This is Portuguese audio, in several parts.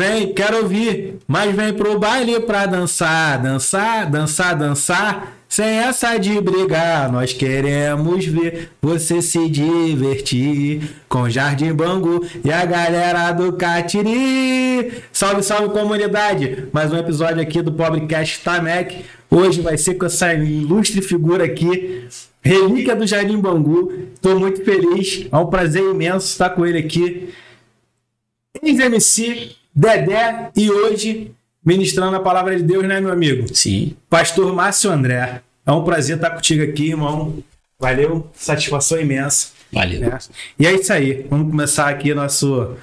vem, quero ouvir, mas vem pro baile pra dançar, dançar, dançar, dançar. Sem essa de brigar, nós queremos ver você se divertir com Jardim Bangu e a galera do Catiri. Salve, salve comunidade! Mais um episódio aqui do Pobrecast Tamec. Hoje vai ser com essa ilustre figura aqui, relíquia do Jardim Bangu. Estou muito feliz, é um prazer imenso estar com ele aqui. Ex-MC, Dedé e hoje ministrando a palavra de Deus, né, meu amigo? Sim. Pastor Márcio André. É um prazer estar contigo aqui, irmão. Valeu, satisfação imensa. Valeu. né? E é isso aí. Vamos começar aqui nosso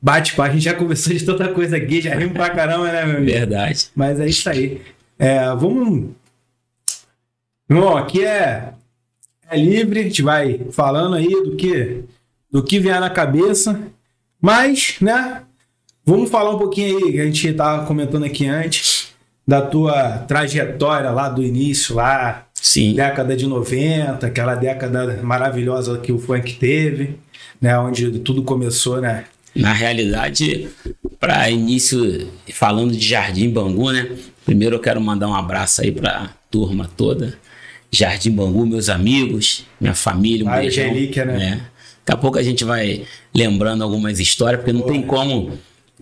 bate-papo. A gente já conversou de tanta coisa aqui, já rimos pra caramba, né, meu amigo? Verdade. Mas é isso aí. É, vamos. Irmão, aqui é, é livre, a gente vai falando aí do que, do que vier na cabeça. Mas, né? Vamos falar um pouquinho aí, que a gente tava comentando aqui antes, da tua trajetória lá do início, lá, Sim. década de 90, aquela década maravilhosa que o funk teve, né? Onde tudo começou, né? Na realidade, para início, falando de Jardim Bangu, né? Primeiro eu quero mandar um abraço aí para turma toda. Jardim Bangu, meus amigos, minha família, um A beijão. relíquia, né? Daqui a pouco a gente vai lembrando algumas histórias, porque não tem como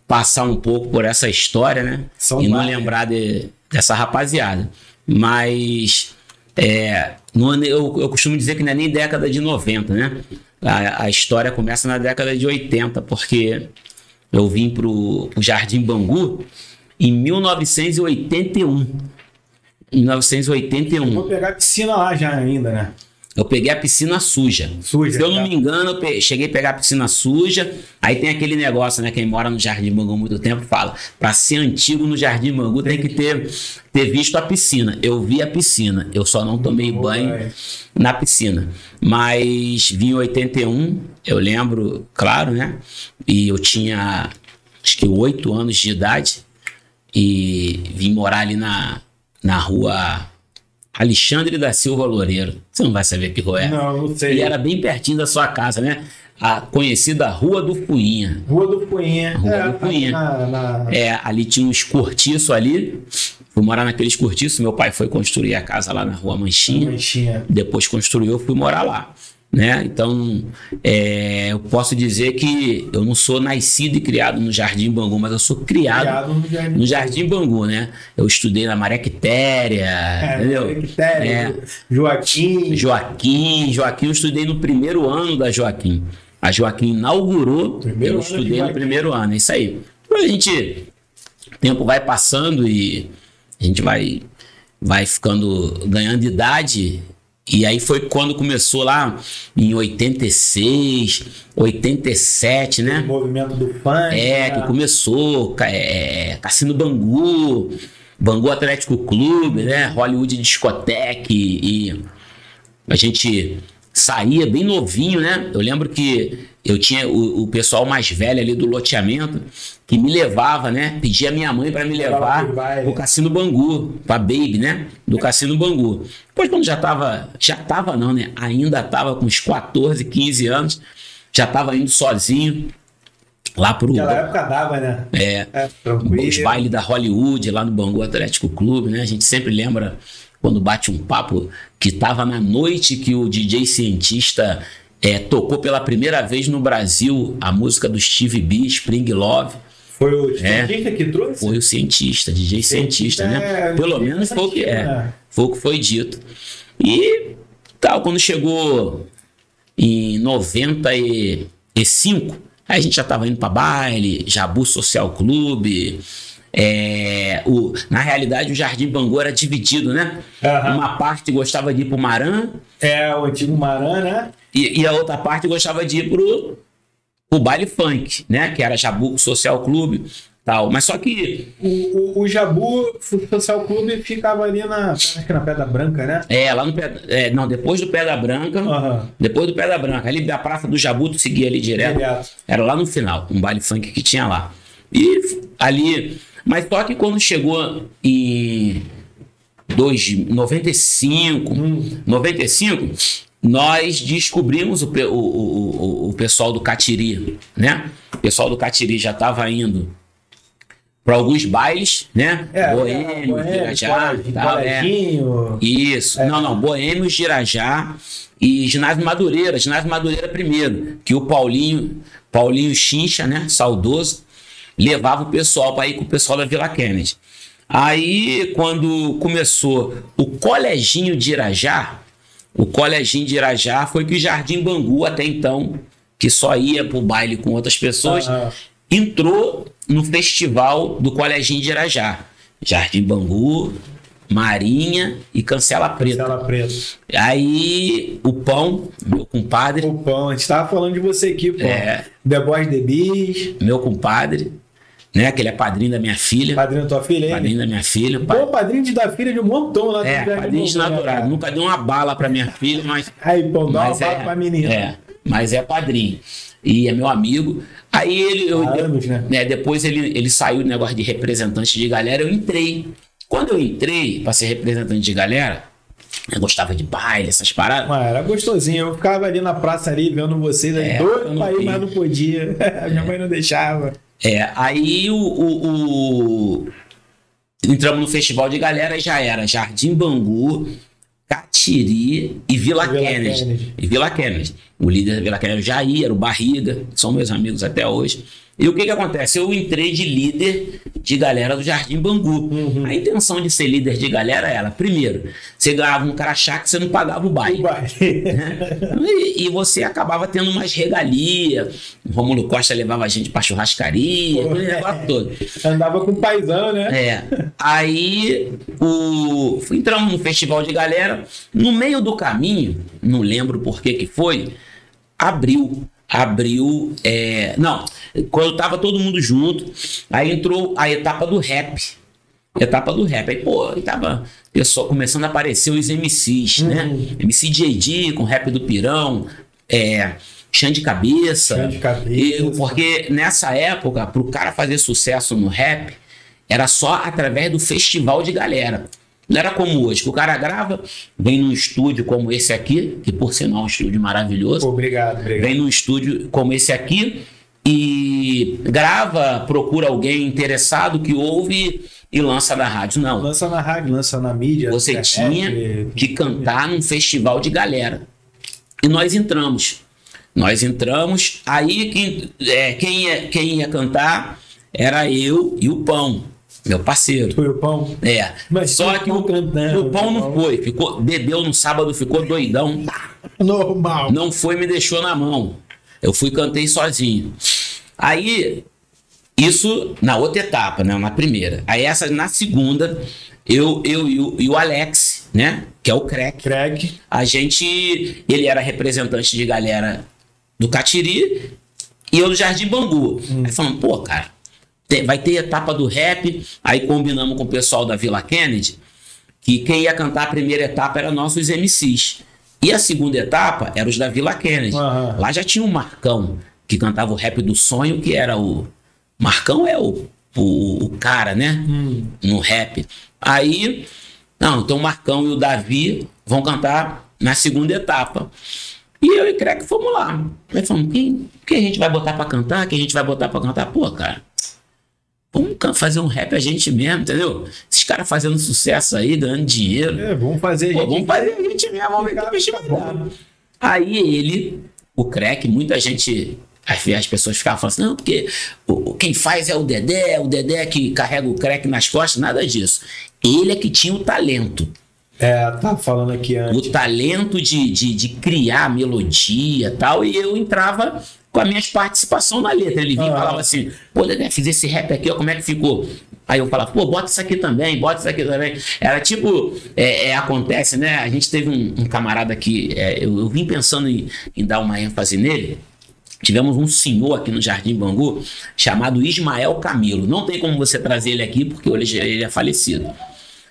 passar um pouco por essa história, né? São e não lembrar de- dessa rapaziada. Mas é, nem- eu, eu costumo dizer que não é nem década de 90, né? A, a história começa na década de 80, porque eu vim pro, pro Jardim Bangu em 1981. Em 1981. Vou pegar a piscina lá já ainda, né? Eu peguei a piscina suja. Suja, Se eu não tá. me engano, eu pe- cheguei a pegar a piscina suja. Aí tem aquele negócio, né? Quem mora no Jardim Bangu há muito tempo fala: pra ser antigo no Jardim Bangu tem que ter, ter visto a piscina. Eu vi a piscina, eu só não tomei Boa, banho é. na piscina. Mas vim em 81, eu lembro, claro, né? E eu tinha acho que 8 anos de idade. E vim morar ali na, na rua Alexandre da Silva Loureiro. Você não vai saber que rua é. Não, não sei. E era bem pertinho da sua casa, né? A conhecida Rua do Fuinha. Rua do Cunha. Rua é, do Cunha. Na, na- É, ali tinha uns cortiços ali. Fui morar naqueles cortiços. Meu pai foi construir a casa lá na Rua Manchinha. Manchinha. Depois construiu, fui morar lá. Né? Então, é, eu posso dizer que eu não sou nascido e criado no Jardim Bangu, mas eu sou criado, Criado no Jardim. no Jardim Bangu, né? Eu estudei na Maré Quitéria, É, entendeu? Quitério, É. Joaquim. Joaquim, Joaquim, eu estudei no primeiro ano da Joaquim. A Joaquim inaugurou, Primeiro eu estudei no primeiro ano, é isso aí. Então, A gente, o tempo vai passando e a gente vai, vai ficando, ganhando idade. E aí foi quando começou lá em 86, 87, né? O movimento do funk. É, que né? começou, ca- é, Cassino Bangu, Bangu Atlético Clube, né? Hollywood Discoteque e a gente saía bem novinho, né? Eu lembro que eu tinha o, o pessoal mais velho ali do loteamento que me levava, né? Pedia a minha mãe para me levar pro Cassino Bangu, pra Baby, né? Do Cassino Bangu. Depois quando já tava, já tava não, né? Ainda tava com uns 14, 15 anos, já tava indo sozinho lá pro Naquela época dava, né? é, É, tranquilo. os bailes da Hollywood lá no Bangu Atlético Clube, né? A gente sempre lembra quando bate um papo que tava na noite que o DJ cientista é, tocou pela primeira vez no Brasil a música do Steve B, Spring Love. Foi o É. cientista que trouxe? Foi o cientista, DJ cientista, é, né? Pelo menos foi o que é. né? Foi o que foi dito. E tal, quando chegou em 95, aí a gente já tava indo pra baile, Jabu Social Clube. É, o, na realidade, o Jardim Bangu era dividido, né? Aham. Uma parte gostava de ir pro Maran É, o antigo Maran, né? e, e a outra parte gostava de ir pro, pro baile funk, né? Que era Jabu Social Clube tal. Mas só que O, o, o Jabu Social Clube ficava ali na, acho que na Pedra Branca, né? É, lá no Pedra, é, não, depois do Pedra Branca, Aham. depois do Pedra Branca, ali da Praça do Jabuto seguia ali direto. Direto. Era lá no final, um baile funk que tinha lá. E ali, mas só que quando chegou em dois, 95, 95, nós descobrimos o, o, o, o- pessoal do Catiri, né? O pessoal do Catiri já estava indo para alguns bailes, né? É, Boêmio, Boêmio, Girajá, colégio, tal, é. Isso. Não, não. Boêmio, Girajá e Ginásio Madureira. Ginásio Madureira primeiro. Que o Paulinho, Paulinho Chincha, né? Saudoso, levava o pessoal para ir com o pessoal da Vila Kennedy. Aí, quando começou o Coleginho de Irajá, o Coleginho de Irajá foi que o Jardim Bangu, até então, que só ia pro baile com outras pessoas, Aham. entrou no festival do Coleginho de Irajá. Jardim Bangu, Marinha e Cancela Preta. Tela preta. Aí o Pão, meu compadre, O pão, a gente tava falando de você aqui, pô. É. The Boys The Bees, meu compadre, né? Que ele é padrinho da minha filha. padrinho da tua filha, hein? Padrinho da minha filha. Pô, padrinho de da filha de um montão lá do É, padrinho né, desnaturado. cara? Nunca deu uma bala pra minha filha, mas. Aí, pô, dá uma mas bala é, pra menina. É, mas é padrinho. E é meu amigo. Aí ele. Eu, anos, né? Depois ele, ele saiu do negócio de representante de galera, eu entrei. Quando eu entrei pra ser representante de galera, eu gostava de baile, essas paradas. Era gostosinho. Eu ficava ali na praça ali vendo vocês, aí É, doido pra ir, mas não podia. Minha mãe não deixava. É, aí o, o- o- Entramos no festival de galera e já era Jardim Bangu, Catiri e Vila, Vila Kennedy. Kennedy. E Vila Kennedy. O líder da Vila Kennedy, o Jair, era o Barriga, são meus amigos até hoje. E o que que acontece? Eu entrei de líder de galera do Jardim Bangu. Uhum. A intenção de ser líder de galera era, primeiro, você ganhava um crachá que você não pagava o baile. Vai. E, e você acabava tendo umas regalias. O Romulo Costa levava a gente pra churrascaria, Pô, aquele é. negócio todo. Andava com paizão, né? É. Aí o... entramos no festival de galera. No meio do caminho, não lembro por que que foi, abriu. Abriu. é, Não, quando tava todo mundo junto, aí entrou a etapa do rap. Etapa do rap. Aí, pô, aí tava pessoal começando a aparecer os MCs, né? Uhum. MC JD com rap do Pirão, é, Chã de Cabeça. Chã de Cabeça. E- porque nessa época, pro cara fazer sucesso no rap, era só através do festival de galera. Não era como hoje, que o cara grava, vem num estúdio como esse aqui, que por sinal é um estúdio maravilhoso obrigado, obrigado. vem num estúdio como esse aqui e grava, procura alguém interessado que ouve e lança na rádio. Não. Lança na rádio, lança na mídia. Você internet, tinha que cantar num festival de galera. E nós entramos. Nós entramos, aí quem, é, quem, ia, quem ia cantar era eu e o Pão, meu parceiro. Foi o pão. É. Mas Só que o, cantando, o Pão não foi. Ficou, bebeu no sábado, ficou doidão. Normal. Não foi, me deixou na mão. Eu fui e cantei sozinho. Aí, isso na outra etapa, né? Na primeira. Aí essa, na segunda, eu, eu e, o, e o Alex, né? Que é o Crack. Crack. A gente. Ele era representante de galera do Catiri e eu do Jardim Bangu. Aí falamos, pô, cara, vai ter etapa do rap. Aí combinamos com o pessoal da Vila Kennedy que quem ia cantar a primeira etapa era nossos MCs. E a segunda etapa era os da Vila Kennedy. Aham. Lá já tinha o Marcão, que cantava o rap do sonho, que era o. Marcão é o, o, o cara, né? No rap. Aí, não, então o Marcão e o Davi vão cantar na segunda etapa. E eu e o Crack fomos lá. Aí falamos, quem, quem a gente vai botar pra cantar? Quem a gente vai botar pra cantar? Pô, cara, vamos fazer um rap a gente mesmo, entendeu? Esses caras fazendo sucesso aí, ganhando dinheiro. É, vamos fazer, Pô, gente. vamos fazer a gente mesmo, vamos ver que o dar. Aí ele, o crack, muita gente. As, as pessoas ficavam falando assim, não, porque o, o- quem faz é o Dedé, o Dedé que carrega o crack nas costas, nada disso. Ele é que tinha o talento. É, tá falando aqui O antes. talento de, de, de criar melodia e tal, e eu entrava com a minha participação na letra. Ele vinha e falava assim, pô, Dedé, fiz esse rap aqui, ó, como é que ficou? Aí eu falava, pô, bota isso aqui também, bota isso aqui também. Era tipo, é, é, acontece, né? A gente teve um, um camarada que é, eu, eu vim pensando em, em dar uma ênfase nele. Tivemos um senhor aqui no Jardim Bangu chamado Ismael Camilo. Não tem como você trazer ele aqui porque hoje ele é falecido.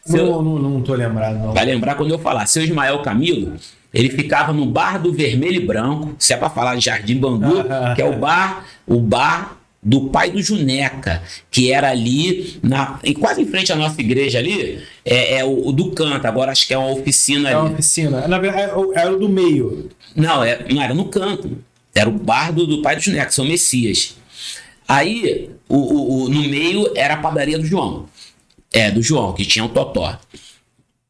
Seu- Não, não, não tô lembrado, não. Vai lembrar quando eu falar. Seu Ismael Camilo, ele ficava no bar do Vermelho e Branco, se é pra falar de Jardim Bangu, que é o bar, o bar do pai do Juneca, que era ali, na, e quase em frente à nossa igreja ali, é, é o, o do canto, agora acho que é uma oficina É uma ali. oficina. Na verdade, é o- era o do meio. Não, é, não era no canto. Era o bar do, do pai do Juneca, São Messias. Aí, o, o- o- no meio era a padaria do João. É, do João, que tinha o Totó.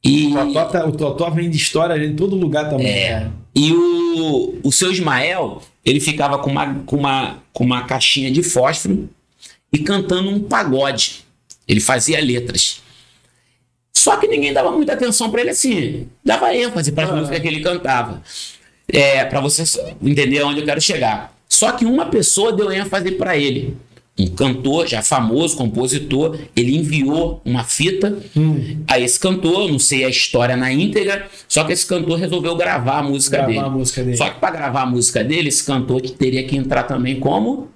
E, O Totó, tá- o Totó vem de história em todo lugar também. É. e o, o seu Ismael, ele ficava com uma, com, uma, com uma caixinha de fósforo e cantando um pagode. Ele fazia letras. Só que ninguém dava muita atenção para ele assim. Dava ênfase para as Ah. músicas que ele cantava. É, para você entender onde eu quero chegar. Só que uma pessoa deu ênfase para ele. Um cantor já famoso, compositor, ele enviou uma fita Hum. a esse cantor, não sei a história na íntegra, só que esse cantor resolveu gravar a música Gravar dele. a música dele. Só que para gravar a música dele, esse cantor teria que entrar também como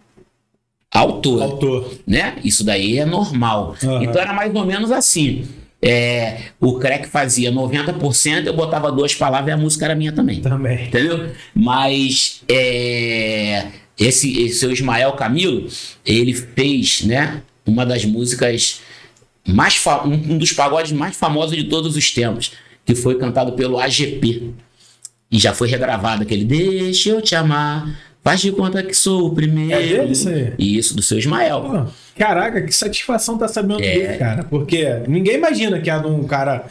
autor Autor. né? Isso daí é normal. Aham. Então era mais ou menos assim. É, o crack fazia 90%, eu botava duas palavras e a música era minha também. Também. Entendeu? Mas é, esse, esse seu Ismael Camilo, ele fez, né, uma das músicas mais um, dos pagodes mais famosos de todos os tempos, que foi cantado pelo AGP. E já foi regravado aquele Deixa eu te amar, faz de conta que sou o primeiro. É dele isso aí? E isso do seu Ismael. Pô, caraca, que satisfação tá sabendo É. dele, cara. Porque ninguém imagina que é de um cara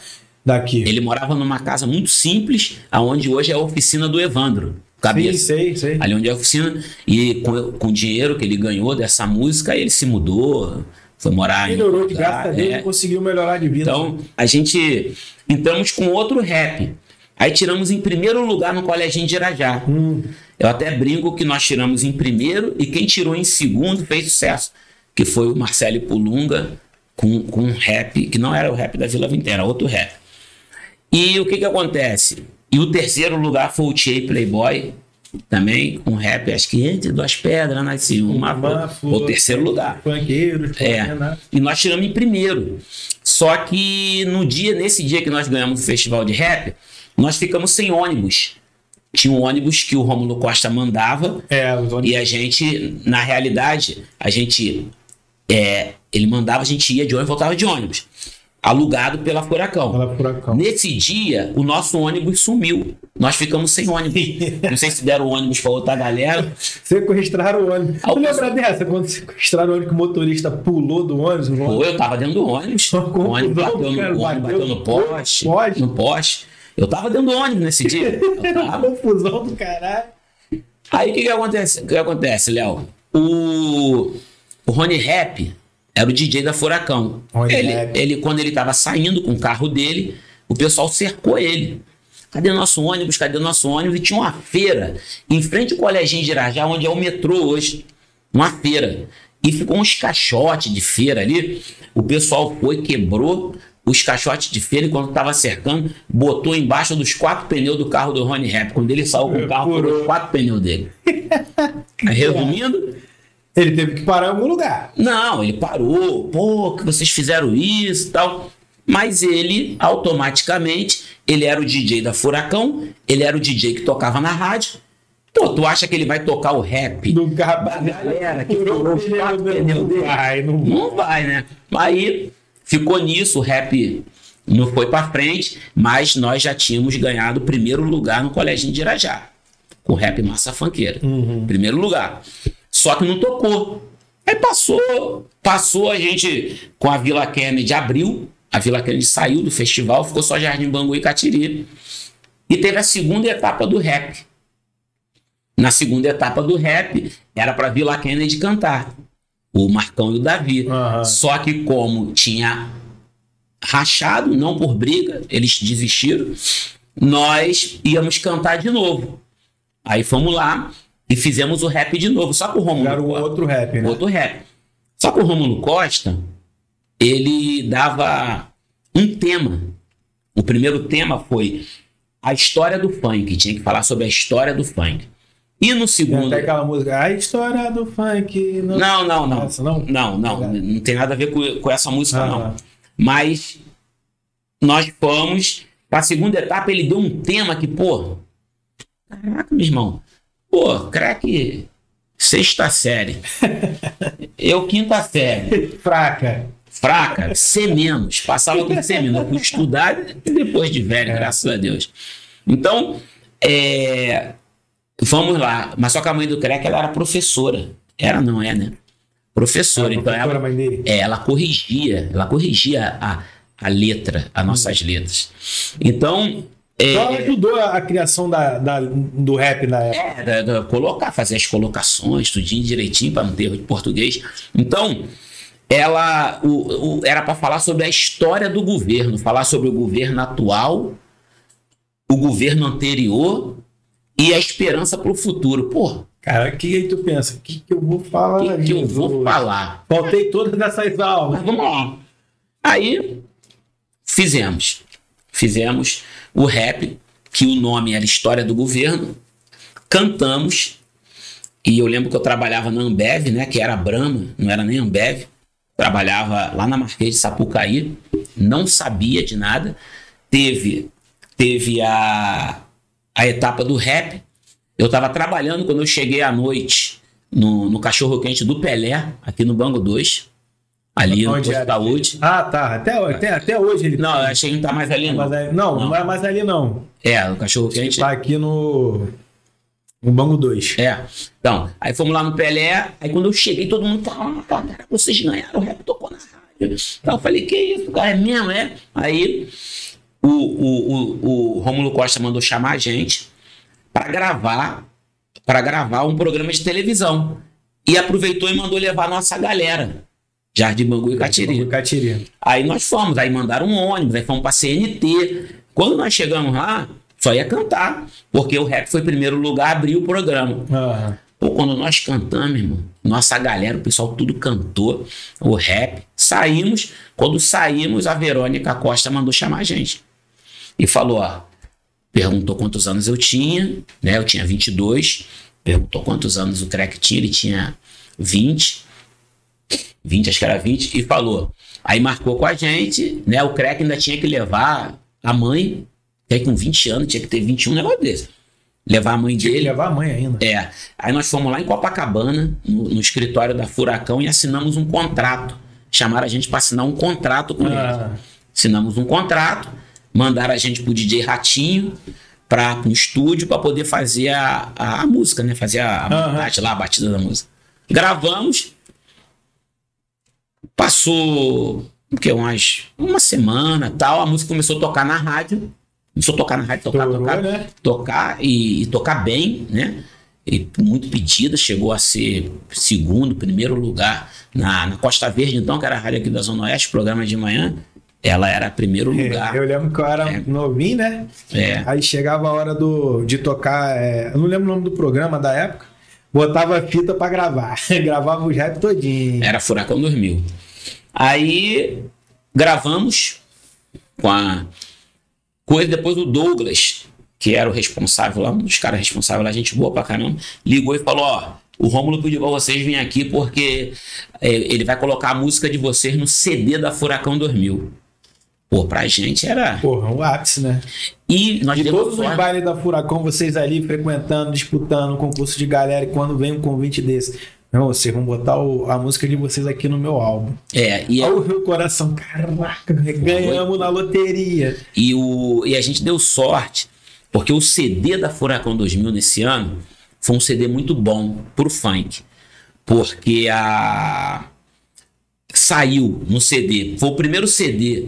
daqui. Ele morava numa casa muito simples, aonde hoje é a oficina do Evandro. Sim, Cabeça. sei, sei. Ali onde é a oficina. E com, com o dinheiro que ele ganhou dessa música, ele se mudou, foi morar Melhorou de outro graças lugar, a Deus é. e conseguiu melhorar de vida. Então, a gente entramos com outro rap. Aí tiramos em primeiro lugar no Colégio de Irajá. Hum. Eu até brinco que nós tiramos em primeiro e quem tirou em segundo fez sucesso. Que foi o Marcelo Pulunga com, com um rap, que não era o rap da Vila Vintém, era outro rap. E o que que acontece? E o terceiro lugar foi o Tchê Playboy, também com rap, acho que entre duas pedras nasce uma, Uma foi o terceiro lugar. Funkeiros, É. né? E nós tiramos em primeiro. Só que no dia, nesse dia que nós ganhamos o festival de rap, nós ficamos sem ônibus. Tinha um ônibus que o Rômulo Costa mandava É, e a gente, na realidade, a gente é, ele mandava, a gente ia de ônibus, voltava de ônibus, alugado pela Furacão. Pela Furacão. Nesse dia, o nosso ônibus sumiu. Nós ficamos sem ônibus. Não sei se deram o ônibus para outra galera. Sequestraram o ônibus. Ah, o Tu lembra dessa? Quando sequestraram o ônibus que o motorista pulou do ônibus? Ou eu tava dentro do ônibus. O ônibus bateu no, cara, ônibus bateu bateu no poste. poste. No poste. Eu tava dentro do ônibus nesse dia. Confusão do caralho. Aí o que, que acontece, o que acontece, Léo? O, o Rony Rap era o DJ da Furacão. Rony ele, Rap. ele, quando ele tava saindo com o carro dele, o pessoal cercou ele. Cadê nosso ônibus? Cadê nosso ônibus? E tinha uma feira em frente ao Colégio de Irajá, onde é o metrô hoje. Uma feira. E ficou uns caixotes de feira ali. O pessoal foi, quebrou os caixotes de feira e quando tava cercando, botou embaixo dos quatro pneus do carro do Rony Rap. Quando ele saiu com o carro, Furou. furou os quatro pneus dele. Resumindo, Ele teve que parar em algum lugar. não, ele parou, pô, que vocês fizeram isso e tal. Mas ele, automaticamente, ele era o DJ da Furacão, ele era o DJ que tocava na rádio. Pô, tu acha que ele vai tocar o rap Do da galera que Furou os quatro pneus dele? Vai, não Não vai, né? Aí ficou nisso, o rap não foi pra frente, mas nós já tínhamos ganhado o primeiro lugar no Colégio de Irajá, com o rap Massa Fanqueira. Primeiro lugar. Só que não tocou. Aí passou, passou a gente com a Vila Kennedy abriu, a Vila Kennedy saiu do festival, ficou só Jardim Bangu e Catiri. E teve a segunda etapa do rap. Na segunda etapa do rap, era para Vila Kennedy cantar. O Marcão e o Davi. Aham. Só que como tinha rachado, não por briga, eles desistiram, nós íamos cantar de novo. Aí fomos lá e fizemos o rap de novo. Só que o Romulo Era o outro rap, né? outro rap. Só que o Rômulo Costa, ele dava um tema. O primeiro tema foi a história do funk. Tinha que falar sobre a história do funk. E no segundo. até aquela música, a história do funk. Não, Não, não, não. Essa não? Não, não. Não tem nada a ver com, com essa música, Ah, não. Mas nós fomos. Pra segunda etapa, ele deu um tema que, pô. Caraca, meu irmão. Pô, craque. Sexta série. Eu, quinta série. Fraca. Fraca, C menos. Passava com C menos. Eu fui estudar e depois de velho, graças a Deus. Então, é, vamos lá. Mas só que a mãe do Crack, ela era professora. Era, não é, né? professora. Então ela, mãe dele? é, ela corrigia, ela corrigia a, a letra, as nossas letras. Então, é, Então ela ajudou a, a criação da, da- do rap na época. é, da- colocar, fazer as colocações, tudinho direitinho para não ter erro de português. Então, ela o, o- era para falar sobre a história do governo, falar sobre o governo atual, o governo anterior e a esperança para o futuro. Pô, Cara, o que aí tu pensa? O que, que eu vou falar? o que, que eu vou Jesus? falar? Faltei todas essas aulas. Mas vamos lá. Aí fizemos. Fizemos o rap, que o nome era História do Governo. Cantamos. E eu lembro que eu trabalhava na Ambev, né? Que era Brahma, não era nem Ambev. Trabalhava lá na Marquês de Sapucaí. Não sabia de nada. Teve, teve a, a etapa do rap. Eu estava trabalhando quando eu cheguei à noite no, no Cachorro Quente do Pelé, aqui no Bango 2. Ali no Onde posto da saúde. Ah, tá. Até, até, até hoje ele Não, eu achei que não tá mais ali, não. Não, não, Não. é mais ali não. É, o cachorro quente. Tá aqui no. No Bango 2. É. Então, aí fomos lá no Pelé. Aí quando eu cheguei, todo mundo falou: ah, cara, vocês ganharam, o rap tocou na rádio. Então eu falei: que isso, cara, é mesmo, é? Aí o, o, o, o Rômulo Costa mandou chamar a gente para gravar para gravar um programa de televisão. E aproveitou e mandou levar a nossa galera. Jardim Bangu e Catiri. Catiri. Aí nós fomos, aí mandaram um ônibus, aí fomos pra CNT. Quando nós chegamos lá, só ia cantar, porque o rap foi primeiro lugar, abriu o programa. Aham. Pô, quando nós cantamos, irmão, nossa galera, o pessoal tudo cantou, o rap. Saímos, quando saímos, a Verônica Costa mandou chamar a gente. E falou, ó, perguntou quantos anos eu tinha, né? Eu tinha 22. Perguntou quantos anos o crack tinha, ele tinha 20. 20, acho que era 20, e falou. Aí marcou com a gente, né? O crack ainda tinha que levar a mãe, aí com 20 anos, tinha que ter 21, um negócio desse. Levar a mãe Tinha que dele. levar a mãe ainda. É. Aí nós fomos lá em Copacabana, no, no escritório da Furacão, e assinamos um contrato. Chamaram a gente para assinar um contrato com eles. Ah, Assinamos um contrato, mandaram a gente pro DJ Ratinho para no estúdio para poder fazer a, a, a música, né? Fazer a, a montagem lá, a batida da música. Gravamos. Passou o quê? Umas, uma semana tal. A música começou a tocar na rádio. Começou a tocar na rádio, tocar, Estourou, tocar, né? tocar e, e tocar bem, né? E muito pedida, chegou a ser segundo, primeiro lugar na, na Costa Verde, então, que era a rádio aqui da Zona Oeste, programa de manhã. Ela era primeiro lugar. eu lembro que eu era É. novinho, né? É. Aí chegava a hora do, de tocar. é, eu não lembro o nome do programa da época. Botava a fita pra gravar. Gravava os rap todinho. Era Furacão 2000. Aí gravamos com a coisa. Depois o Douglas, que era o responsável lá, um dos caras responsáveis lá, gente boa pra caramba, ligou e falou: Ó, o Rômulo pediu pra vocês virem aqui porque é, ele vai colocar a música de vocês no CD da Furacão 2000. Pô, pra gente era. Porra, o ápice, né? E nós De todos os sorte. bailes da Furacão, vocês ali frequentando, disputando, concurso de galera, e quando vem um convite desse, irmão, vocês vão botar o- a música de vocês aqui no meu álbum. É, e Olha o meu coração, caraca, ganhamos na loteria. E, o, e a gente deu sorte, porque o CD da Furacão 2000 nesse ano foi um CD muito bom pro funk. Porque a saiu no CD, foi o primeiro CD,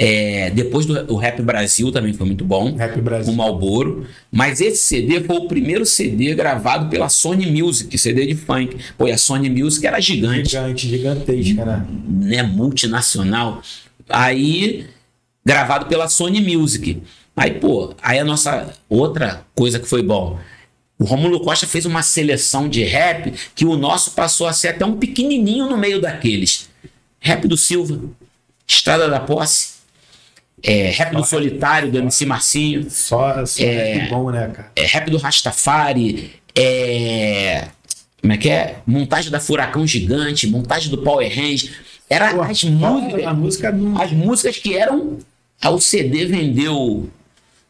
é, depois do o Rap Brasil também foi muito bom, Rap com Brasil. Malboro, mas esse CD foi o primeiro CD gravado pela Sony Music, CD de funk. Pô, e a Sony Music era gigante Gigante, gigantesca, né? né, multinacional, aí gravado pela Sony Music. Aí, pô, aí a nossa outra coisa que foi bom, o Romulo Costa fez uma seleção de rap que o nosso passou a ser até um pequenininho no meio daqueles. Rap do Silva, Estrada da Posse, é, rap do Solitário, do MC Marcinho, Só, só É. rap bom, né, cara? é, rap do Rastafari, é, como é que é? Montagem da Furacão Gigante, montagem do Power Range. Era Pô, as músicas, A música as músicas que eram. O CD vendeu,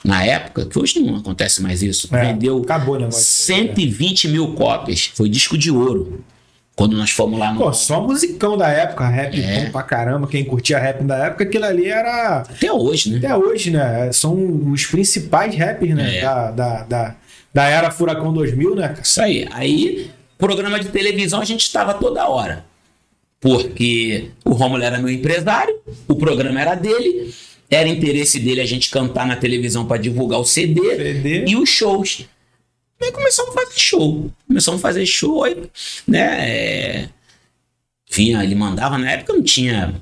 na época, que hoje não acontece mais isso, É, vendeu acabou negócio. 120 mil cópias. Foi disco de ouro. Quando nós fomos lá no. Pô, só musicão da época, rap É. bom pra caramba. Quem curtia rap da época, aquilo ali era. Até hoje, né? Até hoje, né? São os principais rappers, né? É. Da, da, da, da era Furacão 2000, né? Isso aí. Aí, programa de televisão, a gente estava toda hora. Porque o Romulo era meu empresário, o programa era dele, era interesse dele a gente cantar na televisão para divulgar o CD, CD. e os shows. Aí começamos a fazer show. Começamos a fazer show, aí, né? é, vinha, ele mandava, na época não tinha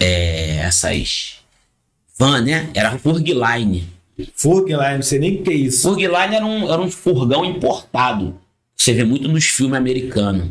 é, essas van, né? Era Furgline. Furgline, não sei nem o que é isso. Furgline era um, era um furgão importado. Você vê muito nos filmes americanos.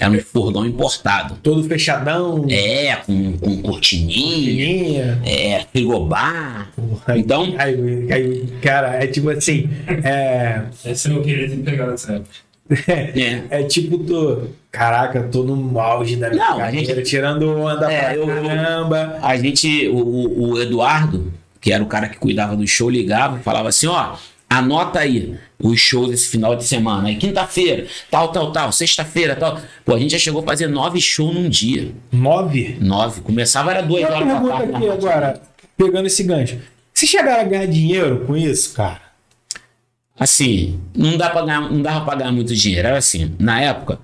Era um furgão importado. Todo fechadão. É, com, com cortininha, Linha. é, frigobar. Então- aí, aí, cara, é tipo assim. É, Esse eu queria ter pegado nessa época. É. é tipo, tô. Caraca, tô no auge da minha Não, a carreira, gente- tirando onda É, pra eu- caramba. A gente, o, o- o Eduardo, que era o cara que cuidava do show, ligava e falava assim: ó, anota aí os shows esse final de semana. Aí, quinta-feira, tal, tal, tal, sexta-feira, tal. Pô, a gente já chegou a fazer nove shows num dia. Nove? Nove. Começava, era duas horas da pergunto tarde. aqui agora, pegando esse gancho. Vocês chegaram a ganhar dinheiro com isso, cara? Assim, não, dá pra ganhar, não dava pra ganhar muito dinheiro. Era assim, na época,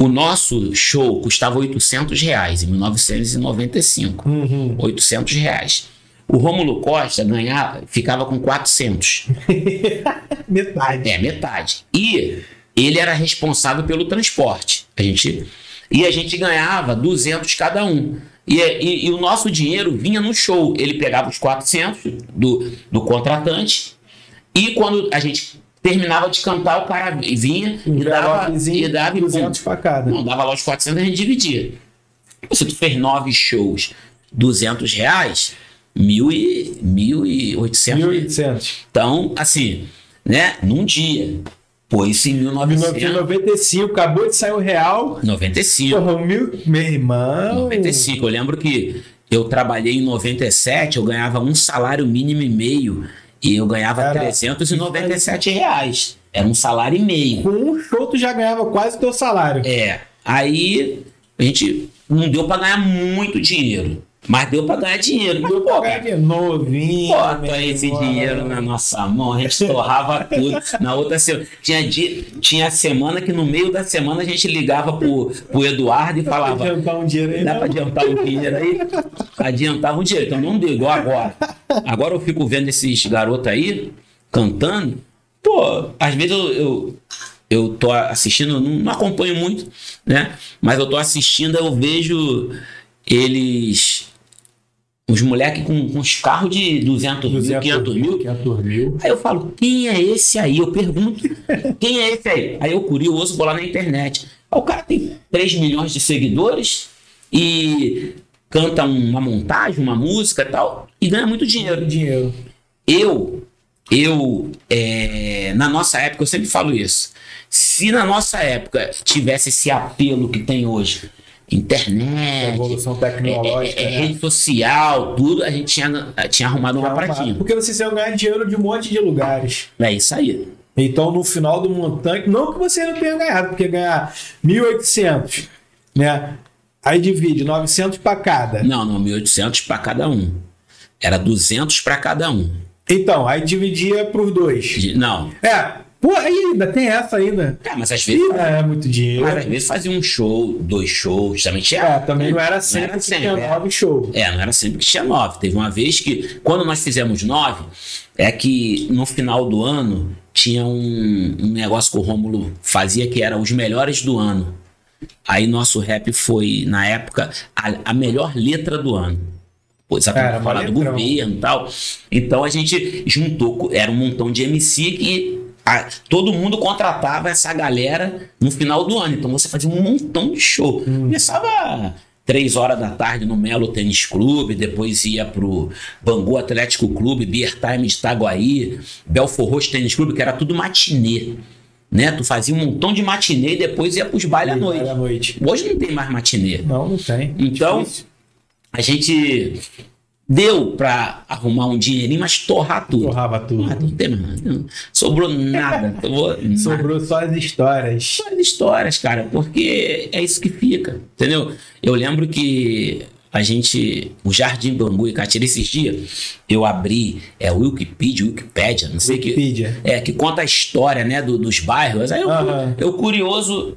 o nosso show custava 800 reais, em 1995. Uhum. 800 reais. O Rômulo Costa ganhava, ficava com 400. Metade. É, metade. E ele era responsável pelo transporte. A gente, e a gente ganhava 200 cada um. E, e- e o nosso dinheiro vinha no show. Ele pegava os 400 do, do contratante. E quando a gente terminava de cantar, o cara vinha e dava, e dava e 200 pum. pra cada. Não, dava lá os 400 a gente dividia. Se tu fez nove shows, 200 reais, mil e, 1.800 1.800. então, assim, né? Num dia. Pô, isso em 1995. 1995, acabou de sair o real. 95. Porra, mil... Meu irmão. 95. Eu lembro que eu trabalhei em 97, eu ganhava um salário mínimo e meio. E eu ganhava Cara, 397 reais. Era um salário e meio. Com um show tu já ganhava quase o teu salário. É. Aí a gente não deu pra ganhar muito dinheiro. Mas deu pra ganhar dinheiro. Deu pra ganhar Cara, novinho. Bota esse irmão. dinheiro na nossa mão, a gente torrava tudo. Na outra semana, tinha, dia, tinha semana que no meio da semana a gente ligava pro, pro Eduardo e falava: Adiantar um dinheiro aí. dá não? pra adiantar um dinheiro aí? Adiantava um dinheiro, então não deu, igual agora. Agora eu fico vendo esses garotos aí cantando, pô, às vezes eu. eu eu tô assistindo, não acompanho muito, né? Mas eu tô assistindo, eu vejo eles os moleques com, com os carros de 200 mil, 500 mil. 500 mil. Aí eu falo, quem é esse aí? Eu pergunto, quem é esse aí? Aí eu curioso, vou lá na internet. Aí o cara tem 3 milhões de seguidores e canta uma montagem, uma música e tal, e ganha muito dinheiro. Dinheiro. Eu, eu, é, na nossa época, eu sempre falo isso. Se na nossa época tivesse esse apelo que tem hoje, internet, Evolução tecnológica. é, é, né? rede social, tudo, a gente tinha, tinha arrumado uma pratinha. Porque vocês iam ganhar dinheiro de um monte de lugares. É isso aí. Então, no final do montante, não que você não tenha ganhado, porque ganhar 1.800, né? Aí divide 900 para cada. Não, não, 1.800 para cada um. Era 200 para cada um. Então, aí dividia por dois. Não. É, pô, ainda tem essa ainda. É, mas às vezes, É muito dinheiro. mas às vezes fazia um show, dois shows, também tinha. É, também não era sempre era que sempre, tinha é. nove shows. É, não era sempre que tinha nove. Teve uma vez que, quando nós fizemos nove, é que no final do ano tinha um, um negócio que o Rômulo fazia que era os melhores do ano. Aí nosso rap foi, na época, a, a melhor letra do ano. Pois a Cara, falar do governo e tal. Então a gente juntou, era um montão de MC que a- todo mundo contratava essa galera no final do ano. Então você fazia um montão de show. Começava três horas da tarde no Melo Tênis Clube, depois ia pro Bangu Atlético Clube, Beer Time de Itaguaí, Belfor Roxo Tênis Clube, que era tudo matinê. Né? Tu fazia um montão de matinê e depois ia pros bailes à noite. à noite. Hoje não tem mais matinê. Não, não tem. Então, Difícil. a gente deu pra arrumar um dinheirinho, mas torrar tudo. Torrava Ah, tudo. não tem mais. Não Sobrou nada. Sobrou nada. Sobrou só as histórias. Só as histórias, cara, porque é isso que fica, entendeu? Eu lembro que a gente, o Jardim Bangu e Catira, esses dias, eu abri, é o Wikipedia, Wikipédia, não sei que. Wikipedia. É, que conta a história, né, do- dos bairros. Aí eu, Aham. eu curioso,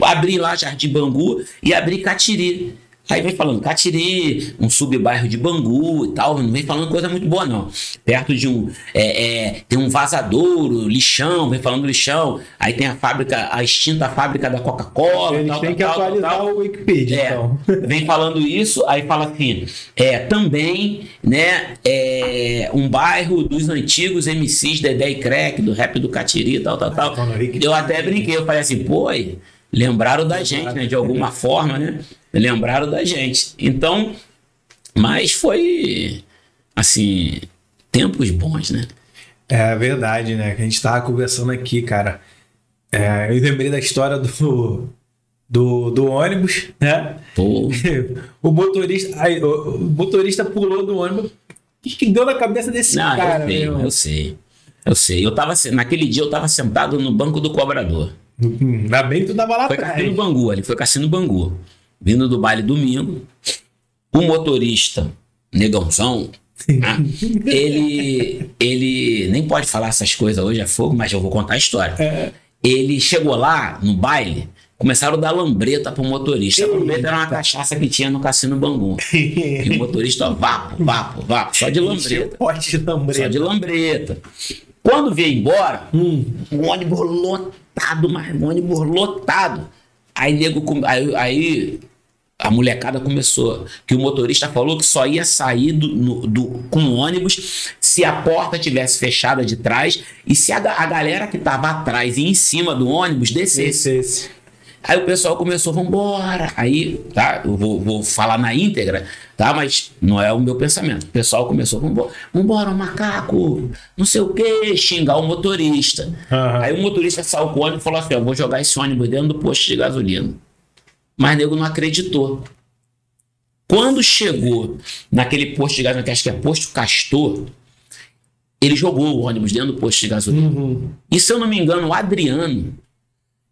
abri lá Jardim Bangu e abri Catiri. Aí vem falando Catiri, um subbairro de Bangu e tal, não vem falando coisa muito boa, não. Perto de um. É, é, tem um vazadouro, lixão, vem falando lixão. Aí tem a fábrica, a extinta fábrica da Coca-Cola. Eles tal, têm tal, que tal, atualizar tal, tal. o Wikipedia, É, então. vem falando isso, aí fala assim, é, também, né, é, um bairro dos antigos MCs Dedé e Crack, do rap do Catiri, tal, tal, tal. No Wikipedia. Eu até brinquei, eu falei assim, pô, aí, lembraram da gente, né, de alguma forma, né, lembraram da gente. Então, mas foi, assim, tempos bons, né. É verdade, né? Que a gente tava conversando aqui, cara. É, eu lembrei da história do, do, do ônibus, né? Pô, O motorista, aí, o, motorista pulou do ônibus. O que, deu na cabeça desse não, cara, eu sei, meu eu sei. Eu sei, eu tava, naquele dia eu tava sentado no banco do cobrador. Ainda bem que tu tava lá Foi atrás. Cassino Bangu, ali foi Cassino Bangu. Vindo do baile domingo, o motorista, negãozão, né, ele, ele nem pode falar essas coisas hoje, é fogo, mas eu vou contar a história. É. Ele chegou lá no baile, começaram a dar lambreta pro motorista. A lambreta era uma cachaça que tinha no Cassino Bangu. E o motorista, ó, vapo, vapo, vapo, só de lambreta. Pote de Só lambreta. de lambreta. Quando veio embora, Hum. um ônibus lotado, mas um ônibus lotado. Aí, nego, aí, aí a molecada começou. Que o motorista falou que só ia sair do, no- do- com o ônibus se a porta tivesse fechada de trás e se a, a galera que tava atrás e em cima do ônibus descesse. Esse, esse. Aí o pessoal começou, vambora. Aí, tá, eu vou, vou falar na íntegra, tá? Mas não é o meu pensamento. O pessoal começou, vambora, vambora, macaco, não sei o que, xingar o motorista. Aham. Aí o motorista saiu com o ônibus e falou assim: eu vou jogar esse ônibus dentro do posto de gasolina. Mas nego não acreditou. Quando chegou naquele posto de gasolina, que acho que é posto Castor, ele jogou o ônibus dentro do posto de gasolina. Uhum. E se eu não me engano, o Adriano,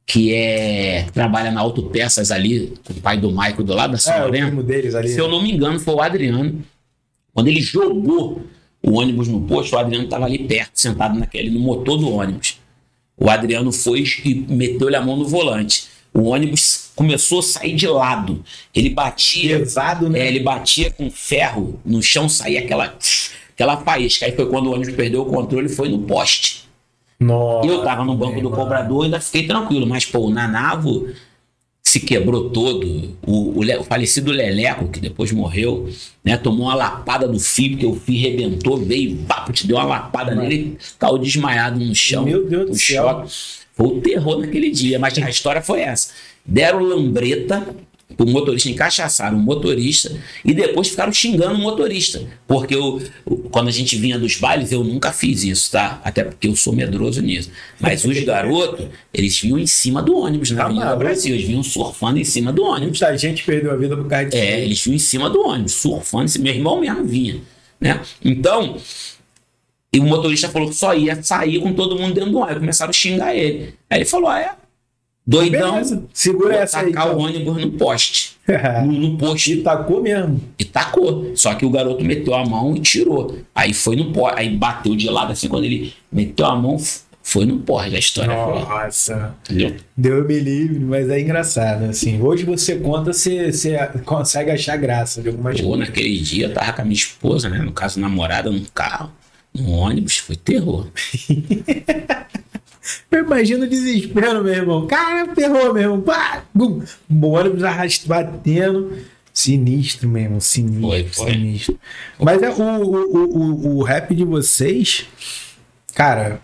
que é trabalha na Autopeças ali, com o pai do Maico do lado da São É, deles ali. se eu não me engano, foi o Adriano. Quando ele jogou o ônibus no posto, o Adriano estava ali perto, sentado naquele, no motor do ônibus. O Adriano foi e meteu-lhe a mão no volante. O ônibus começou a sair de lado. Ele batia. Pesado, né? É, ele batia com ferro no chão, saía aquela, aquela faísca. Aí foi quando o ônibus perdeu o controle e foi no poste. Nossa, Eu tava no banco do mano. cobrador, ainda fiquei tranquilo, mas pô, o Nanavo se quebrou todo. O, o o falecido Leleco, que depois morreu, né, tomou uma lapada do fio, porque o fio rebentou, veio, vapo, te deu uma lapada nele, caiu desmaiado no chão. Meu Deus do céu. choque. Foi o terror naquele dia, mas a história foi essa. Deram lambreta, o motorista encaixaçaram o motorista e depois ficaram xingando o motorista. Porque eu, quando a gente vinha dos bailes, eu nunca fiz isso, tá? Até porque eu sou medroso nisso. Mas os garotos, eles vinham em cima do ônibus na Tá Avenida maluco? Brasil. Eles vinham surfando em cima do ônibus. Muita gente perdeu a vida por causa disso. É, eles vinham em cima do ônibus, surfando. Meu irmão mesmo vinha, né? Então, e o motorista falou que só ia sair com todo mundo dentro do ônibus. Começaram a xingar ele. Aí ele falou, ah, é? Doidão, Beleza, segura essa aí. tacar o então. ônibus no poste. No, no poste. E tacou mesmo. E tacou. Só que o garoto meteu a mão e tirou. Aí foi no poste. Aí bateu de lado assim. Quando ele meteu a mão, foi no poste. A história. Nossa. Entendeu? Deu me livre, mas é engraçado, assim. Hoje você conta, você, você consegue achar graça de algumas Pô, coisas. naquele dia eu tava com a minha esposa, né? No caso, namorada, num carro, num ônibus. Foi terror. Eu imagino o desespero, meu irmão. Cara, ferrou, meu irmão. Pá, bum. O ônibus arrasta- batendo. Sinistro mesmo, sinistro, Foi, foi. sinistro. Mas é o, o, o, o, o rap de vocês, cara,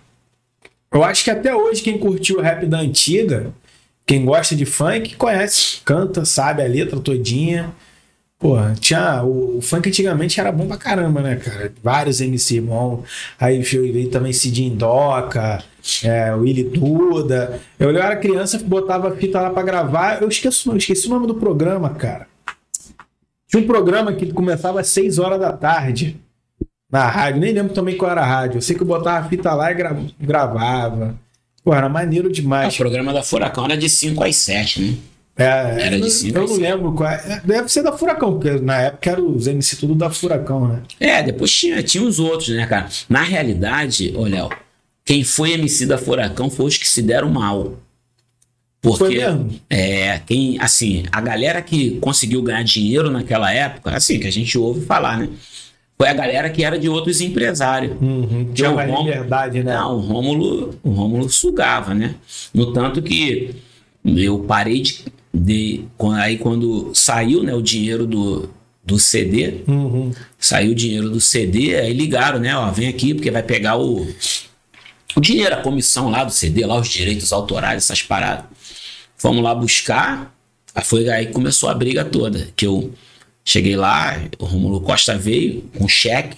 eu acho que até hoje quem curtiu o rap da antiga, quem gosta de funk, conhece, canta, sabe a letra todinha. Pô, tinha. O, o funk antigamente era bom pra caramba, né, cara? Vários MC bom. Aí veio também Cidinho Doca, é, Willy Duda. Eu, eu era criança, botava fita lá pra gravar. Eu esqueço, eu esqueci o nome do programa, cara. Tinha um programa que começava às 6 horas da tarde na rádio. Nem lembro também qual era a rádio. Eu sei que eu botava a fita lá e gra- gravava. Pô, era maneiro Ah, demais. o programa da Furacão era de 5 às 7, né? É, Era de eu- cinco Eu a não lembro qual é. Deve ser da Furacão, porque na época era os MC tudo da Furacão, né? É, depois tinha, tinha os outros, né, cara? Na realidade, ô Léo, quem foi MC da Furacão foi os que se deram mal. Foi Porque mesmo? é, quem, assim, a galera que conseguiu ganhar dinheiro naquela época, assim, que a gente ouve falar, né? Foi a galera que era de outros empresários. Uhum. Tinha o mais Rômulo- liberdade, né? Não, o Rômulo, o Rômulo sugava, né? No tanto que eu parei de, de- aí quando saiu, né, o dinheiro do, do CD, Uhum. saiu o dinheiro do CD, aí ligaram, né, ó, vem aqui porque vai pegar o o dinheiro, a comissão lá do CD, lá os direitos autorais, essas paradas. Fomos lá buscar, aí foi aí que começou a briga toda, que eu cheguei lá, o Romulo Costa veio com cheque,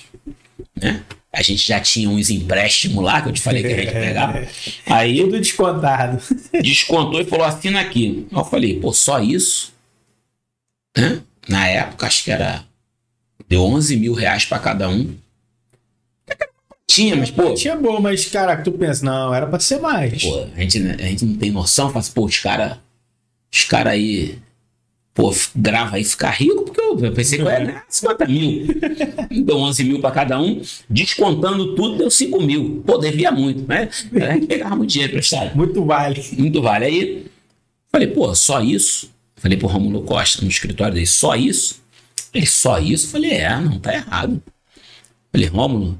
né? A gente já tinha uns empréstimos lá, que eu te falei que a gente pegava. Aí Tudo descontado. descontou e falou: assina aqui. Eu falei, pô, só isso? Né? Na época, acho que era. Deu 11 mil reais pra cada um. Tinha, mas, pô, Tinha boa, mas, caraca, tu pensa, não, era pra ser mais. pô a, gente, a gente não tem noção. Fala assim, pô, os caras. Os caras aí. Pô, grava aí ficar rico, porque eu, eu pensei que ia ganhar 50 mil. Deu 11 mil pra cada um, descontando tudo, deu 5 mil. Pô, devia muito, né? A gente pegava muito dinheiro emprestado. Muito vale. Muito vale. Aí falei, pô, só isso? Falei pro Romulo Costa no escritório dele, só isso? Ele, só isso? Falei, é, não tá errado. Falei, Rômulo,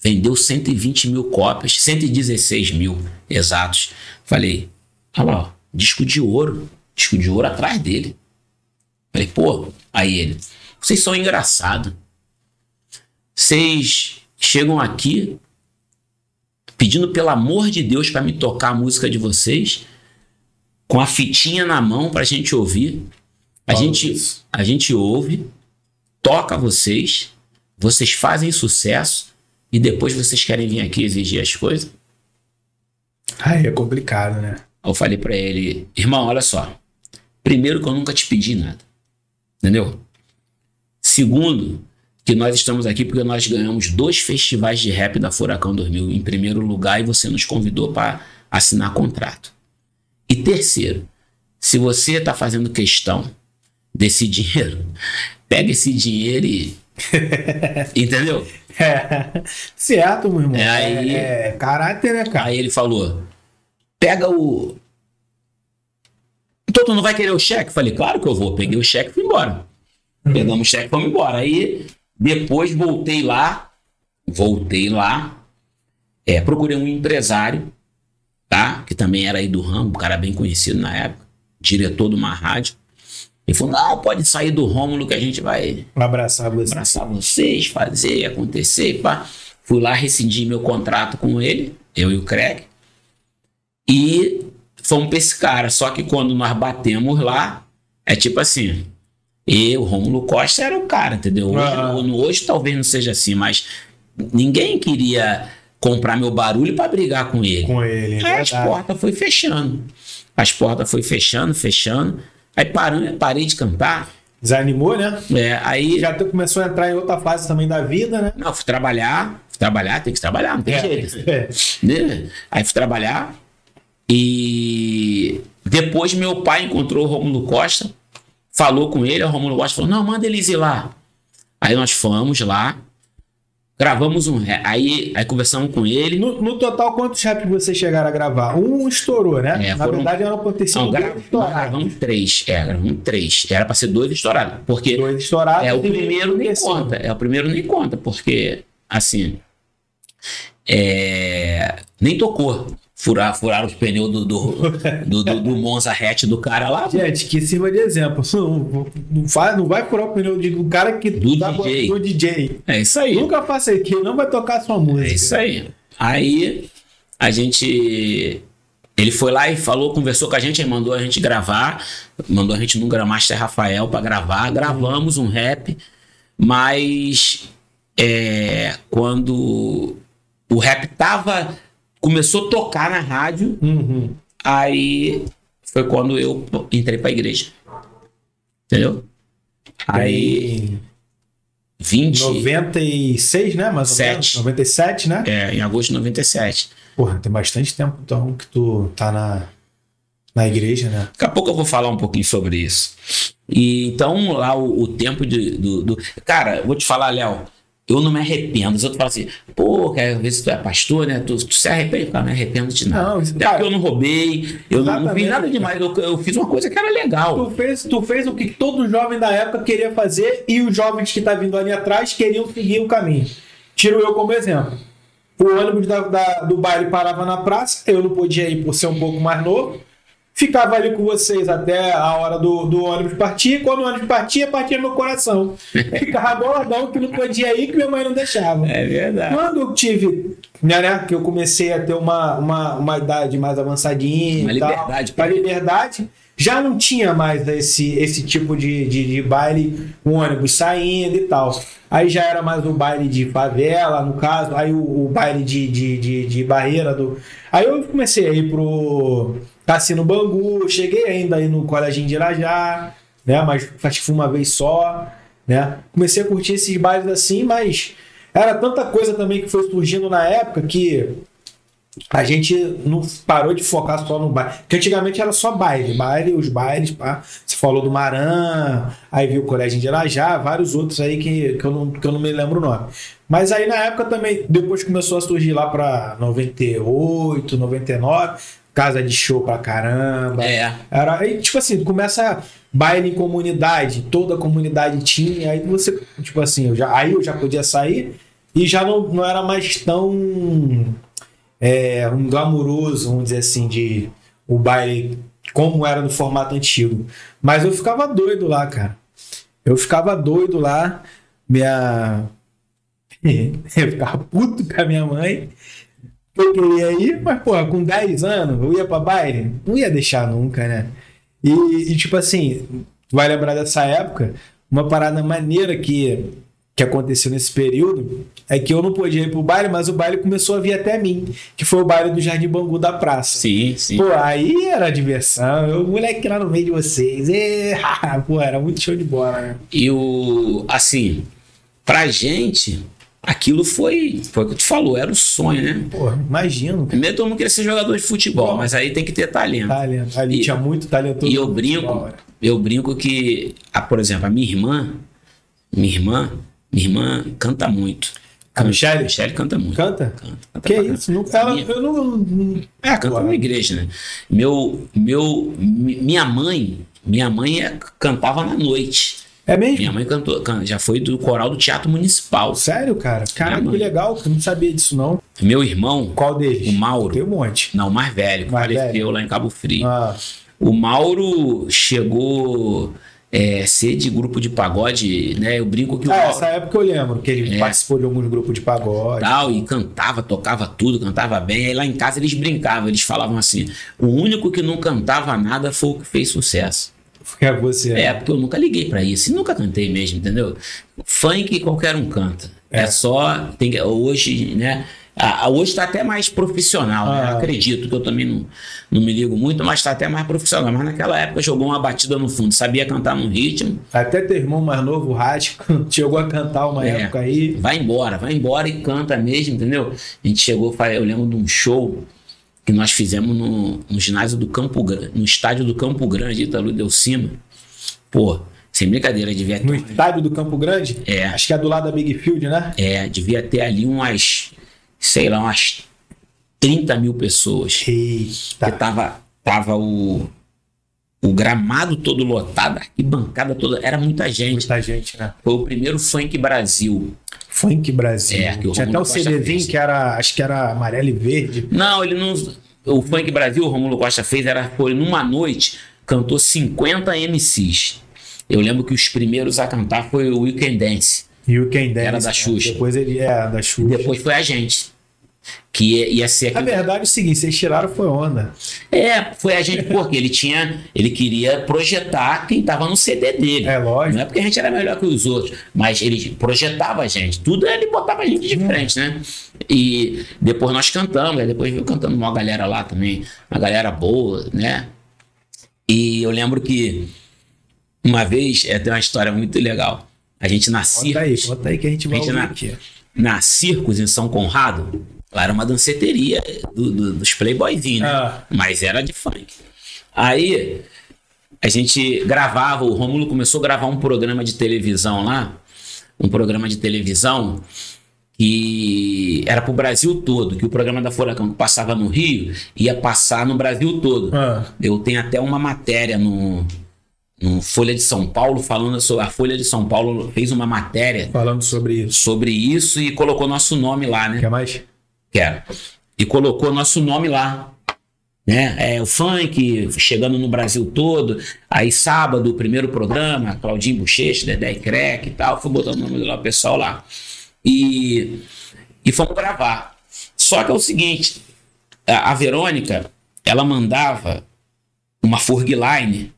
vendeu 120 mil cópias, 116 mil exatos. Falei, olha lá, ó, disco de ouro, disco de ouro atrás dele. Falei, pô, aí ele, vocês são engraçados. Vocês chegam aqui pedindo pelo amor de Deus para me tocar a música de vocês, com a fitinha na mão pra gente ouvir. A Fala gente, isso. a gente ouve, toca vocês, vocês fazem sucesso e depois vocês querem vir aqui exigir as coisas. Aí é complicado, né? Eu falei pra ele, irmão, olha só. Primeiro que eu nunca te pedi nada. Entendeu? Segundo, que nós estamos aqui porque nós ganhamos dois festivais de rap da Furacão 2000 em primeiro lugar e você nos convidou para assinar contrato. E terceiro, se você está fazendo questão desse dinheiro, pega esse dinheiro e. Entendeu? É. Certo, meu irmão. É, aí- É, é caráter, né, cara? Aí ele falou: pega o. Então tu não vai querer o cheque? Falei, claro que eu vou. Peguei o cheque e fui embora. Pegamos o cheque e fomos embora. Aí depois voltei lá, voltei lá, é, procurei um empresário, tá? Que também era aí do ramo, um cara bem conhecido na época, diretor de uma rádio. Ele falou: não, pode sair do Rômulo que a gente vai abraçar você. abraçar vocês, fazer, acontecer, pá. Fui lá, rescindi meu contrato com ele, eu e o Craig. E fomos pra esse cara. Só que quando nós batemos lá, é tipo assim. E o Rômulo Costa era o cara, entendeu? Hoje, Ah. no- hoje talvez não seja assim, mas ninguém queria comprar meu barulho pra brigar com ele. Com ele, é Aí as verdade. portas foi fechando. As portas foi fechando, fechando. Aí parando, parei de cantar. Desanimou, né? É, aí Já começou a entrar em outra fase também da vida, né? não, fui trabalhar, fui trabalhar, tem que trabalhar, não tem É, jeito. é. Né? Aí fui trabalhar e depois meu pai encontrou o Romulo Costa, falou com ele, o Romulo Costa falou, não, manda eles ir lá. Aí nós fomos lá, gravamos um rap, aí, aí conversamos com ele. No, no total, quantos raps vocês chegaram a gravar? Um estourou, né? É, Na foram- verdade, era pra ter sido Não, gra- gravamos três, é, gravamos três. Era pra ser dois estourados, porque Dois estourados. É, o primeiro nem conta. É, o primeiro nem conta, porque, assim, é, nem tocou. Furar, furar os pneus do, do, do, do, do Monza hatch do cara lá. Gente, que sirva de exemplo. Não, não, faz, não vai furar o pneu do cara que Do tá DJ. do DJ. É isso aí. Nunca faça aqui, não vai tocar sua música. É isso aí. Aí a gente. Ele foi lá e falou, conversou com a gente, aí mandou a gente gravar, mandou a gente no Gramaster Rafael pra gravar, gravamos um rap, mas é, quando o rap tava. Começou a tocar na rádio, Uhum. aí foi quando eu entrei pra igreja. Entendeu? Aí, 20. 96, né? Mais ou menos. Sete. 97, né? É, em agosto de 97. Porra, tem bastante tempo então que tu tá na, na igreja, né? Daqui a pouco eu vou falar um pouquinho sobre isso. E então, lá o, o tempo de, do, do- Cara, vou te falar, Léo. Eu não me arrependo. Os outros falam assim, pô, cara, às vezes tu é pastor, né? Tu, tu se arrepende? Cara, não me arrependo de nada. Não, Até cara, porque eu não roubei, eu não, não fiz nada demais. Eu, eu fiz uma coisa que era legal. Tu fez, tu fez o que todo jovem da época queria fazer e os jovens que tá vindo ali atrás queriam seguir o caminho. Tiro eu como exemplo. O ônibus da- da- do baile parava na praça, eu não podia ir por ser um pouco mais novo. Ficava ali com vocês até a hora do, do ônibus partir. Quando o ônibus partia, partia meu coração. Ficava boladão que não podia ir, que minha mãe não deixava. É verdade. Quando eu tive, né, né, que eu comecei a ter uma, uma, uma idade mais avançadinha, Uma e tal, liberdade, uma cara. liberdade, já não tinha mais esse, esse tipo de, de, de baile, o ônibus saindo e tal. Aí já era mais o baile de favela, no caso, aí o, o baile de, de, de, de barreira do. Aí eu comecei a ir pro Cassino Bangu, cheguei ainda aí no Colégio de Irajá, né? Mas acho que foi uma vez só, né? Comecei a curtir esses bailes assim, mas era tanta coisa também que foi surgindo na época que a gente não parou de focar só no baile. Porque antigamente era só baile, baile, os bailes, pá. Você falou do Maran, aí viu o Colégio de Irajá, vários outros aí que, que, eu não, que eu não me lembro o nome. Mas aí na época também, depois começou a surgir lá pra 98, 99, casa de show pra caramba. É. Era, aí, tipo assim, começa baile em comunidade, toda a comunidade tinha, aí você, tipo assim, eu já, aí eu já podia sair e já não, não era mais tão é, um glamouroso, vamos dizer assim, de o baile como era no formato antigo. Mas eu ficava doido lá, cara. Eu ficava doido lá, minha. eu ficava puto com a minha mãe. Eu queria ir, mas, porra, com 10 anos, eu ia pra baile? Não ia deixar nunca, né? E, e, tipo assim, tu vai lembrar dessa época, uma parada maneira que, que aconteceu nesse período é que eu não podia ir pro baile, mas o baile começou a vir até mim, que foi o baile do Jardim Bangu da praça. Sim, sim. Pô, aí era diversão, eu, moleque lá no meio de vocês. E, pô, era muito show de bola, né? E o. Assim, pra gente, aquilo foi. Foi o que tu falou, era o sonho, né? Pô, imagino. Primeiro todo mundo queria ser jogador de futebol, mas aí tem que ter talento. Talento. Ali E- tinha muito talentoso. E eu brinco, futebol, eu brinco que, a, por exemplo, a minha irmã, minha irmã, minha irmã canta muito. A Michelle? Michelle canta muito. Canta? Canta, canta Que pra isso? Não, ela, Minha- eu não. É, canta na igreja, né? Meu, meu, mi- minha mãe, minha mãe é- cantava na noite. É mesmo? Minha mãe cantou, can- já foi do coral do Teatro Municipal. Sério, cara? Cara, que legal, eu não sabia disso, não. Meu irmão, Qual deles? o Mauro, Tem um monte. não, o mais velho, que Mais faleceu velho. lá em Cabo Frio. Ah, O Mauro chegou é, ser de grupo de pagode, né? Eu brinco que o Ah, Mauro essa época eu lembro que ele É. participou de alguns grupos de pagode. tal, e cantava, tocava tudo, cantava bem. Aí lá em casa eles brincavam, eles falavam assim: o único que não cantava nada foi o que fez sucesso. É você. É, porque eu nunca liguei pra isso, e nunca cantei mesmo, entendeu? Funk qualquer um canta. É, É. só. Tem, hoje, né? a- a- hoje tá até mais profissional, né? Ah. Acredito que eu também não, não me ligo muito, mas tá até mais profissional. Mas naquela época jogou uma batida no fundo, sabia cantar num ritmo, Até teu irmão mais novo, o Rático, chegou a cantar uma É. época aí. vai embora, vai embora e canta mesmo, entendeu? A gente chegou, eu lembro de um show que nós fizemos no, no ginásio do Campo Grande, no estádio do Campo Grande, Itaú Deu Cima. Pô, sem brincadeira, devia ter No estádio do Campo Grande? É. Acho que é do lado da Big Field, né? É, devia ter ali umas, sei lá, umas 30 mil pessoas. Eita. Que tava, tava o, o gramado todo lotado, a arquibancada toda, era muita gente. Muita gente, né? Foi o primeiro Funk Brasil. Funk Brasil. É, Tinha até o CDzinho que era, acho que era amarelo e verde. Não, ele não. O Funk Brasil, o Romulo Costa fez, era, foi numa noite, cantou 50 MCs. Eu lembro que os primeiros a cantar foi o Weekend Dance. E o Dance. Era da né? Xuxa. Depois ele é, da Xuxa. Depois foi a gente. Que ia, ia ser Na verdade, é o seguinte, vocês tiraram foi onda. É, foi a gente porque ele tinha, ele queria projetar quem tava no CD dele. É lógico. Não é porque a gente era melhor que os outros, mas ele projetava a gente. Tudo ele botava a gente de frente, né? E depois nós cantamos, depois veio cantando uma galera lá também, uma galera boa, né? E eu lembro que uma vez, é, tem uma história muito legal. A gente na Conta aí, conta aí que a gente vai A gente na- aqui. na Circos em São Conrado, lá era uma danceteria do- do- dos playboyzinhos, né? Ah. Mas era de funk. Aí a gente gravava, o Rômulo começou a gravar um programa de televisão lá, um programa de televisão que era pro Brasil todo, que o programa da Furacão que passava no Rio ia passar no Brasil todo. Ah, Eu tenho até uma matéria no, no Folha de São Paulo falando sobre. A Folha de São Paulo fez uma matéria falando sobre isso. sobre isso e colocou nosso nome lá, né? Quer mais? Quero. E colocou nosso nome lá. Né? É, o funk chegando no Brasil todo. Aí sábado, o primeiro programa, Claudinho Bochecha, Dedé e Crack e tal. Fui botando o nome do pessoal lá. E, e fomos gravar. Só que é o seguinte: a, Verônica, ela mandava uma Furgline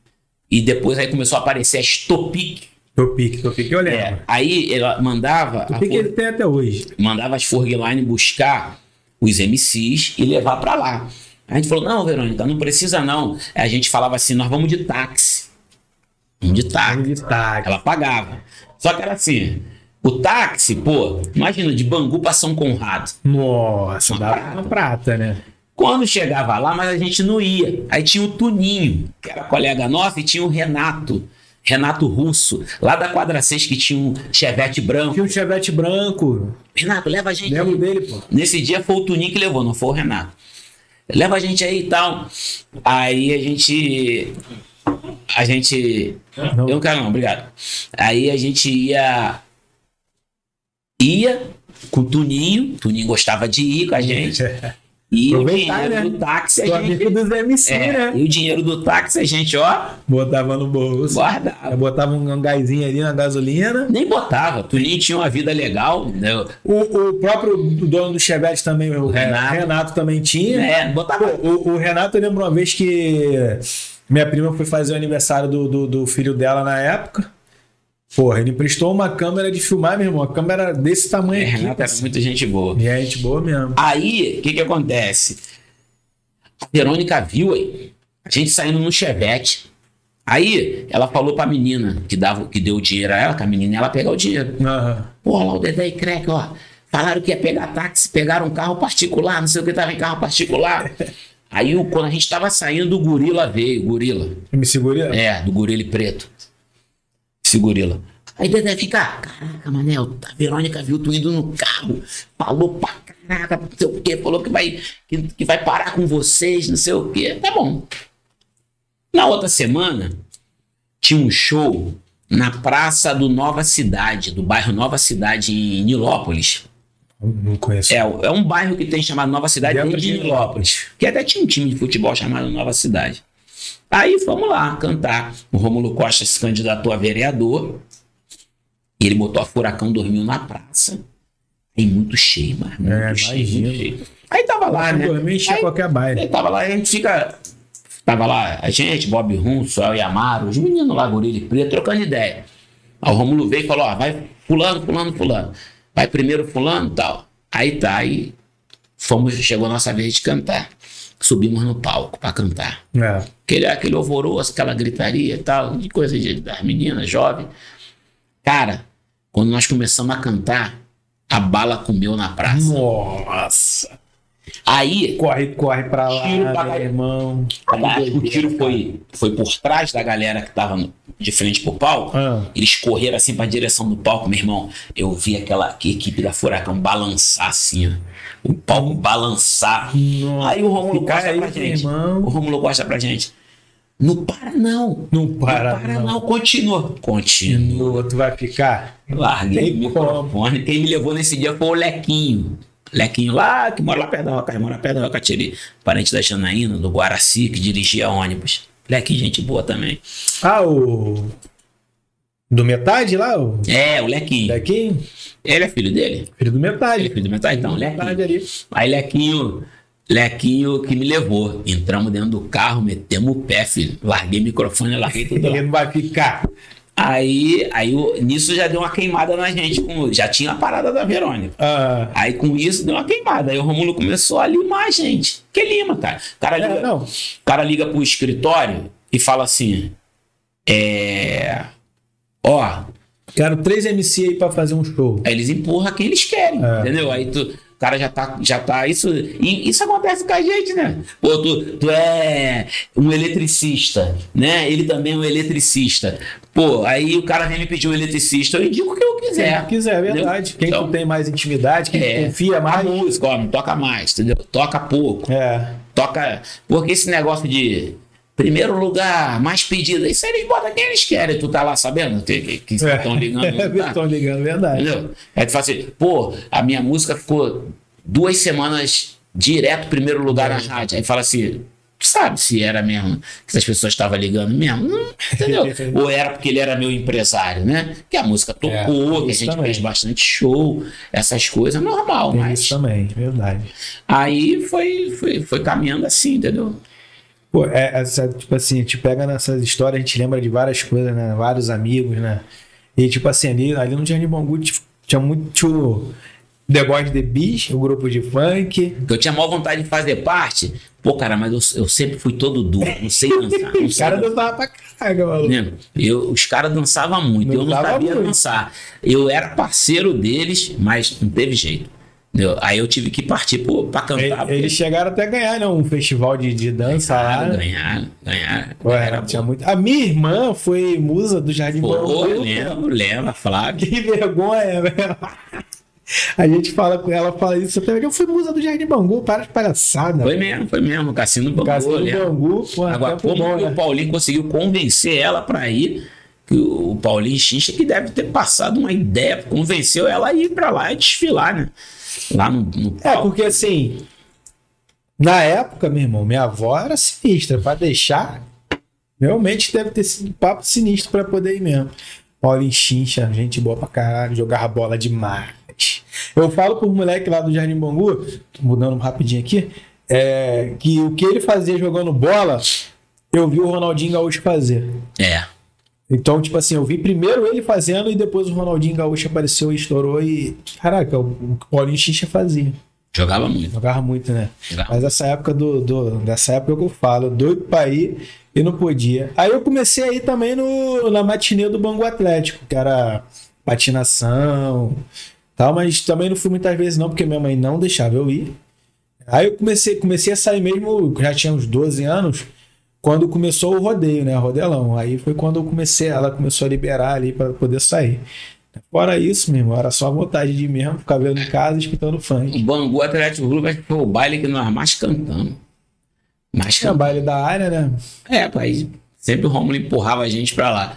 e depois aí começou a aparecer as Topic. Topic, Topic, eu lembro. É, aí ela mandava. Topic Fur- ele tem até hoje. mandava as Furgline buscar os MCs e levar pra lá. A gente falou: não, Verônica, não precisa não. A gente falava assim: nós vamos de táxi. Vamos de táxi. De táxi. Ela pagava. Só que era assim: o táxi, pô, imagina, de Bangu pra São Conrado. Nossa, Uma dá prata. uma prata, né? Quando chegava lá, mas a gente não ia. Aí tinha o Tuninho, que era colega nosso, e tinha o Renato. Renato Russo, lá da quadra 6, que tinha um chevette branco. Tinha um chevette branco. Renato, leva a gente. aí. Lembro dele, pô. Nesse dia foi o Tuninho que levou, não foi o Renato. Leva a gente aí e tal. Aí a gente. A gente. Não. Eu não quero, não, obrigado. Aí a gente ia. Ia com o Tuninho. O Tuninho gostava de ir com a gente. E o dinheiro né? do táxi a gente. dos MC, É, né? E o dinheiro do táxi a gente, ó, Botava no bolso. guardava. Botava um gásinho ali na gasolina. Nem botava. O Tuninho tinha uma vida legal. Né? O, o próprio dono do Chevette também, o Renato. Renato, também tinha. É, botava. O, o Renato, eu lembro uma vez que minha prima foi fazer o aniversário do, do, do filho dela na época. Porra, ele emprestou uma câmera de filmar, meu irmão. A câmera desse tamanho É, aqui. Renato era parceiro. muita gente boa. E é gente boa mesmo. Aí, o que que acontece? A Verônica viu aí, a gente saindo no chevette. Aí, ela falou pra menina que, dava, que deu o dinheiro a ela, que a menina ia ela pegar o dinheiro. Aham. Pô, lá o Dedé e Crack, ó. Falaram que ia pegar táxi, pegaram um carro particular, não sei o que, tava em carro particular. Aí, quando a gente tava saindo, o gorila veio, o gorila. Me segura? É, do gorila preto. Esse gorila. Aí Dedé fica, caraca, Manel, a Verônica viu tu indo no carro, falou pra caraca, não sei o quê, falou que vai, que, que vai parar com vocês, não sei o quê. Tá bom. Na outra semana, tinha um show na Praça do Nova Cidade, do bairro Nova Cidade, em Nilópolis. Não conheço. É, é um bairro que tem chamado Nova Cidade Dentro dentro de de Nilópolis. Que até tinha um time de futebol chamado Nova Cidade. Aí fomos lá cantar. O Rômulo Costa se candidatou a vereador. E ele botou a furacão, dormiu na praça. Aí muito cheio, mas muito É, cheio, muito cheio. Aí tava lá, né? Dormir encher Aí- qualquer baile. Aí tava lá, a gente fica. Tava lá a gente, Bob Rum, Suel e Amaro, os meninos lá, Gorila e Preto, trocando ideia. Aí o Romulo veio e falou: ó, vai fulano, fulano, fulano. Vai primeiro fulano e tal. Aí tá, aí fomos, chegou a nossa vez de cantar. Subimos no palco pra cantar. É. Aquele, aquele alvoroço, aquela gritaria e tal, de coisa de, das meninas, jovem. Cara, quando nós começamos a cantar, a bala comeu na praça. Nossa. Aí, Corre, corre pra lá, Tiro pra meu irmão. Acho que o tiro foi, foi por trás da galera que tava no- de frente pro palco. Ah. Eles correram assim pra direção do palco, meu irmão. Eu vi aquela equipe da Furacão balançar assim, ó. O palco balançar. Nossa. Aí o Romulo Fica gosta aí, pra gente. irmão. O Romulo gosta pra gente. Não para não. Não para, não. Para não. não, continua. Continua. Tu vai ficar? Larguei Tem o microfone. Quem me levou nesse dia foi o Lequinho. Lequinho lá, que mora lá perto da Roca, mora perto da Rocatiri. Parente da Janaína, do Guaraci, que dirigia ônibus. Lequinho, gente boa também. Ah, o. Do metade lá? O É, o Lequinho. daqui? Ele é filho dele? Filho do metade. Ele é filho do metade? Então, metade Lequinho. ali. Aí Lequinho, Lequinho que me levou. Entramos dentro do carro, metemos o pé, filho. Larguei o microfone, larguei tudo. Ele não vai ficar. Aí, aí nisso já deu uma queimada na gente. Com, já tinha a parada da Verônica. Ah, Aí com isso deu uma queimada. Aí o Romulo começou a limar a gente. Que lima, cara. O cara liga, é, não. o cara liga pro escritório e fala assim: É. Ó, Quero três MC aí pra fazer um show. aí eles empurram quem eles querem, É. entendeu? Aí tu, cara já tá, já tá. Isso, isso acontece com a gente, né? Pô, tu, tu é um eletricista, né? Ele também é um eletricista. Pô, aí o cara vem me pedir um eletricista, eu indico o que eu quiser. Quem quiser, é verdade. Entendeu? Quem Então, tu tem mais intimidade, quem é, confia a mais. música, ó, não toca mais, entendeu? Toca pouco. É. Toca. Porque esse negócio de primeiro lugar, mais pedido, isso eles botam quem eles querem. Tu tá lá sabendo que estão ligando. não tá? Estão ligando, verdade. Entendeu? Aí tu fala assim, pô, a minha música ficou duas semanas direto primeiro lugar na rádio. Aí fala assim, tu sabe se era mesmo, que as pessoas estavam ligando mesmo? Não, entendeu? Ou era porque ele era meu empresário, né? Que a música tocou, É, que a gente também. fez bastante show, essas coisas, normal, Tem mas isso também, verdade. aí foi, foi, foi caminhando assim, entendeu? Pô, é, essa, tipo assim, a gente pega nessas histórias, a gente lembra de várias coisas, né? Vários amigos, né? E tipo assim, ali, ali no Jardim Bangu tinha muito The Boys The Beast, o grupo de funk. Eu tinha maior vontade de fazer parte. Pô, cara, mas eu, eu sempre fui todo duro, não sei dançar. Não O sei cara dançar. dançava pra caralho, maluco. Entendeu? Eu, os caras dançavam muito, eu não sabia muito. dançar. Eu era parceiro deles, mas não teve jeito. Entendeu? Aí eu tive que partir pô, pra cantar. Ele- porque- Eles chegaram até a ganhar, né? Um festival de, de dança lá. Ganharam, ganharam, ganharam. Ué, Era tinha muito... A minha irmã foi musa do Jardim Pô, Bangu. lembro, lembro, Flávio. Que vergonha, velho. A gente fala com ela, fala isso hoje. Eu fui musa do Jardim Bangu, para de palhaçada. Foi mesmo, foi mesmo. Cassino Bangu, Cassino. Bangu, pô, Agora, como bom, que né? o Paulinho conseguiu convencer ela pra ir? Que o Paulinho Xincha que deve ter passado uma ideia, convenceu ela a ir pra lá e desfilar, né? Lá no, no É, porque assim, na época, meu irmão, minha avó era sinistra. Pra deixar, realmente deve ter sido um papo sinistro pra poder ir mesmo. Paulinho Chincha, gente boa pra caralho, jogava bola demais. Eu falo pros moleques lá do Jardim Bangu, mudando rapidinho aqui, é, que o que ele fazia jogando bola, eu vi o Ronaldinho Gaúcho fazer. É. Então, tipo assim, eu vi primeiro ele fazendo e depois o Ronaldinho Gaúcho apareceu e estourou e. Caraca, o Paulinho Xixa fazia. Jogava muito. Jogava muito, né? Jogava. Mas essa época do, do- dessa época que eu falo, doido pra ir e não podia. Aí eu comecei a ir também no, na matinê do Bangu Atlético, que era patinação, tal, mas também não fui muitas vezes não, porque minha mãe não deixava eu ir. Aí eu comecei, comecei a sair mesmo, já tinha uns 12 anos, quando começou o rodeio, né? Rodelão. Aí foi quando eu comecei, ela começou a liberar ali para poder sair. Fora isso, meu irmão, era só a vontade de ir mesmo, ficar vendo em casa, escutando O funk. Bangu Atlético Clube acho que foi o baile que nós mais cantamos. Mais Tinha cantamos. baile da área, né? É, pai, sempre o Romulo empurrava a gente pra lá.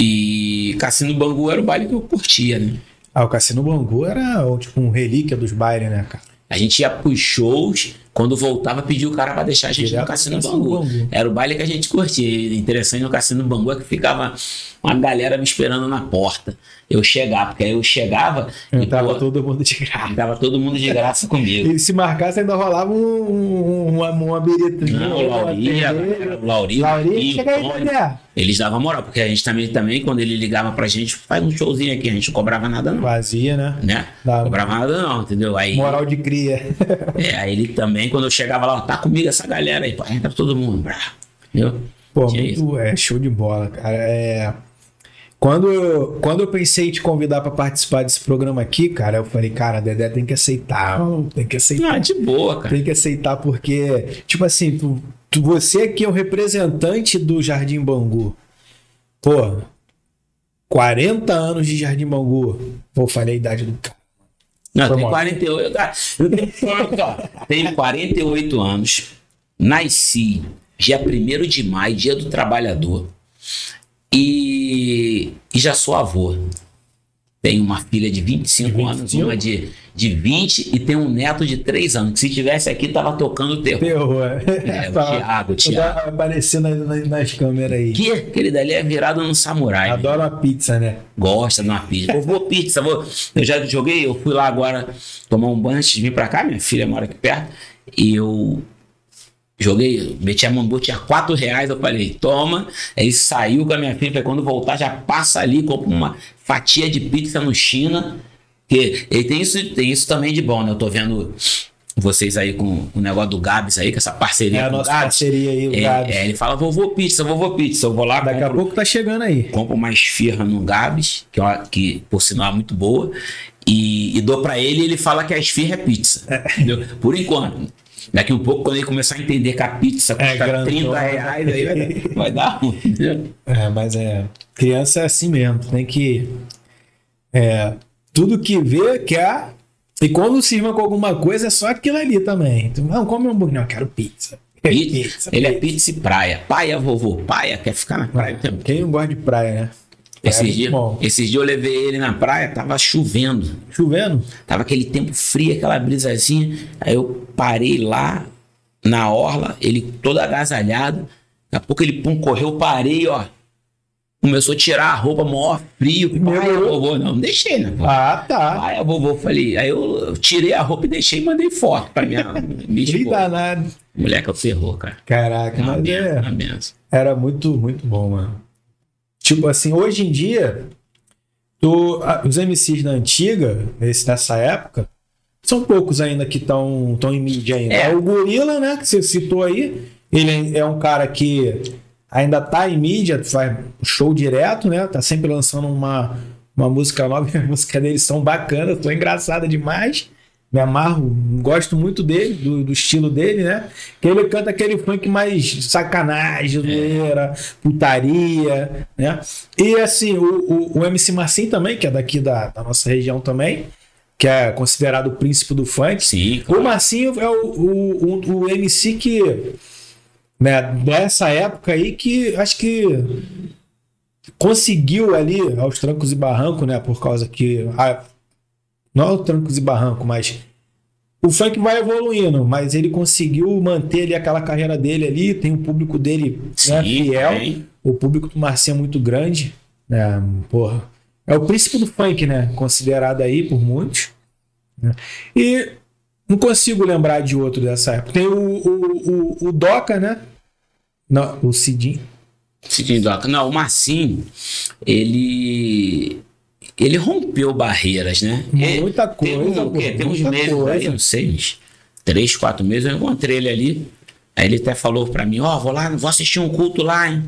E Cassino Bangu era o baile que eu curtia, né? Ah, o Cassino Bangu era tipo um relíquia dos bailes, né, cara? A gente ia pros shows, quando voltava, pedia o cara pra deixar a gente Direto no Cassino, no Cassino Bangu. Bangu. Era o baile que a gente curtia. Interessante no Cassino Bangu é que ficava uma galera me esperando na porta. Eu chegar, porque aí eu chegava e Entrava pô, todo mundo de graça. tava todo mundo de graça comigo. E se marcasse, ainda rolava um, um, uma, uma birita. Não, o Lauria, o Lauria, Lauria, Marquinhos, chega aí, Tony. Eles davam moral, porque a gente também, também, quando ele ligava pra gente, faz um showzinho aqui, a gente não cobrava nada não, Vazia, né? né? Dava. Cobrava nada não, entendeu? Aí, Moral de cria. é, aí ele também, quando eu chegava lá, tá comigo essa galera aí, pô, entra todo mundo, entendeu? Pô, muito, é show de bola, cara. É, quando, eu, quando eu pensei em te convidar pra participar desse programa aqui, cara, eu falei, cara, a Dedé tem que aceitar, tem que aceitar. Ah, de boa, cara. Tem que aceitar porque, tipo assim, tu, tu- você aqui é o representante do Jardim Bangu. Pô, 40 anos de Jardim Bangu. Pô, falei a idade do cara. Não, tem mal. 48, cara, eu tenho, tenho 48 anos, nasci dia 1 de maio, dia do trabalhador, e, e já sou avô. Tenho uma filha de 25, De anos, 25? uma de, de 20 e tenho um neto de 3 anos. Que se tivesse aqui, tava tocando terror. Terror. É, o Thiago, o Thiago. Tá aparecendo nas, nas- câmeras aí. Que aquele dali é virado num samurai. Adoro uma pizza, né? gosta de uma pizza. Eu vou pizza, vou. Eu já joguei, eu fui lá agora tomar um banho antes de vir pra cá, minha filha mora aqui perto, e eu joguei, meti a mão, tinha quatro reais, eu falei, toma. Aí saiu com a minha filha, falei, quando voltar já passa ali, compra uma fatia de pizza no China, que ele tem isso, tem isso também de bom, né? Eu tô vendo vocês aí com, com o negócio do Gabs aí, com essa parceria É a nossa Gabs. parceria aí, o É, Gabs. é, ele fala, vovô pizza, vovô pizza. Eu vou lá, Daqui a compro, pouco tá chegando aí. compro uma esfirra no Gabs, que, ó, que por sinal é muito boa, e, e dou pra ele e ele fala que a esfirra é pizza. Entendeu? Por enquanto. Daqui um pouco, quando ele começar a entender que a pizza É custa grandona. 30 reais, aí vai, dar- vai dar ruim. É, mas é. Criança é assim mesmo. Tem que. É, tudo que vê, quer. E quando se irma com alguma coisa, é só aquilo ali também. Então, não, come um hambúrguer. Não, quero pizza. Pizza, ele é pizza e praia. Paia, vovô. Paia, quer ficar na praia tempo Quem não gosta de praia, né? Esses dias, esses dias eu levei ele na praia, tava chovendo. Chovendo? Tava aquele tempo frio, aquela brisazinha. Aí eu parei lá na orla, ele todo agasalhado. Daqui a pouco ele pum, correu, parei, ó. Começou a tirar a roupa, maior frio. Pai, Meu. vovô, não, não deixei, né? Ah, tá. Pai, vovô, falei. Aí eu tirei a roupa e deixei e mandei foto pra minha, esposa. danado. Moleque o terror, cara. Caraca, É uma mas benção, é. uma benção. Era muito, muito bom, mano. Tipo assim, hoje em dia, tu- os MCs da antiga, nesse, nessa época, são poucos ainda que estão tão em mídia ainda. É. O Gorila, né, que você citou aí, ele é um cara que ainda tá em mídia, faz show direto, né? Tá sempre lançando uma, uma música nova, e as músicas dele são bacanas, são engraçadas demais. Me amarro, gosto muito dele, do, do estilo dele, né? Que ele canta aquele funk mais sacanagem, zoeira, putaria, né? E assim, o, o, o MC Marcinho também, que é daqui da, da nossa região também, que é considerado o príncipe do funk. Sim, O Marcinho é o, o, o, MC que, né, dessa época aí, que acho que conseguiu ali, aos trancos e barrancos, né, por causa que. ah, não aos trancos e barrancos, mas. O funk vai evoluindo, mas ele conseguiu manter ali aquela carreira dele ali, tem o público dele né, Sim, fiel. tem. O público do Marcinho é muito grande, né? Porra. É o príncipe do funk, né? Considerado aí por muitos. né? E não consigo lembrar de outro dessa época. Tem o, o, o, o Doca, né? Não, o Cidinho. Cidinho Doca. Não, o Marcinho, ele. Ele rompeu barreiras, né? Ele- Muita tem coisa, um- o quê? pô, Tem uns meses coisa. aí, não sei, uns três, quatro meses, eu encontrei ele ali. Aí ele até falou pra mim, ó, vou lá, vou assistir um culto lá, hein?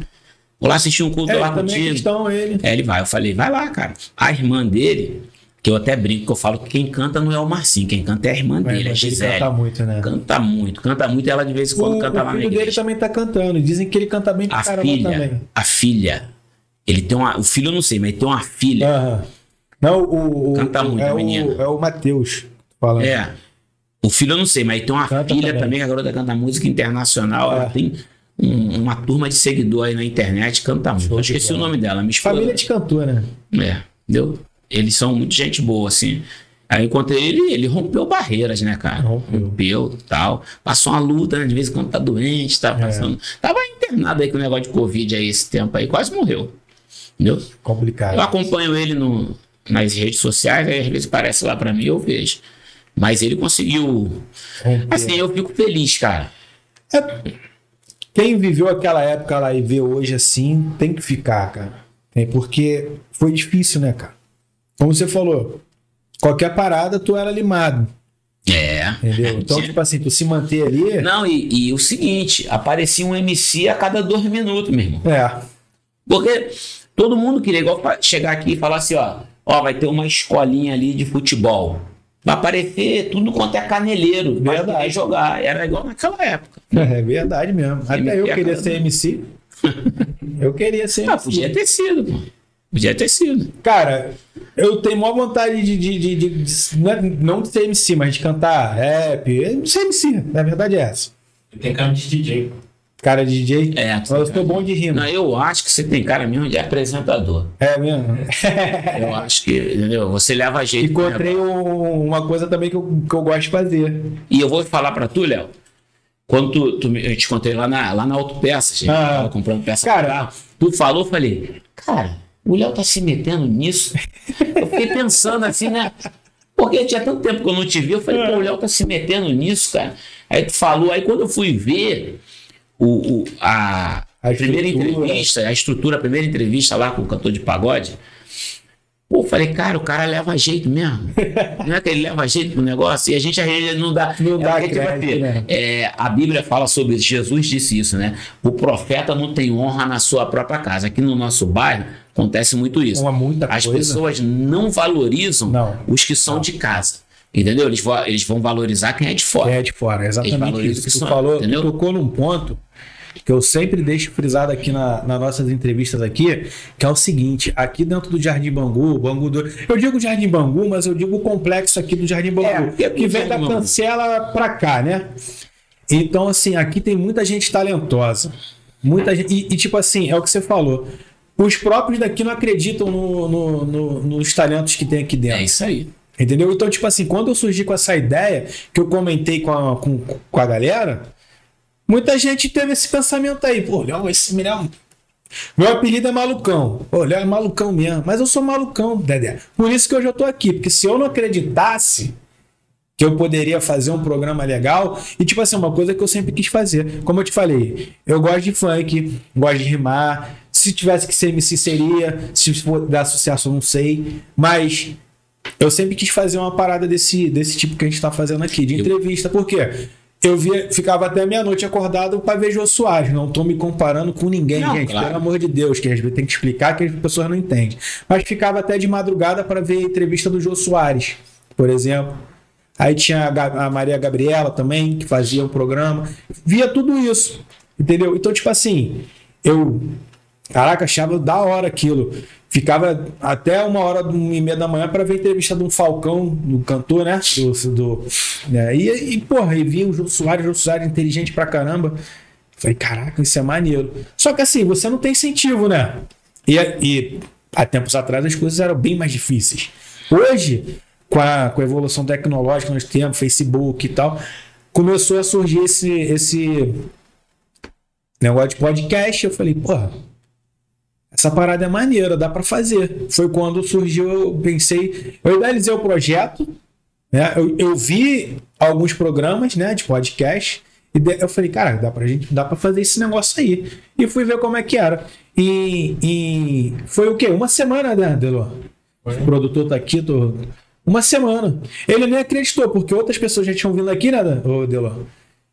Vou lá assistir um culto É, lá é contigo. questão ele. Aí ele vai, eu falei, vai lá, cara. A irmã dele, que eu até brinco, que eu falo que quem canta não é o Marcinho, quem canta é a irmã dele, a ele Gisele. canta muito, né? Canta muito, canta muito, ela de vez em quando O, canta o lá na filho dele também tá cantando. Dizem que ele canta bem pra A filha, também. a filha, ele tem uma, o filho eu não sei, mas ele tem uma filha. Aham. Não, o, o, Canta muito, é a o, menina. é o Matheus. Falando. É. O filho eu não sei, mas tem uma Canta filha também. também. que a garota canta música internacional. É. Ela tem um- uma turma de seguidor aí na internet, canta muito. Eu esqueci o bola. nome dela, esposa. Família de cantor, né? É, entendeu? Eles são muito gente boa, assim. Aí eu encontrei ele, ele rompeu barreiras, né, cara? Rompeu. Rompeu, tal. Passou uma luta, né? De vez em quando tá doente, tá passando. Tava internado aí com o negócio de Covid aí esse tempo aí, quase morreu. Entendeu? Complicado. Eu acompanho ele no, nas redes sociais, aí às vezes aparece lá pra mim, eu vejo. Mas ele conseguiu. Assim, eu fico feliz, cara. Quem viveu aquela época lá e vê hoje assim, tem que ficar, cara. Tem, porque foi difícil, né, cara? Como você falou, qualquer parada tu era limado, É. entendeu? Então, tipo assim, tu se manter ali. Não, e, e o seguinte, aparecia um MC a cada dois minutos, meu irmão. É, Porque todo mundo queria igual chegar aqui e falar assim, ó, ó, vai ter uma escolinha ali de futebol. Vai aparecer tudo quanto é caneleiro, vai Verdade. poder jogar. Era igual naquela época. é verdade mesmo. Até eu MC queria ser MC. Eu queria ser Ah, MC. podia ter sido, pô. Podia ter sido. Cara, eu tenho maior vontade de, de, de, de- de- não é- não de ser MC, mas de cantar rap. É, de ser MC, na verdade é essa. Tem cara de DJ. Cara de DJ. É, eu sou bom de rima. Não, eu acho que você tem cara mesmo de apresentador. É mesmo? Eu acho que, entendeu? Você leva jeito. Encontrei um- uma coisa também que eu, que eu gosto de fazer. E eu vou falar pra tu, Léo. Quando tu, tu eu te contei lá na, lá na Autopeça, gente, Ah. tava comprando peça Cara. Tu falou, eu falei, cara, o Léo tá se metendo nisso. eu fiquei pensando assim, né? Porque tinha tanto tempo que eu não te vi, eu falei, pô, o Léo tá se metendo nisso, cara. Aí tu falou, aí quando eu fui ver o, o- a, A primeira entrevista, a estrutura, a primeira entrevista lá com o cantor de pagode, Pô, falei, cara, o cara leva jeito mesmo. não é que ele leva jeito pro negócio? E a gente às vezes não dá. Não é dá porque, tipo crédito, assim, né? é, a Bíblia fala sobre isso, Jesus disse isso, né? O profeta não tem honra na sua própria casa. Aqui no nosso bairro acontece muito isso. Uma muita As coisa. pessoas não valorizam Não. os que são de casa. Entendeu? Eles vão, eles vão valorizar quem é de fora. É de fora, exatamente isso. que Tu são, falou, entendeu? tocou num ponto que eu sempre deixo frisado aqui na, nas nossas entrevistas aqui, que é o seguinte, aqui dentro do Jardim Bangu, Bangu do, eu digo Jardim Bangu, mas eu digo o complexo aqui do Jardim Bangu, É, é que vem da Bangu. cancela pra cá, né? Então, assim, aqui tem muita gente talentosa. Muita gente, e, e, tipo assim, é o que você falou. Os próprios daqui não acreditam no- no- no- nos talentos que tem aqui dentro. É isso aí. Entendeu? Então, tipo assim, quando eu surgi com essa ideia, que eu comentei com a, com, com a galera, muita gente teve esse pensamento aí. Pô, Léo, esse menino. Meu apelido é malucão. Pô, Léo é malucão mesmo. Mas eu sou malucão, Dedé. Por isso que hoje eu tô aqui. Porque se eu não acreditasse que eu poderia fazer um programa legal, e tipo assim, uma coisa que eu sempre quis fazer. Como eu te falei, eu gosto de funk, gosto de rimar. Se tivesse que ser MC, seria. Se for dar sucesso, não sei. Mas eu sempre quis fazer uma parada desse, desse tipo que a gente tá fazendo aqui, de entrevista. Por quê? Eu via, ficava até meia-noite acordado para ver Jô Soares. Não tô me comparando com ninguém, Não, gente. claro. Pelo amor de Deus, que às vezes tem que explicar que as pessoas não entendem. Mas ficava até de madrugada para ver a entrevista do Jô Soares, por exemplo. Aí tinha a, a Maria Gabriela também, que fazia um programa. Via tudo isso. Entendeu? Então, tipo assim, eu. Caraca, achava da hora aquilo. Ficava até uma hora, uma e meia da manhã para ver a entrevista de um Falcão, do cantor, né? Do, do, né? E, e, porra, e via o Jô Soares, o Jô Soares inteligente pra caramba. Falei, caraca, isso é maneiro. Só que assim, você não tem incentivo, né? E, e há tempos atrás as coisas eram bem mais difíceis. Hoje, com a, com a evolução tecnológica nós temos, Facebook e tal, começou a surgir esse, esse negócio de podcast. Eu falei, porra, essa parada é maneira, dá pra fazer. Foi quando surgiu, eu pensei, eu idealizei o projeto, né? Eu, eu vi alguns programas, né, de podcast, e eu falei, cara, dá pra gente, dá para fazer esse negócio aí. E fui ver como é que era. E, e foi o quê? Uma semana, né, Delor? O produtor tá aqui, tô... Uma semana. Ele nem acreditou, porque outras pessoas já tinham vindo aqui, né, Delor?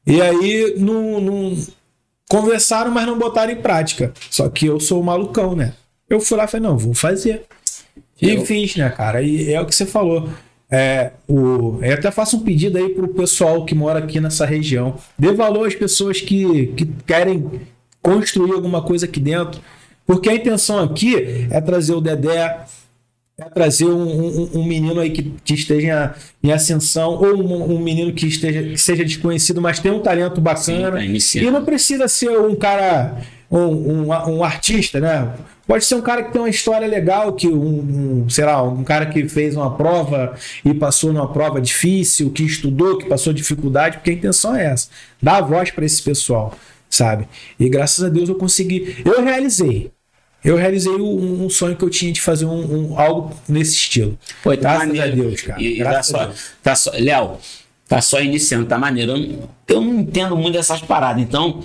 E aí não, conversaram, mas não botaram em prática. Só que eu sou o malucão, né? Eu fui lá e falei, não, vou fazer. E Eu- fiz, né, cara? E é o que você falou. É, o, eu até faço um pedido aí pro pessoal que mora aqui nessa região. Dê valor às pessoas que, que querem construir alguma coisa aqui dentro. Porque a intenção aqui é trazer o Dedé, é trazer um, um- um menino aí que, que esteja em ascensão, ou um, um menino que, esteja, que seja desconhecido, mas tem um talento bacana. tá iniciando. e não precisa ser um cara, um, artista, né? Pode ser um cara que tem uma história legal, que um, um, sei lá, um cara que fez uma prova e passou numa prova difícil, que estudou, que passou dificuldade, porque a intenção é essa, dar voz para esse pessoal, sabe? E graças a Deus eu consegui, eu realizei. Eu realizei um, um sonho que eu tinha de fazer um, um- algo nesse estilo. Pô, tá graças maneiro. a Deus, cara. E, tá graças a só, Deus. tá só, Léo, tá só iniciando, tá maneiro. Eu não, eu não entendo muito dessas paradas. Então,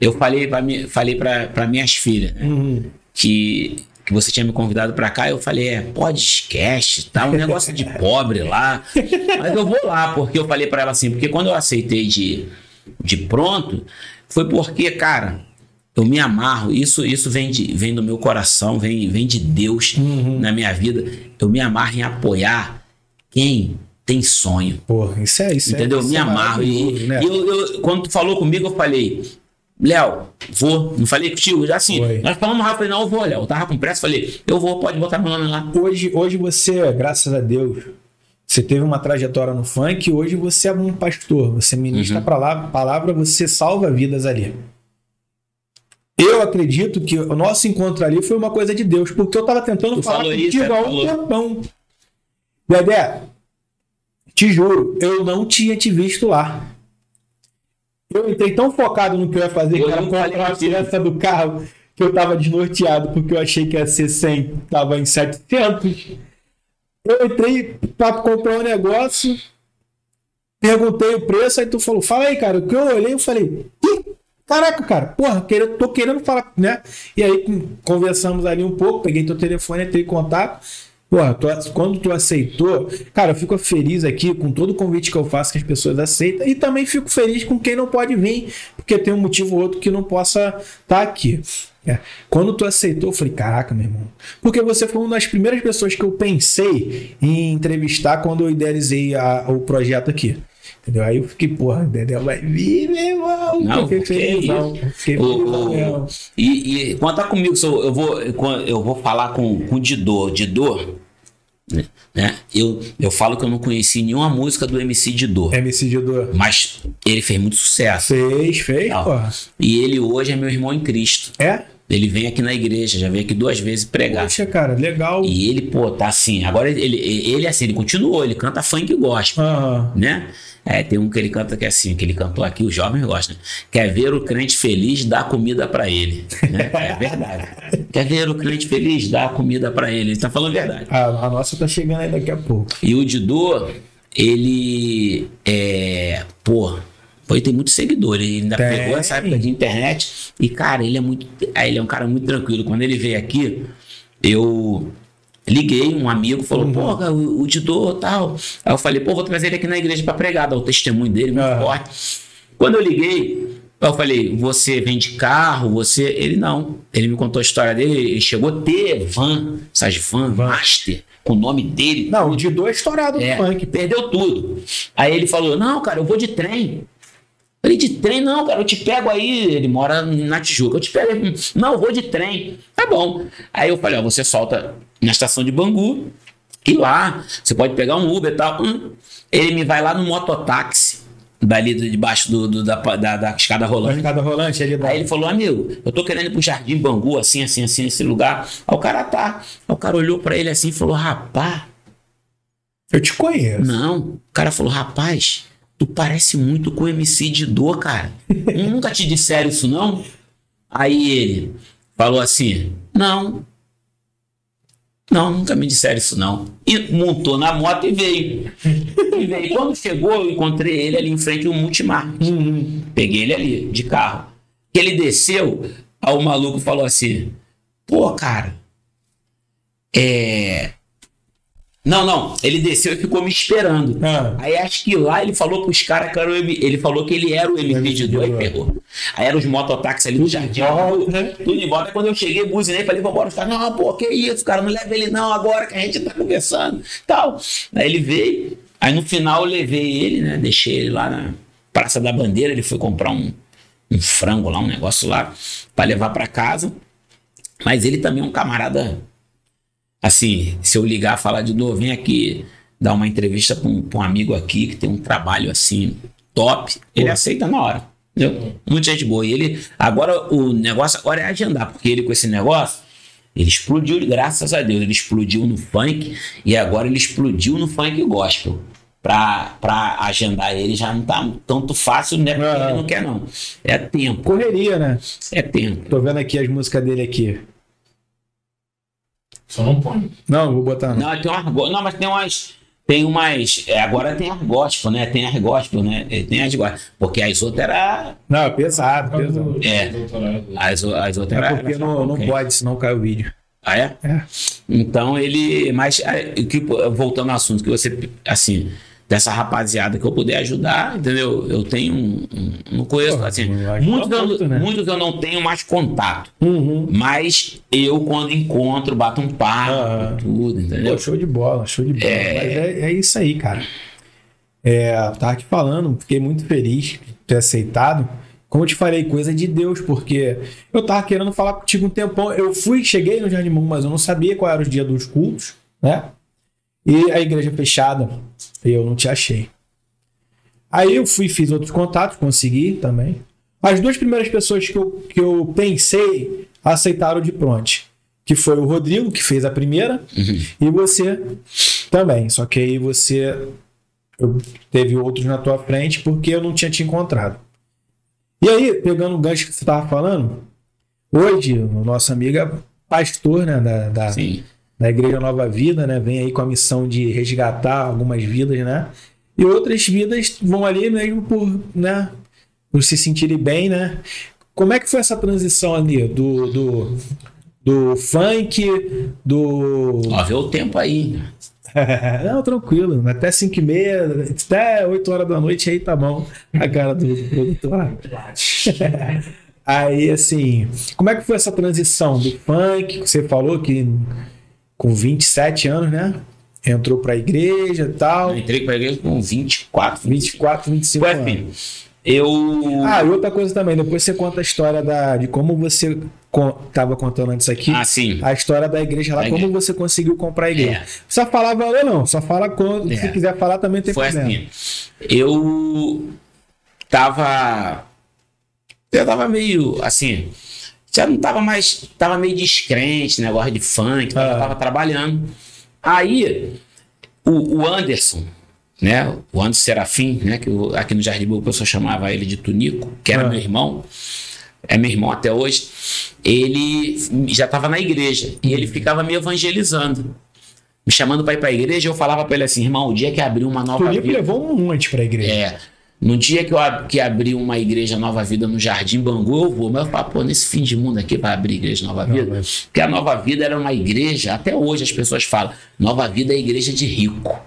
eu falei para falei para minhas filhas né, Uhum. que, que você tinha me convidado para cá. Eu falei, é, podcast, tá um negócio de pobre lá. Mas eu vou lá, porque eu falei para ela assim, porque quando eu aceitei de, de pronto, foi porque, cara, eu me amarro, isso isso vem, de, vem do meu coração, vem, vem de Deus Uhum. na minha vida. Eu me amarro em apoiar quem tem sonho. Pô, isso é isso. é- Entendeu? isso me é amarro. E, né? eu, eu- quando tu falou comigo, eu falei, Léo, vou. Não falei contigo? Já assim, Foi. nós falamos rápido, não, eu vou, Léo. Eu tava com pressa, falei, eu vou, pode botar meu nome lá. hoje, hoje você, graças a Deus, você teve uma trajetória no funk, hoje você é um pastor, você ministra Uhum. pra lá, palavra, você salva vidas ali. Eu acredito que o nosso encontro ali foi uma coisa de Deus, porque eu tava tentando Tu falar contigo isso, há um tempão. Dedé, te juro, eu não tinha te visto lá. Eu entrei tão focado no que eu ia fazer, que Eu era não falei comprar a peça do carro, que eu tava desnorteado, porque eu achei que ia ser 100, tava em 700. Eu entrei pra comprar um negócio, perguntei o preço, aí tu falou, fala aí, cara. O que eu olhei, eu falei, Ih, caraca, cara, porra, quero, tô querendo falar, né? E aí conversamos ali um pouco, peguei teu telefone, entrei em contato. Porra, tu- quando tu aceitou, cara, eu fico feliz aqui com todo o convite que eu faço que as pessoas aceitam e também fico feliz com quem não pode vir, porque tem um motivo ou outro que não possa estar aqui. É. Quando tu aceitou, eu falei, caraca, meu irmão. Porque você foi uma das primeiras pessoas que eu pensei em entrevistar quando eu idealizei a- o projeto aqui. Entendeu? Aí eu fiquei, porra, Dedé vai vir, meu irmão. Não, fiquei porque felizão. Fiquei felizão e, e conta comigo, eu, vou, eu vou falar com, com o Didô. Didô, né? Eu, eu falo que eu não conheci nenhuma música do MC Didô. MC Didô. Mas ele fez muito sucesso. Fez, fez, porra. E ele hoje é meu irmão em Cristo. É? Ele vem aqui na igreja, já veio aqui duas vezes pregar. Poxa, cara, legal. E ele, pô, tá assim. Agora ele, ele assim, ele continuou, ele canta funk gospel, Aham. né? É, tem um que ele canta que é assim, que ele cantou aqui, os jovens gostam. né? Quer ver o crente feliz, dá comida pra ele. né? É verdade. Quer ver o crente feliz, dá comida pra ele. Ele tá falando a verdade. A, a nossa tá chegando aí daqui a pouco. E o Didô, ele é. Pô, pô, ele tem muito seguidor. Ele ainda Tem. pegou essa época de internet. E, cara, ele é muito. ah, Ele é um cara muito tranquilo. Quando ele veio aqui, eu liguei, um amigo falou, pô, cara, o, o Didô tal. Aí eu falei, pô, vou trazer ele aqui na igreja pra pregar, dar o testemunho dele, muito Ah. forte. Quando eu liguei, eu falei, você vende carro, você. Ele não. Ele me contou a história dele, ele chegou a ter van, essas van, master, com o nome dele. Não, o Didô é estourado É, no funk. perdeu tudo. Aí ele falou: Não, cara, eu vou de trem. Falei, de trem, não, cara, eu te pego aí. Ele mora na Tijuca. Eu te pego aí. Não, eu vou de trem. Tá bom. Aí eu falei: Ó, você solta na estação de Bangu e lá você pode pegar um Uber e tal. Hum. Ele me vai lá no mototáxi, dali de debaixo do, do- da, da, da escada rolante. Cada rolante ali da. Aí ele falou, amigo, eu tô querendo ir pro Jardim Bangu, assim, assim, assim, nesse lugar. Aí o cara tá. Aí o cara olhou pra ele assim e falou, rapaz. Eu te conheço. Não. O cara falou, rapaz, tu parece muito com o MC Didô, cara. Nunca te disseram isso, não? Aí ele falou assim, não. Não, nunca me disseram isso, não. E montou na moto e veio. E veio. Quando chegou, eu encontrei ele ali em frente ao Multimarket. Peguei ele ali, de carro. Ele desceu, aí o maluco falou assim, pô, cara, é... Não, não. Ele desceu e ficou me esperando. Ah. Aí acho que lá ele falou pros caras que era o M... Ele falou que ele era o MP de dois, aí pegou. Aí eram os mototáxis ali do jardim. Tudo de volta. Aí quando eu cheguei, buzinei, falei, vambora. Os caras, não, pô, que isso, cara, não leva ele não agora que a gente tá conversando. Tal. Aí ele veio. Aí no final eu levei ele, né? Deixei ele lá na Praça da Bandeira. Ele foi comprar um, um frango lá, um negócio lá, pra levar pra casa. Mas ele também é um camarada assim, se eu ligar, falar de novo, vem aqui dar uma entrevista para um, um amigo aqui que tem um trabalho assim top, ele aceita na hora. Entendeu? Muita gente boa. E ele, agora o negócio agora é agendar, porque ele com esse negócio, ele explodiu, graças a Deus, ele explodiu no funk e agora ele explodiu no funk gospel. Pra, pra agendar ele já não tá tanto fácil, né? Porque ele não quer, não. É tempo, Correria, né? é tempo. Tô vendo aqui as músicas dele aqui. Só não põe. Não, vou botar não. Não, tem go- não, mas tem umas. Tem umas. é, agora tem as gospel, né? Tem as gospel, né? É, Tem as gospel. Porque as outras era. Não, é pesado, pesado. É. As, as outras É era. porque era não, não pode, senão cai o vídeo. Ah, é? É. Então ele. Mas é, voltando ao assunto, que você. Assim, dessa rapaziada que eu puder ajudar, entendeu? Eu tenho um. um- não conheço. Porra, assim, acho muitos, que tá eu, muito, né? eu não tenho mais contato. Uhum. Mas eu, quando encontro, bato um papo, tudo, entendeu? Pô, show de bola, show de bola. Mas é, é isso aí, cara. É, tava te falando, fiquei muito feliz de ter aceitado. Como eu te falei, coisa de Deus, porque eu tava querendo falar contigo um tempão. Eu fui, cheguei no Jardim Bom, mas eu não sabia qual era o dia dos cultos, né? E a igreja fechada, e eu não te achei. Aí eu fui, fiz outros contatos, consegui também. As duas primeiras pessoas que eu, que eu pensei aceitaram de pronto. Que foi o Rodrigo, que fez a primeira, e você também. Só que aí você teve outros na tua frente porque eu não tinha te encontrado. E aí, pegando o gancho que você estava falando, hoje o nosso amigo é pastor né, da, da, Sim. Da Igreja Nova Vida, né? Vem aí com a missão de resgatar algumas vidas, né? E outras vidas vão ali mesmo por, né? Por se sentirem bem, né? Como é que foi essa transição ali do, do, do funk, do. Ó, vê o tempo aí. Não, tranquilo. Até 5 e meia, até 8 horas da noite aí tá bom. A cara do do produtor. Aí, assim, como é que foi essa transição do funk? que Você falou que com 27 anos, né? Entrou pra igreja e tal. Eu entrei pra igreja com 24, 24, 25 Foi anos. assim. Eu. Ah, e outra coisa também, depois você conta a história da, de como você con tava contando antes aqui. Ah, sim. A história da igreja lá, Da como igreja. você conseguiu comprar a igreja. É. Só falar valor não, só fala quando. É. Se quiser falar também tem Foi problema. assim. Eu tava. Eu tava meio assim. Já não tava mais. Tava meio descrente, negócio de funk, Ah. tava trabalhando. Aí, o, o Anderson, né? O Anderson Serafim, né? Que o- aqui no Jardim Boa o pessoal chamava ele de Tunico, que era Ah. meu irmão. É meu irmão até hoje. Ele já estava na igreja e ele ficava me evangelizando. Me chamando para ir para a igreja, eu falava para ele assim, irmão, o dia que abrir uma nova Tunico vida. levou um monte pra igreja. É. No dia que eu ab- que abrir uma igreja Nova Vida no Jardim Bangu, eu vou. Mas eu falo, pô, nesse fim de mundo aqui vai abrir igreja Nova Não, Vida. mas- Porque a Nova Vida era uma igreja, até hoje as pessoas falam, Nova Vida é igreja de rico.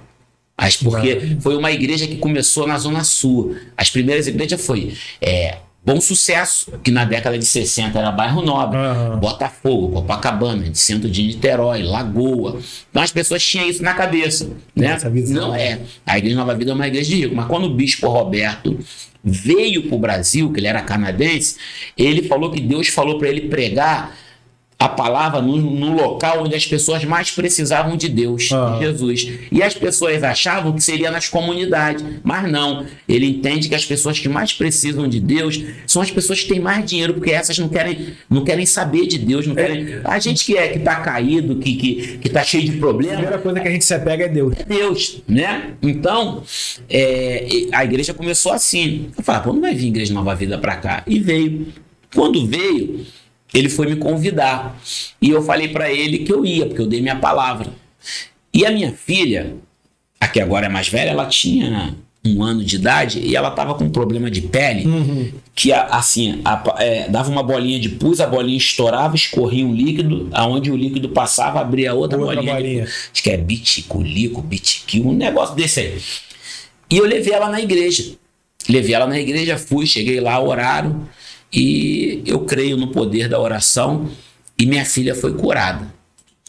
As, porque foi uma igreja que começou na Zona Sul. As primeiras igrejas foi é, Bom Sucesso, que na década de 60 era bairro nobre. Aham. Botafogo, Copacabana, centro de Niterói, Lagoa. Então as pessoas tinham isso na cabeça. Né? Não é. A Igreja Nova Vida é uma igreja de rico. Mas quando o bispo Roberto veio para o Brasil, que ele era canadense, ele falou que Deus falou para ele pregar a palavra no, no local onde as pessoas mais precisavam de Deus, Ah. de Jesus. E as pessoas achavam que seria nas comunidades, mas não. Ele entende que as pessoas que mais precisam de Deus são as pessoas que têm mais dinheiro, porque essas não querem, não querem saber de Deus, não querem. A gente que é que tá caído, que que, que tá cheio de A problemas, primeira coisa que a gente se apega é Deus. é Deus, né? Então, é, a igreja começou assim. Eu pô, não vai vir Igreja Nova Vida pra cá. E veio. Quando veio, ele foi me convidar. E eu falei pra ele que eu ia, porque eu dei minha palavra. E a minha filha, a que agora é mais velha, ela tinha um ano de idade e ela tava com um problema de pele Uhum. que assim a- é, dava uma bolinha de pus, a bolinha estourava, escorria um líquido, aonde o líquido passava, abria outra, Outra bolinha. bolinha. Acho que é biticulico, bitiquil, um negócio desse aí. E eu levei ela na igreja. Levei ela na igreja, fui, cheguei lá, horário, e eu creio no poder da oração, e minha filha foi curada.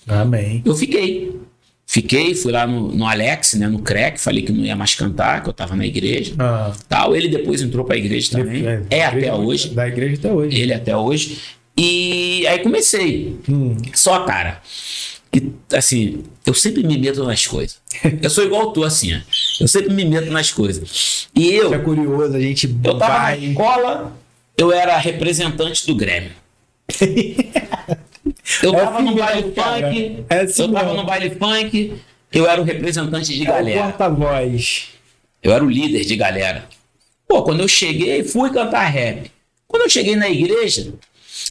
Amém. Eu fiquei. Fiquei, fui lá no, no Alex, né, no CREC, falei que não ia mais cantar, que eu tava na igreja. Ah, Tal. Ele depois entrou pra igreja também. É, até igreja- hoje. Da igreja até hoje. Ele até hoje. E aí comecei. Hum. Só, cara, que assim, eu sempre me meto nas coisas. Eu sou igual tu, assim, ó. Eu sempre me meto nas coisas. E eu, É curioso, a gente eu tava na vai. escola, eu era representante do Grêmio. Eu É tava assim no baile funk, É assim eu tava mesmo. no baile funk, eu era o representante de É o galera. porta-voz. Eu era o líder de galera. Pô, quando eu cheguei, fui cantar rap. Quando eu cheguei na igreja,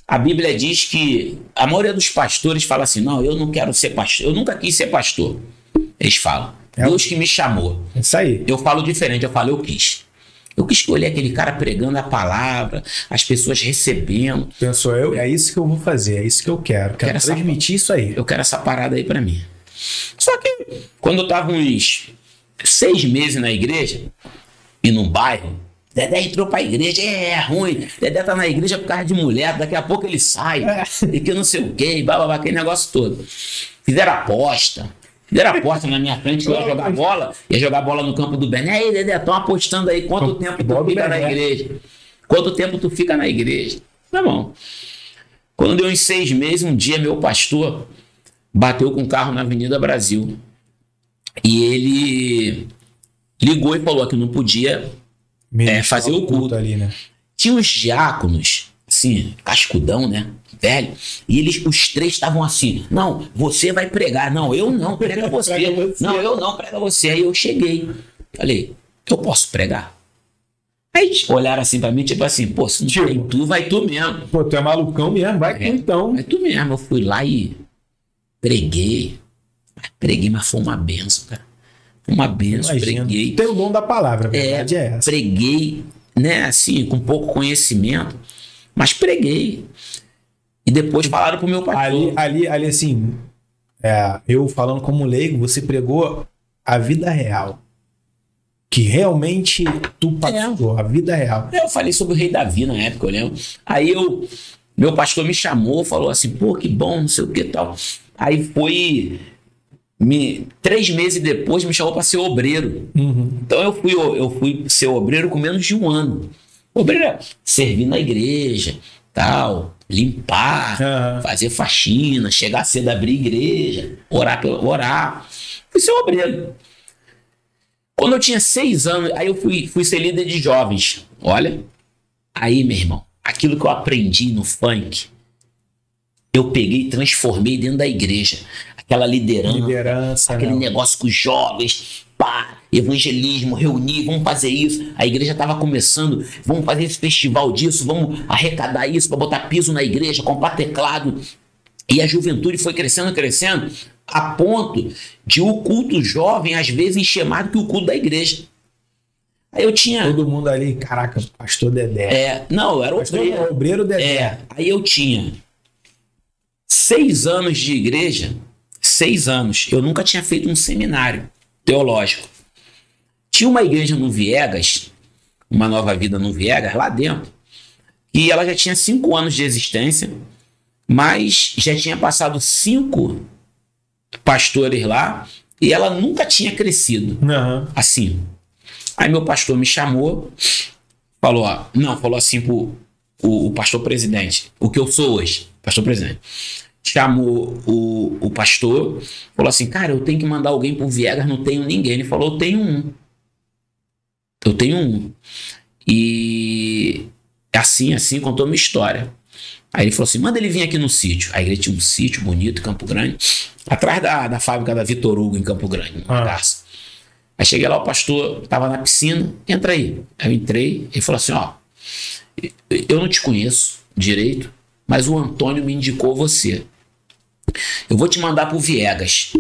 a Bíblia diz que a maioria dos pastores fala assim: não, eu não quero ser pastor, eu nunca quis ser pastor. Eles falam, É. Deus que me chamou. Isso aí. Eu falo diferente, eu falo, eu quis. Eu quis escolher aquele cara pregando a palavra, as pessoas recebendo. Pensou eu, é isso que eu vou fazer, é isso que eu quero. Quero Quero essa- transmitir isso aí. Eu quero essa parada aí pra mim. Só que quando eu tava uns seis meses na igreja e num bairro, Dedé entrou pra igreja, é, é ruim. Dedé tá na igreja por causa de mulher, daqui a pouco ele sai. É. E que não sei o quê, bababá, aquele negócio todo. Fizeram aposta. Fizeram aposta na minha frente que eu ia jogar bola, ia jogar bola no campo do Bené. Aí, Dedé, estão apostando aí quanto tempo tu fica na igreja. Quanto tempo tu fica na igreja. Tá bom. Quando deu uns seis meses, um dia meu pastor bateu com o carro na Avenida Brasil. E ele ligou e falou que não podia. Ministrar fazer o culto. ali, né? Tinha uns diáconos, assim, cascudão, né? Velho. E eles, os três estavam assim: não, você vai pregar. Não, eu não, prega você. Prega você. Não, eu não, prega você. Aí eu cheguei. Falei: eu posso pregar? Aí olharam assim pra mim, tipo assim: pô, se não Tipo. tem tu, vai tu mesmo. Pô, tu é malucão mesmo, vai É. tu então. Mas tu mesmo, eu fui lá e preguei. Preguei, mas foi uma benção, cara. Foi uma benção, Imagina. preguei. Tem o dom da palavra, a verdade é, essa. Preguei, né, assim, com pouco conhecimento, mas preguei. E depois falaram pro meu pastor. Ali, ali, ali assim, é, eu falando como leigo, você pregou a vida real. Que realmente tu passou, a vida real. Eu falei sobre o rei Davi na época, eu lembro. Aí eu, meu pastor me chamou, falou assim, pô, que bom, não sei o que tal. Aí foi, me, três meses depois me chamou para ser obreiro. Uhum. Então eu fui, eu fui ser obreiro com menos de um ano. Obreiro é servir na igreja, tal, limpar, Aham. fazer faxina, chegar cedo, abrir igreja, orar, pelo- orar. Fui ser obreiro. Quando eu tinha seis anos, aí eu fui, fui ser líder de jovens. Olha, aí, meu irmão, aquilo que eu aprendi no funk, eu peguei e transformei dentro da igreja. Aquela liderança, Liderança, aquele né? negócio com os jovens, pá, evangelismo, reunir, vamos fazer isso. A igreja estava começando, vamos fazer esse festival disso, vamos arrecadar isso para botar piso na igreja, comprar teclado. E a juventude foi crescendo, crescendo, a ponto de o culto jovem, às vezes, encher mais do que o culto da igreja. Aí eu tinha. Todo mundo ali, caraca, pastor Dedé. É, não, era Pastor obreiro. não, obreiro Dedé. É, aí eu tinha seis anos de igreja, seis anos. Eu nunca tinha feito um seminário teológico. Tinha uma igreja no Viegas, uma nova vida no Viegas, lá dentro, e ela já tinha cinco anos de existência, mas já tinha passado cinco pastores lá e ela nunca tinha crescido Aham. assim. Aí meu pastor me chamou, falou, ó, não, falou assim pro o, o pastor presidente, o que eu sou hoje, pastor presidente. Chamou o, o pastor, falou assim, cara, eu tenho que mandar alguém pro Viegas, não tenho ninguém. Ele falou, eu tenho um. Eu tenho um. E assim, assim, contou minha história. Aí ele falou assim: manda ele vir aqui no sítio. Aí ele tinha um sítio bonito em Campo Grande, atrás da, da fábrica da Vitor Hugo, em Campo Grande, numa Ah. garça. Aí cheguei lá, o pastor tava na piscina, entra aí. Aí eu entrei, ele falou assim: ó, eu não te conheço direito, mas o Antônio me indicou você. Eu vou te mandar pro Viegas,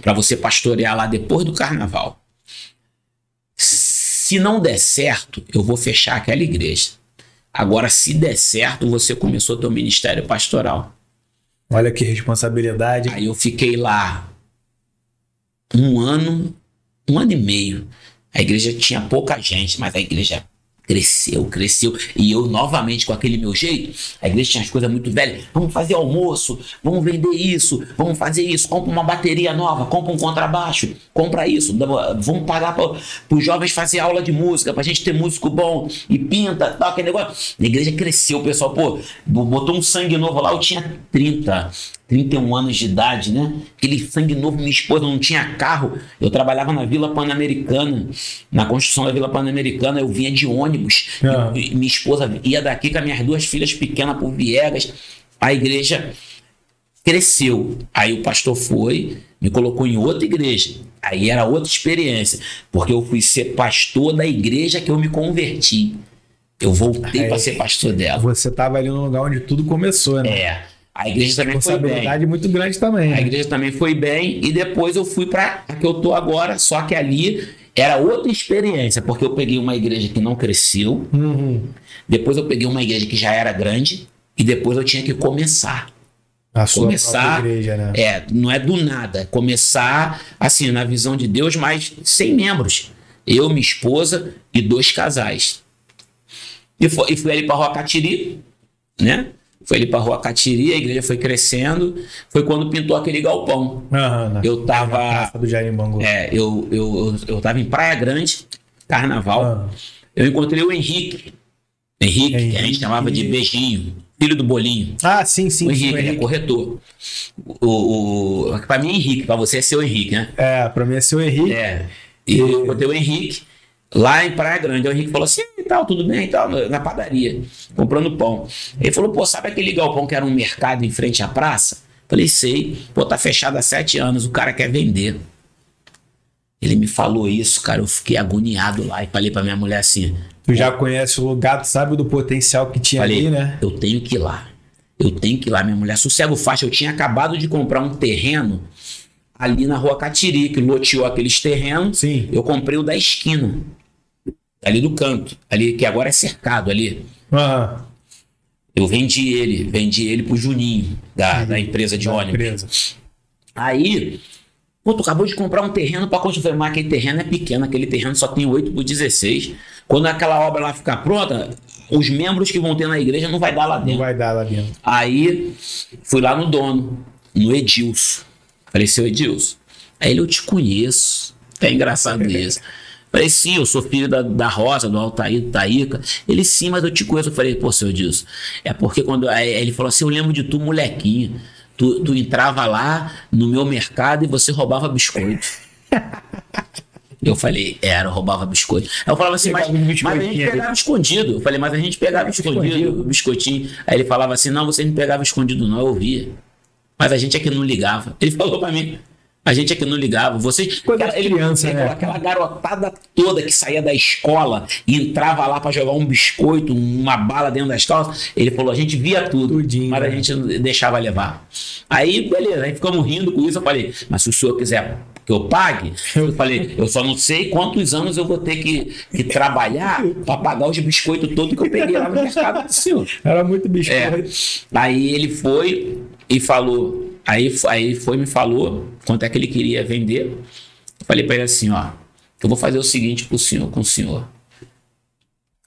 para você pastorear lá depois do carnaval. Se não der certo, eu vou fechar aquela igreja. Agora, se der certo, você começou teu ministério pastoral. Olha que responsabilidade. Aí eu fiquei lá um ano, um ano e meio. A igreja tinha pouca gente, mas a igreja cresceu, cresceu. E eu, novamente, com aquele meu jeito, a igreja tinha as coisas muito velhas. Vamos fazer almoço, vamos vender isso, vamos fazer isso. Compra uma bateria nova, compra um contrabaixo, compra isso. Vamos pagar para os jovens fazer aula de música, para a gente ter músico bom e pinta, tal, aquele negócio. A igreja cresceu, pessoal, pô, botou um sangue novo lá. Eu tinha 30, 31 anos de idade, né? Aquele sangue novo, minha esposa não tinha carro. Eu trabalhava na Vila Pan-Americana, na construção da Vila Pan-Americana, eu vinha de ônibus. Ah. E- minha esposa ia daqui com as minhas duas filhas pequenas por Viegas. A igreja cresceu. Aí o pastor foi, me colocou em outra igreja. Aí era outra experiência, porque eu fui ser pastor da igreja que eu me converti. Eu voltei para ser pastor dela. Você tava ali no lugar onde tudo começou, né? É. A igreja também foi bem. Muito grande também. A né? igreja também foi bem e depois eu fui para a que eu tô agora, só que ali era outra experiência, porque eu peguei uma igreja que não cresceu, Uhum. depois eu peguei uma igreja que já era grande e depois eu tinha que começar. A sua Começar, igreja, né? É, não é do nada, é começar assim na visão de Deus, mas sem membros. Eu, minha esposa e dois casais. E, foi, e fui ali para Rua Catiri, né? Foi ali para Rua Catiri, a igreja foi crescendo. Foi quando pintou aquele galpão. Aham? Eu tava. Praça do Jarimbangu. É, eu, eu, eu, eu tava em Praia Grande, carnaval. Eu encontrei o Henrique. Henrique, que a gente Henrique. chamava de beijinho, filho do bolinho. Ah, sim, sim. o sim, Henrique, é Henrique. corretor. O, o, pra mim é Henrique, pra você é seu Henrique, né? É, pra mim é seu Henrique. É. E eu encontrei o Henrique lá em Praia Grande. Aí O Henrique falou assim: e tal, tudo bem e tal, na na padaria, comprando pão. Ele falou: pô, sabe aquele galpão que era um mercado em frente à praça? Falei: sei. Pô, tá fechado há sete anos, o cara quer vender. Ele me falou isso, cara. Eu fiquei agoniado lá e falei pra minha mulher assim: Tu já conhece o lugar, tu sabe do potencial que tinha Falei, ali, né? eu tenho que ir lá. Eu tenho que ir lá. Minha mulher, sossego faixa. Eu tinha acabado de comprar um terreno ali na rua Catiri, que loteou aqueles terrenos. Sim. Eu comprei o da esquina. Ali do canto. Ali, que agora é cercado ali. Aham. Eu vendi ele, vendi ele pro Juninho, da, da empresa de Da ônibus. empresa. Aí, pô, tu acabou de comprar um terreno pra construir, mas aquele terreno é pequeno, aquele terreno só tem 8 por 16. Quando aquela obra lá ficar pronta, os membros que vão ter na igreja não vai dar lá Não dentro. vai dar lá dentro. Aí fui lá no dono, no Edilson. Falei, seu Edilson. Aí ele, eu te conheço. É engraçado isso. Falei, sim, eu sou filho da, da Rosa, do Altair, do Taíca. Ele, sim, mas eu te conheço. Eu falei, pô, seu Edilson. É porque quando. Aí ele falou assim: eu lembro de tu, molequinho. Tu, tu entrava lá no meu mercado e você roubava biscoito. Eu falei, era, eu roubava biscoito. Aí eu falava assim, mas, mas a gente pegava escondido. Eu falei, mas a gente pegava escondido, o biscoitinho. Aí ele falava assim, não, você não pegava escondido não, eu via. Mas a gente é que não ligava. Ele falou pra mim, a gente é que não ligava. Vocês, aquela- ele- criança, ele né? aquela garotada toda que saía da escola e entrava lá pra jogar um biscoito, uma bala dentro das calças. Ele falou, a gente via tudo, Tudinho, mas a né? gente deixava levar. Aí, beleza, aí ficamos rindo com isso. Eu falei, mas se o senhor quiser que eu pague, eu falei, eu só não sei quantos anos eu vou ter que, que trabalhar para pagar os biscoitos todos que eu peguei lá no mercado do senhor. Era muito biscoito. É. Aí ele foi e falou. Aí, aí foi me falou quanto é que ele queria vender. Falei para ele assim: ó, eu vou fazer o seguinte pro senhor, com o senhor.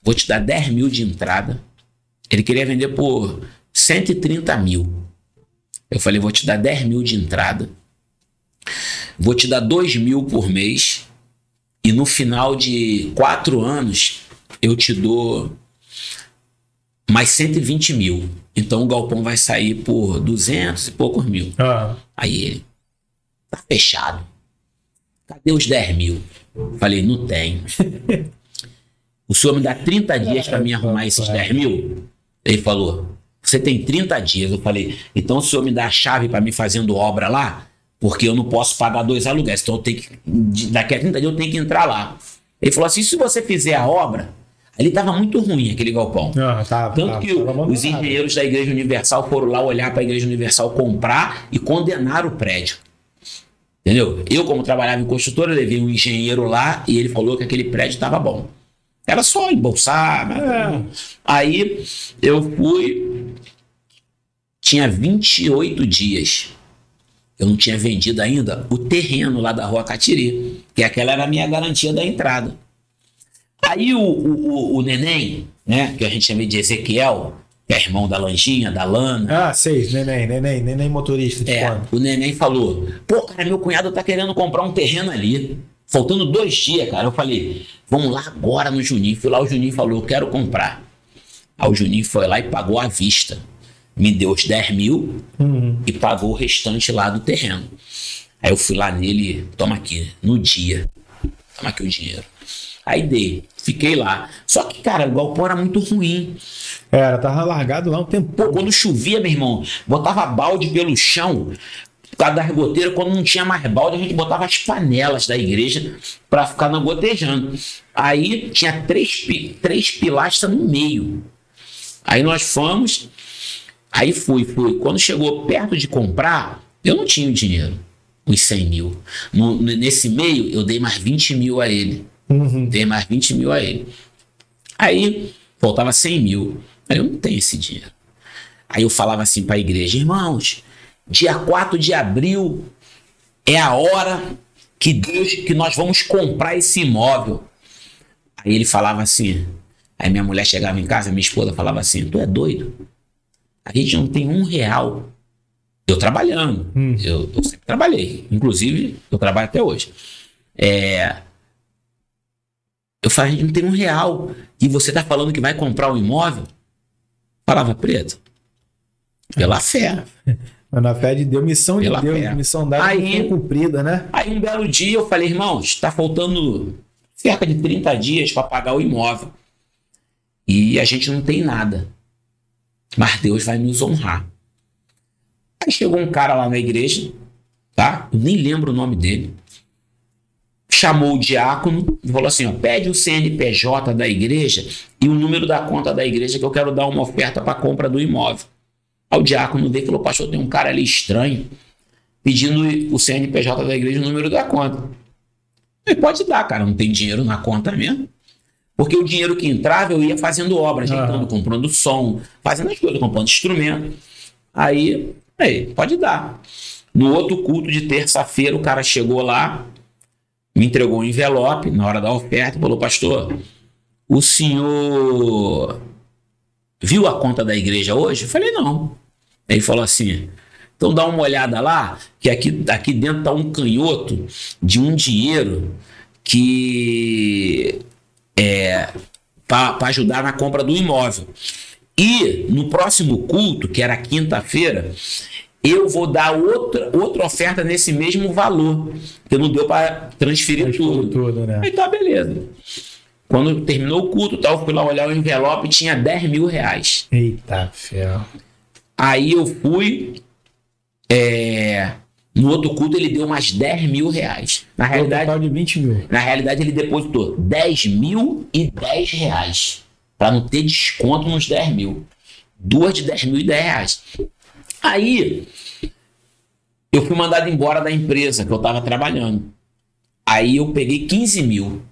Vou te dar 10 mil de entrada. Ele queria vender por 130 mil. Eu falei: vou te dar 10 mil de entrada. Vou te dar 2 mil por mês. E no final de quatro anos, eu te dou mais 120 mil. Então o galpão vai sair por 200 e poucos mil. Ah, Aí ele, tá fechado. Cadê os 10 mil? Falei, não tem. O senhor me dá 30 dias para me arrumar esses 10 mil? Ele falou, você tem 30 dias. Eu falei, então o senhor me dá a chave para me fazendo obra lá? Porque eu não posso pagar dois aluguéis. Então eu tenho que, daqui a 30 dias eu tenho que entrar lá. Ele falou assim, se você fizer a obra, ele tava muito ruim aquele galpão. ah Tanto que o- os engenheiros da Igreja Universal foram lá olhar para a Igreja Universal comprar e condenaram o prédio. Entendeu? Eu, como trabalhava em construtora, levei um engenheiro lá e ele falou que aquele prédio estava bom. Era só embolsar. É. Aí eu fui. Tinha 28 dias. Eu não tinha vendido ainda o terreno lá da rua Catiri, que aquela era a minha garantia da entrada. Aí o, o, o- neném, né, que a gente chama de Ezequiel, que é irmão da Lanjinha, da Lana, Ah, sei, neném, neném, neném motorista de é, quando? o neném falou: pô, cara, meu cunhado tá querendo comprar um terreno ali. Faltando dois dias, cara. Eu falei: vamos lá agora no Juninho. Fui lá, o Juninho falou: eu quero comprar. Aí o Juninho foi lá e pagou à vista. Me deu os 10 mil Uhum. e pagou o restante lá do terreno. Aí eu fui lá nele, toma aqui, no dia. Toma aqui o dinheiro. Aí dei, fiquei lá. Só que, cara, o galpão era muito ruim. Era, tava largado lá um tempo. Pô, quando chovia, meu irmão, botava balde pelo chão, por causa das goteiras, quando não tinha mais balde, a gente botava as panelas da igreja pra ficar não gotejando. Aí tinha três, três pilastras no meio. Aí nós fomos, aí fui, fui. Quando chegou perto de comprar, eu não tinha o dinheiro, os 100 mil. No- nesse meio, eu dei mais 20 mil a ele. Uhum. Dei mais 20 mil a ele. Aí faltava 100 mil. Aí eu não tenho esse dinheiro. Aí eu falava assim para a igreja, irmãos, dia 4 de abril é a hora que Deus, que nós vamos comprar esse imóvel. Aí ele falava assim, aí minha mulher chegava em casa, minha esposa falava assim, tu é doido? A gente não tem um real. Eu trabalhando, Hum. eu, eu sempre trabalhei, inclusive eu trabalho até hoje. É, eu falei, a gente não tem um real. E você tá falando que vai comprar um imóvel? Falava, preto. Pela fé. Mas na fé de Deus, missão Pela de Deus, fé. missão dada, Aí- cumprida, né? Aí um belo dia eu falei, irmãos, tá faltando cerca de 30 dias para pagar o imóvel. E a gente não tem nada. Mas Deus vai nos honrar. Aí chegou um cara lá na igreja, tá? Eu nem lembro o nome dele. Chamou o diácono e falou assim: ó, pede o CNPJ da igreja e o número da conta da igreja que eu quero dar uma oferta para compra do imóvel. Aí o diácono veio e falou: Pastor, tem um cara ali estranho pedindo o CNPJ da igreja e o número da conta. Ele pode dar, cara, não tem dinheiro na conta mesmo. Porque o dinheiro que entrava eu ia fazendo obra, ajeitando, Aham. comprando som, fazendo as coisas, comprando instrumento. Aí, aí, pode dar. No outro culto de terça-feira, o cara chegou lá, me entregou um envelope na hora da oferta e falou: Pastor, o senhor viu a conta da igreja hoje? Eu falei: Não. Ele falou assim: Então dá uma olhada lá, que aqui, aqui dentro tá um canhoto de um dinheiro que é para ajudar na compra do imóvel. E no próximo culto, que era quinta-feira, eu vou dar outra, outra oferta nesse mesmo valor, que não deu para transferir tudo. tudo, né? Aí tá, beleza. Quando terminou o culto, tal, eu fui lá olhar o envelope tinha 10 mil reais. Eita, ferro. Aí eu fui. é, no outro culto ele deu mais 10 mil reais. Na realidade, Total de 20 mil. na realidade ele depositou 10 mil e 10 reais. Pra não ter desconto nos 10 mil. Duas de 10 mil e 10 reais. Aí eu fui mandado embora da empresa que eu tava trabalhando. Aí eu peguei 15 mil.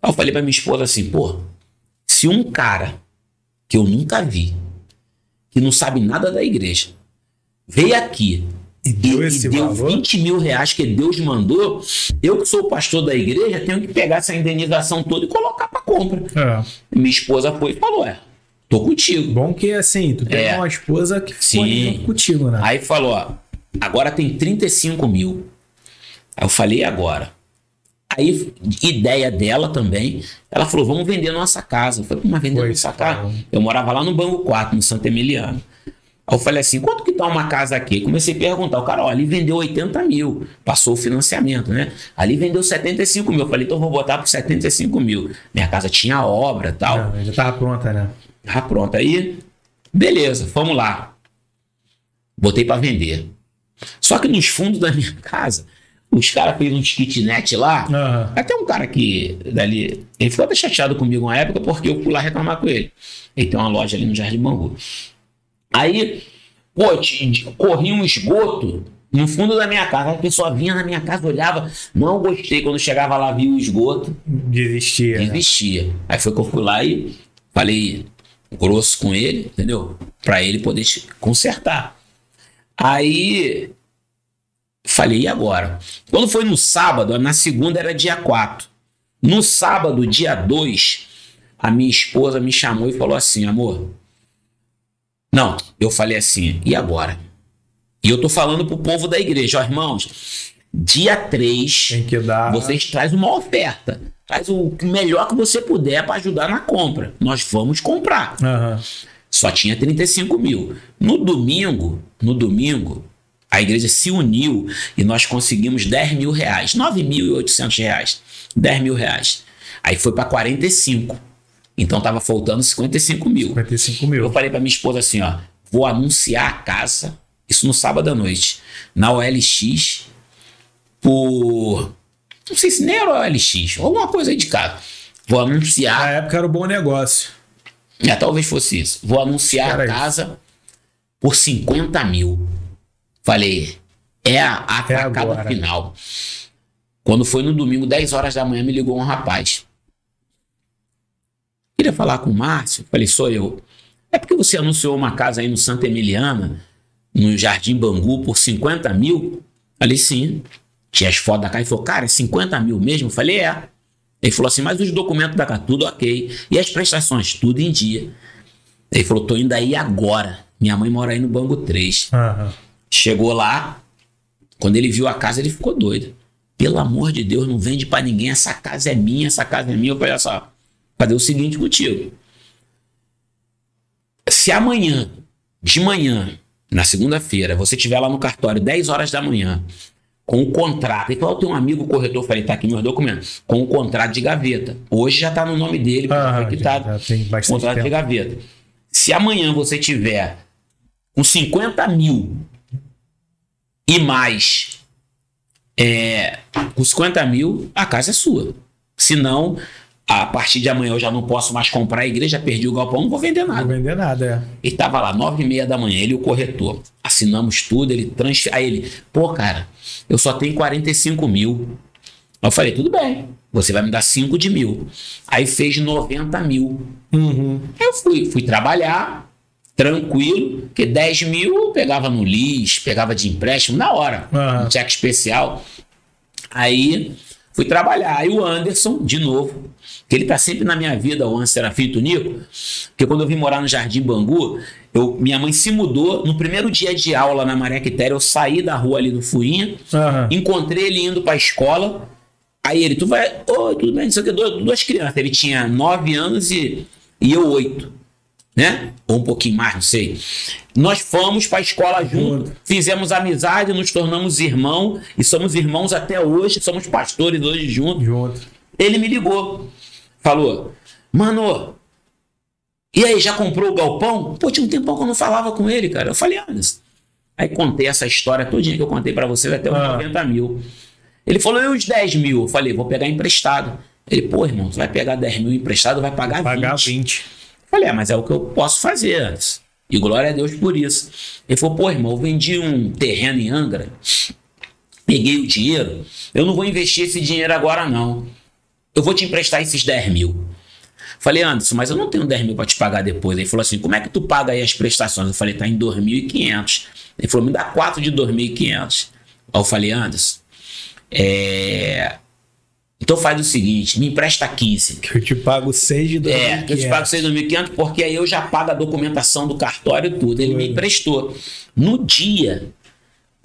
Aí eu falei pra minha esposa assim, pô, se um cara que eu nunca vi, que não sabe nada da igreja, veio aqui E deu e deu valor? 20 mil reais que Deus mandou, eu que sou o pastor da igreja, tenho que pegar essa indenização toda e colocar pra compra. É. Minha esposa foi e falou: é, tô contigo. Bom que assim, tu tem É. uma esposa que Sim. contigo, né? Aí falou: ó, agora tem 35 mil. Aí eu falei: agora? Aí, ideia dela também, ela falou: vamos vender nossa casa. Eu falei: mas vender Foi, nossa casa? Eu morava lá no Banco 4, no Santa Emiliano. Aí eu falei assim: quanto que tá uma casa aqui? Comecei a perguntar. O cara, ó, ali vendeu 80 mil. Passou o financiamento, né? Ali vendeu 75 mil. Eu falei: então vou botar por 75 mil. Minha casa tinha obra e tal. Não, já tava pronta, né? Ah, pronto. Aí, beleza, vamos lá. Botei pra vender. Só que nos fundos da minha casa, os caras fez um kitnet lá. Aham. Até um cara que dali. Ele ficou até chateado comigo uma época porque eu fui lá reclamar com ele. Ele tem uma loja ali no Jardim Bangu. Aí, pô, corria um esgoto no fundo da minha casa. A pessoa vinha na minha casa, olhava, não gostei. Quando chegava lá, via o esgoto, Desistia. né? existia. Aí foi que eu fui lá e falei grosso com ele, entendeu? Pra ele poder consertar. Aí falei, e agora? Quando foi no sábado, na segunda era dia 4. No sábado, dia 2, a minha esposa me chamou e falou assim: amor. Não, eu falei assim, e agora? E eu tô falando pro povo da igreja, ó, irmãos, dia 3. Tem que dar. Vocês trazem uma oferta. Traz o melhor que você puder para ajudar na compra. Nós vamos comprar. Aham. Só tinha 35 mil. No domingo, no domingo, a igreja se uniu e nós conseguimos 10 mil reais. 9.800 reais. 10 mil reais. Aí foi para 45. Então tava faltando 55 mil. 55 Eu mil. falei pra minha esposa assim, ó, vou anunciar a casa, isso no sábado à noite, na OLX, por. Não sei se nem era OLX, alguma coisa aí de casa. Vou Na anunciar, época era um bom negócio. é, talvez fosse isso. Vou anunciar Era a isso. casa por 50 mil. Falei, é a atacada agora. final. Quando foi no domingo, 10 horas da manhã, me ligou um rapaz. Queria falar com o Márcio. Falei, sou eu. É porque você anunciou uma casa aí no Santa Emiliana, no Jardim Bangu, por 50 mil? Falei, sim. Tinha as fotos da casa. Ele falou, cara, é 50 mil mesmo? Falei, é. Ele falou assim, mas os documentos da casa, tudo ok. E as prestações, tudo em dia. Ele falou, tô indo aí agora. Minha mãe mora aí no Bangu 3. Aham. Chegou lá, quando ele viu a casa, ele ficou doido. Pelo amor de Deus, não vende pra ninguém. Essa casa é minha, essa casa é minha. Eu falei, olha só, fazer o seguinte contigo. Se amanhã, de manhã, na segunda-feira, você estiver lá no cartório, 10 horas da manhã, com o contrato. Falou, eu tenho um amigo corretor, falei, tá aqui meus documentos. Com o contrato de gaveta. Hoje já tá no nome dele, porque já Aham, foi quitado já tem bastante contrato de tempo. gaveta. Se amanhã você tiver com 50 mil e mais é, com 50 mil, a casa é sua. Se não, a partir de amanhã eu já não posso mais comprar a igreja, perdi o galpão, não vou vender Não nada. vou vender nada, é. Ele tava lá, nove e meia da manhã, ele e o corretor. Assinamos tudo, ele transfere. Aí ele, pô, cara, eu só tenho 45 mil. Eu falei, tudo bem, você vai me dar 5 de mil. Aí fez 90 mil. Uhum. Eu fui, fui trabalhar, tranquilo, porque 10 mil eu pegava no LIS, pegava de empréstimo na hora, Aham. um cheque especial. Aí fui trabalhar. Aí o Anderson, de novo, que ele tá sempre na minha vida, o Anderson Serafim Tunico, porque quando eu vim morar no Jardim Bangu, eu, minha mãe se mudou. No primeiro dia de aula na Maré Quitéria, eu saí da rua ali do Fuinha, Aham. encontrei ele indo pra escola. Aí ele, tu vai, oi, tudo bem, não sei o que, duas, duas crianças. Ele tinha nove anos e, e eu oito, né? Ou um pouquinho mais, não sei. Nós fomos pra escola junto, fizemos amizade, nos tornamos irmãos e somos irmãos até hoje, somos pastores hoje juntos. Junto. Ele me ligou, falou, mano, e aí, já comprou o galpão? Pô, tinha um tempão que eu não falava com ele, cara. Eu falei, Anderson. Aí contei essa história todinha que eu contei pra vocês, até os Ah. 90 mil. Ele falou, e os 10 mil? Eu falei, vou pegar emprestado. Ele, pô, irmão, tu vai pegar 10 mil emprestado, vai pagar 20. Pagar 20. Eu Falei, é, mas é o que eu posso fazer antes. E glória a Deus por isso. Ele falou, pô, irmão, eu vendi um terreno em Angra, peguei o dinheiro, eu não vou investir esse dinheiro agora, não. Eu vou te emprestar esses 10 mil. Falei, Anderson, mas eu não tenho 10 mil para te pagar depois. Ele falou assim, como é que tu paga aí as prestações? Eu falei, tá em 2.500. Ele falou, me dá 4 de 2.500. Aí eu falei, Anderson, é... Então faz o seguinte, me empresta 15. Que eu te pago 6 de 2 É, eu te pago 6.500 porque aí eu já pago a documentação do cartório e tudo. Ele me emprestou. No dia,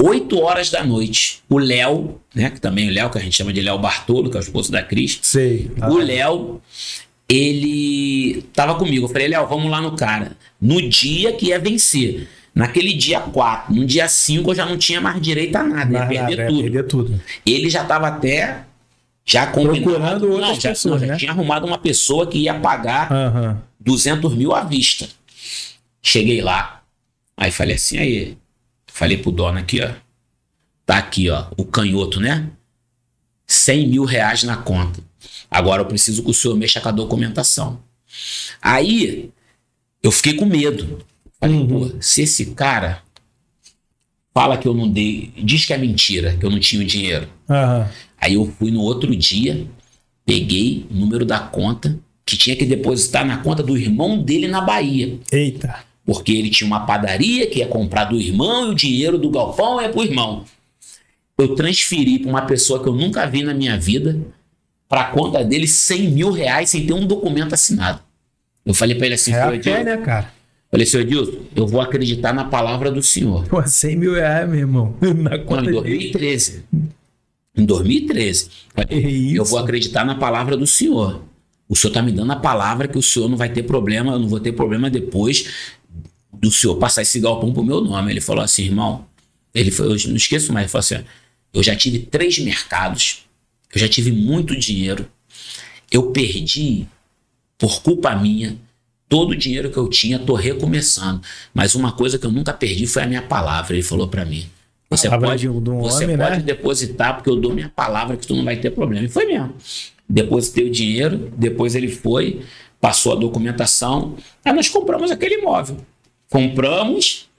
8 horas da noite, o Léo, né, que também é o Léo, que a gente chama de Léo Bartolo, que é o esposo da Cris, Sei. o Léo, ele tava comigo. Eu falei, Léo, vamos lá no cara. No dia que ia vencer. Naquele dia 4, no dia 5 eu já não tinha mais direito a nada, ia perder nada, é, tudo. perder tudo. Ele já estava até já combinado. Procurando outras não, já, pessoas, não, já né? tinha arrumado uma pessoa que ia pagar Aham. 200 mil à vista. Cheguei lá, aí falei assim, aí, falei pro dono aqui, ó, tá aqui, ó, o canhoto, né? 100 mil reais na conta. Agora eu preciso que o senhor mexa com a documentação. Aí, eu fiquei com medo. Falei, Uhum. pô, se esse cara fala que eu não dei, diz que é mentira, que eu não tinha o dinheiro. Aham. Aí eu fui no outro dia, peguei o número da conta, que tinha que depositar na conta do irmão dele na Bahia. Eita. Porque ele tinha uma padaria que ia comprar do irmão e o dinheiro do galpão é pro irmão. Eu transferi para uma pessoa que eu nunca vi na minha vida, para a conta dele 100 mil reais sem ter um documento assinado. Eu falei para ele assim, É senhor a né, cara? falei, senhor Edilson, eu vou acreditar na palavra do senhor. Pô, 100 mil reais, meu irmão. Na Não, conta em dele. 2013. Em 2013. Falei? Eu vou acreditar na palavra do Senhor. O Senhor está me dando a palavra que o Senhor não vai ter problema, eu não vou ter problema depois do Senhor passar esse galpão pro meu nome. Ele falou assim, irmão. Ele foi, eu não esqueço mais, ele falou assim: eu já tive três mercados, eu já tive muito dinheiro, eu perdi por culpa minha. Todo o dinheiro que eu tinha, tô recomeçando. Mas uma coisa que eu nunca perdi foi a minha palavra. Ele falou para mim. Você pode, de um- um você homem, pode né? depositar, porque eu dou minha palavra que tu não vai ter problema. E foi mesmo. Depositei o dinheiro, depois ele foi, passou a documentação. Aí nós compramos aquele imóvel. Compramos,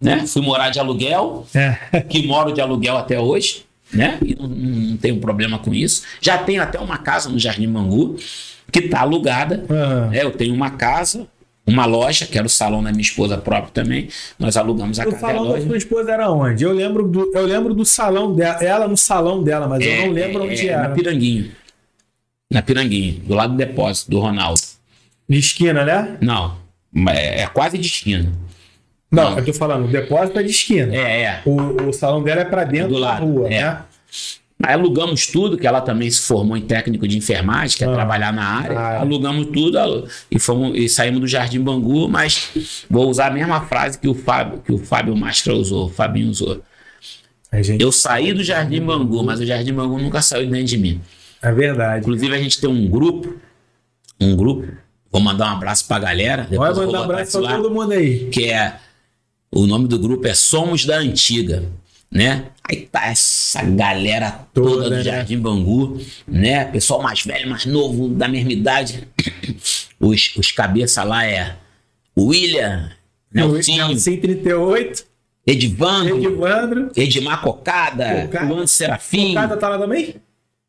né? Fui morar de aluguel, É. que moro de aluguel até hoje, né? E não, não, tenho problema com isso. Já tenho até uma casa no Jardim Mangu, que está alugada. Aham. É, eu tenho uma casa, uma loja, que era o salão da minha esposa própria também. Nós alugamos a O casa a salão da sua esposa era onde? Eu lembro do, eu lembro do salão dela, ela no salão dela, mas eu não lembro onde é, Na era. Piranguinho. Na Piranguinho, do lado do depósito do Ronaldo. De esquina, né? Não, é, é quase de esquina. Não, Não. eu tô falando, o depósito é de esquina. É, é. O, o salão dela é pra dentro Do da lado, rua, é. né? Aí alugamos tudo, que ela também se formou em técnico de enfermagem, quer Ah. trabalhar na área. Ah, é. Alugamos tudo e, fomos, e saímos do Jardim Bangu, mas vou usar a mesma frase que o Fábio, que o Fábio Mastra usou, o Fabinho usou. Gente, Eu saí do Jardim Bangu, mas o Jardim Bangu nunca saiu de dentro de mim. é verdade. Inclusive, a gente tem um grupo, um grupo, vou mandar um abraço pra galera. Vai mandar um abraço pra todo mundo aí. Que é, o nome do grupo é Somos da Antiga, né? Aí tá essa galera toda, Toda, do né? Jardim Bangu, né? Pessoal mais velho, mais novo, da mesma idade. Os, os cabeça lá é William, Nelsinho, Nelson 38, Edivandro, Edivandro. Edmar Cocada, Cocada. Serafim. O cara tá lá também?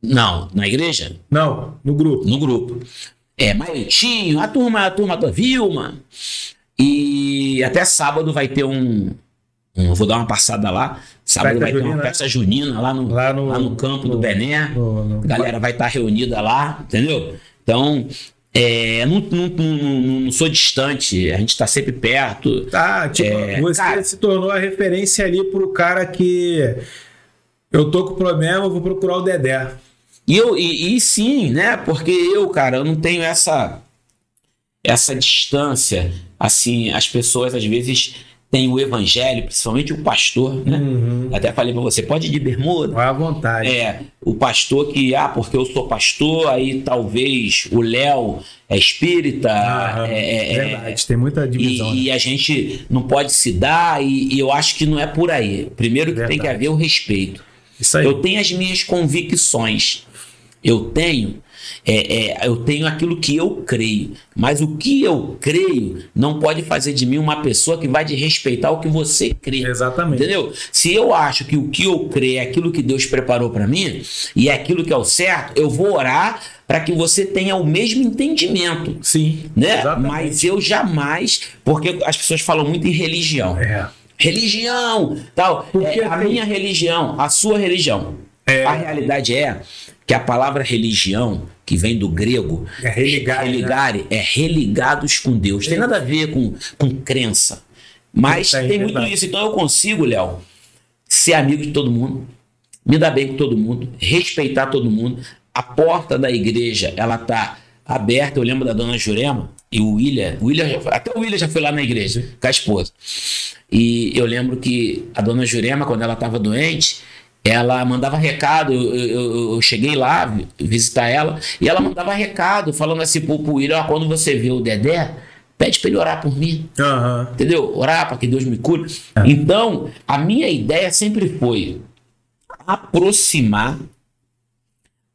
Não, na igreja? Não, no grupo. No grupo. É, Maitinho, a turma, a turma da Vilma. E até sábado vai ter um. um- vou dar uma passada lá. Sábado vai ter uma junina, né? junina lá no, Lá lá no- no, campo do no- Bené. no- no- A galera vai estar reunida lá, entendeu? Então, é, não, não, não- não- não sou distante, a gente está sempre perto. Tá, tipo, É, você cara- se tornou a referência ali pro cara que. Eu tô com problema, eu vou procurar o Dedé. E, eu, e, e sim, né? Porque eu, cara, eu não tenho essa essa distância. Assim, as pessoas às vezes têm o evangelho, principalmente o pastor, né? Uhum. Até falei pra você, pode ir de bermuda. Vai à vontade. É, o pastor que, ah, porque eu sou pastor, aí talvez o Léo é espírita, Aham, é, é- é- verdade, tem muita divisão. né? e, e a gente não pode se dar, e, e eu acho que não é por aí. Primeiro que tem que Verdade. haver o respeito. Isso aí. Eu tenho as minhas convicções. Eu tenho, é, é, eu tenho aquilo que eu creio. Mas o que eu creio não pode fazer de mim uma pessoa que vai de respeitar o que você crê. Exatamente. Entendeu? Se eu acho que o que eu creio é aquilo que Deus preparou para mim e é aquilo que é o certo, eu vou orar para que você tenha o mesmo entendimento. Sim. Né? Exatamente. Mas eu jamais, porque as pessoas falam muito em religião É. religião, tal. Porque É, a minha religião, a sua religião. É. A realidade é que a palavra religião, que vem do grego, É religare, né? é religados com Deus. Tem nada a ver com, com crença. Mas tem muito isso. Então eu consigo, Léo, ser amigo de todo mundo, me dar bem com todo mundo, respeitar todo mundo. A porta da igreja, ela tá aberta. Eu lembro da dona Jurema e o William, o William até o William já foi lá na igreja com a esposa. E eu lembro que a dona Jurema, quando ela estava doente, ela mandava recado. Eu, eu- eu- cheguei lá vi- visitar ela e ela mandava recado falando assim pro, pro William: ó, quando você vê o Dedé, pede para ele orar por mim. Aham. Entendeu? Orar para que Deus me cure. Então, a minha ideia sempre foi aproximar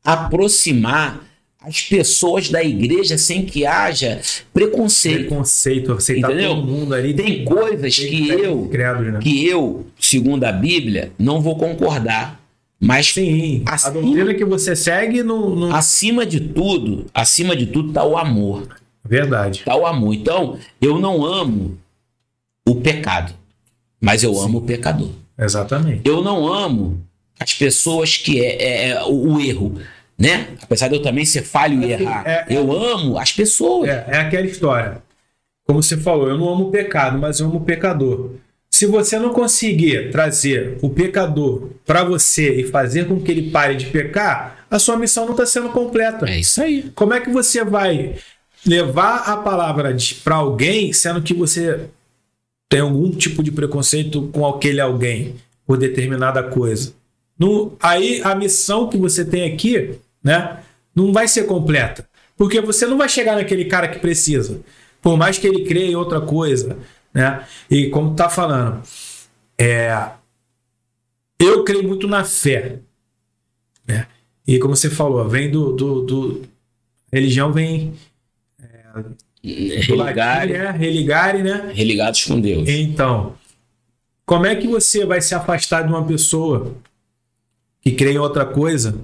aproximar as pessoas da igreja sem que haja preconceito. Preconceito, aceitar Entendeu? todo mundo ali. Tem coisas que eu né? que eu, segundo a Bíblia, não vou concordar. Mas Sim, a Acima- doutrina que você segue não. não... acima de tudo, acima de tudo está o amor. Verdade. Tá o amor. Então, eu não amo o pecado, mas eu amo o pecador. Exatamente. Eu não amo as pessoas que é, é- é o erro, né? Apesar de eu também ser falho e É, errar, é- eu amo as pessoas. É, é aquela história. Como você falou, eu não amo o pecado, mas eu amo o pecador. Se você não conseguir trazer o pecador para você e fazer com que ele pare de pecar, a sua missão não está sendo completa. É isso aí. Como é que você vai levar a palavra para alguém, sendo que você tem algum tipo de preconceito com aquele alguém por determinada coisa? No, aí a missão que você tem aqui, né, não vai ser completa, porque você não vai chegar naquele cara que precisa, por mais que ele creia em outra coisa, né? E como tá falando, é, eu creio muito na fé, né? E como você falou, vem do, do, do religião vem latim, Religare, né? Religare, né? religados com Deus. Então, como é que você vai se afastar de uma pessoa que crê em outra coisa,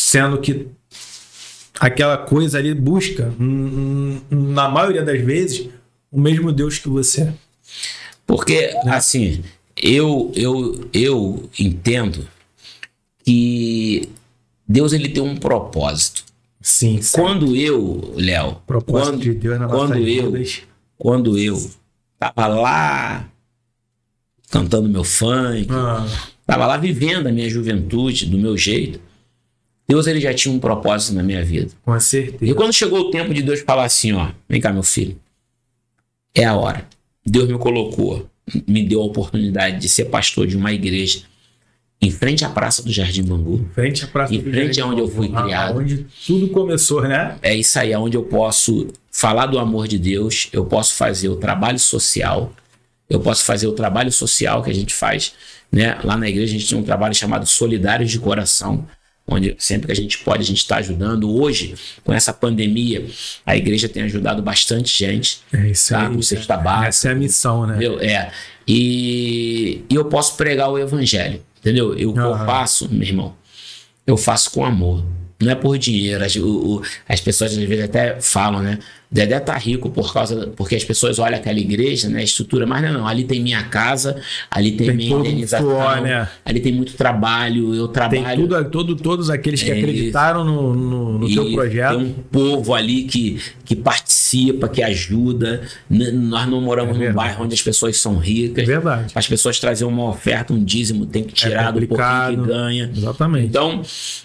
sendo que aquela coisa ali busca, hum, hum, na maioria das vezes, o mesmo Deus que você? Porque, assim, eu, eu, eu entendo que Deus ele tem um propósito. Sim, sim. Quando eu, Léo, propósito quando, de Deus na quando nossa eu- vidas. quando eu tava lá cantando meu funk, Ah, tava lá vivendo a minha juventude do meu jeito, Deus ele já tinha um propósito na minha vida. com E certeza. quando chegou o tempo de Deus falar assim, ó, vem cá meu filho, é a hora. Deus me colocou, me deu a oportunidade de ser pastor de uma igreja em frente à praça do Jardim Bangu. Em frente à praça Em do frente Jardim aonde eu fui Ah, criado. Onde tudo começou, né? É isso aí, onde eu posso falar do amor de Deus, eu posso fazer o trabalho social, eu posso fazer o trabalho social que a gente faz, né? Lá na igreja a gente tem um trabalho chamado Solidários de Coração, onde sempre que a gente pode a gente está ajudando. Hoje, com essa pandemia, a igreja tem ajudado bastante gente, É isso tá? aí. Com cesta básica, Essa é a missão, né? Entendeu? É. E, e eu posso pregar o evangelho, entendeu? Eu, eu Aham. faço, meu irmão, eu faço com amor. Não é por dinheiro. As, o, o, as pessoas às vezes até falam, né? Dedé tá rico por causa porque as pessoas olham aquela igreja, né? A estrutura, mas não, não. Ali tem minha casa, ali tem, Tem minha indenização, né? ali tem muito trabalho, eu Tem trabalho. tudo, todo, todos aqueles que É acreditaram no, no, no teu projeto. Tem um povo ali que, que participa, que ajuda. N- nós não moramos É num bairro onde as pessoas são É ricas. verdade. As pessoas trazem uma oferta, um dízimo, tem que tirar do pouquinho que ganha. Exatamente. Então,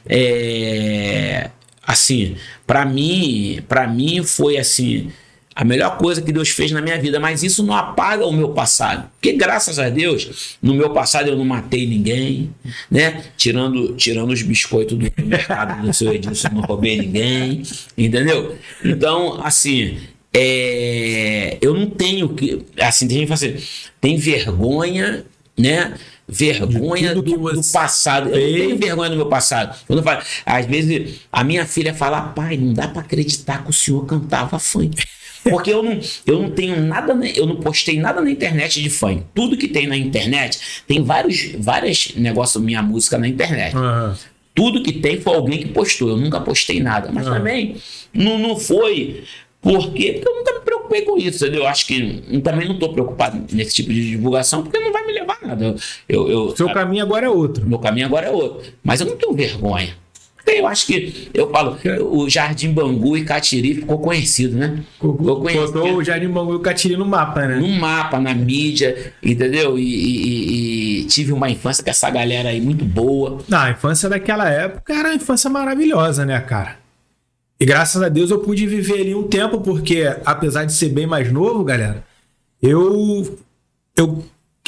é, assim, para mim, para mim foi assim a melhor coisa que Deus fez na minha vida, mas isso não apaga o meu passado. Porque graças a Deus, no meu passado eu não matei ninguém, né? Tirando, tirando os biscoitos do mercado do seu Edilson, não roubei ninguém, entendeu? Então, assim, é, eu não tenho que, assim, tem gente que fala assim, tem vergonha, né? Vergonha do, você passado. Eu não tenho vergonha do meu passado. Quando eu falo, às vezes a minha filha fala, pai, não dá pra acreditar que o senhor cantava funk. Porque eu não, eu não tenho nada, na- eu não postei nada na internet de funk. Tudo que tem na internet, tem vários, vários negócios, minha música na internet. Aham. Tudo que tem foi alguém que postou. Eu nunca postei nada. Mas Ah. também não, não foi. Por quê? Porque eu nunca me preocupei com isso. entendeu? Eu acho que eu também não estou preocupado nesse tipo de divulgação, porque não vai me levar a nada. Eu, eu, eu- Seu caminho agora é outro. meu caminho agora é outro. Mas eu não tenho vergonha. Eu acho que, eu falo, o Jardim Bangu e Catiri ficou conhecido, né? Ficou conhecido Botou o Jardim Bangu e o Catiri no mapa, né? no mapa, na mídia, entendeu? E, e- e- e tive uma infância com essa galera aí muito boa. Não, a infância daquela época era uma infância maravilhosa, né, cara? E graças a Deus eu pude viver ali um tempo, porque apesar de ser bem mais novo, galera, eu eu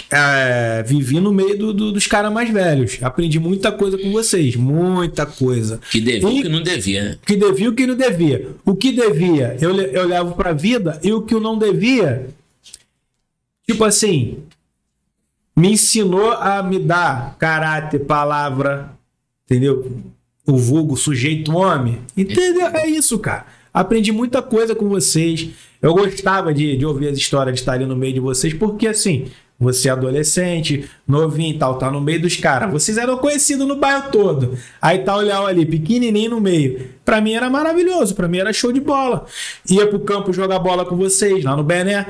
é, vivi no meio do- do- dos caras mais velhos. Aprendi muita coisa com vocês, muita coisa. Que devia E- que não devia, né? Que devia e o que não devia. O que devia eu, eu levo pra vida e o que eu não devia, tipo assim, me ensinou a me dar caráter, palavra, entendeu? O vulgo, sujeito, homem. Entendeu? É isso, cara. Aprendi muita coisa com vocês. Eu gostava de, de ouvir as histórias de estar ali no meio de vocês, porque assim, você é adolescente, novinho e tal, tá no meio dos caras. Vocês eram conhecidos no bairro todo. Aí tá o Léo ali, pequenininho no meio. Pra mim era maravilhoso, pra mim era show de bola. Ia pro campo jogar bola com vocês, lá no Bené,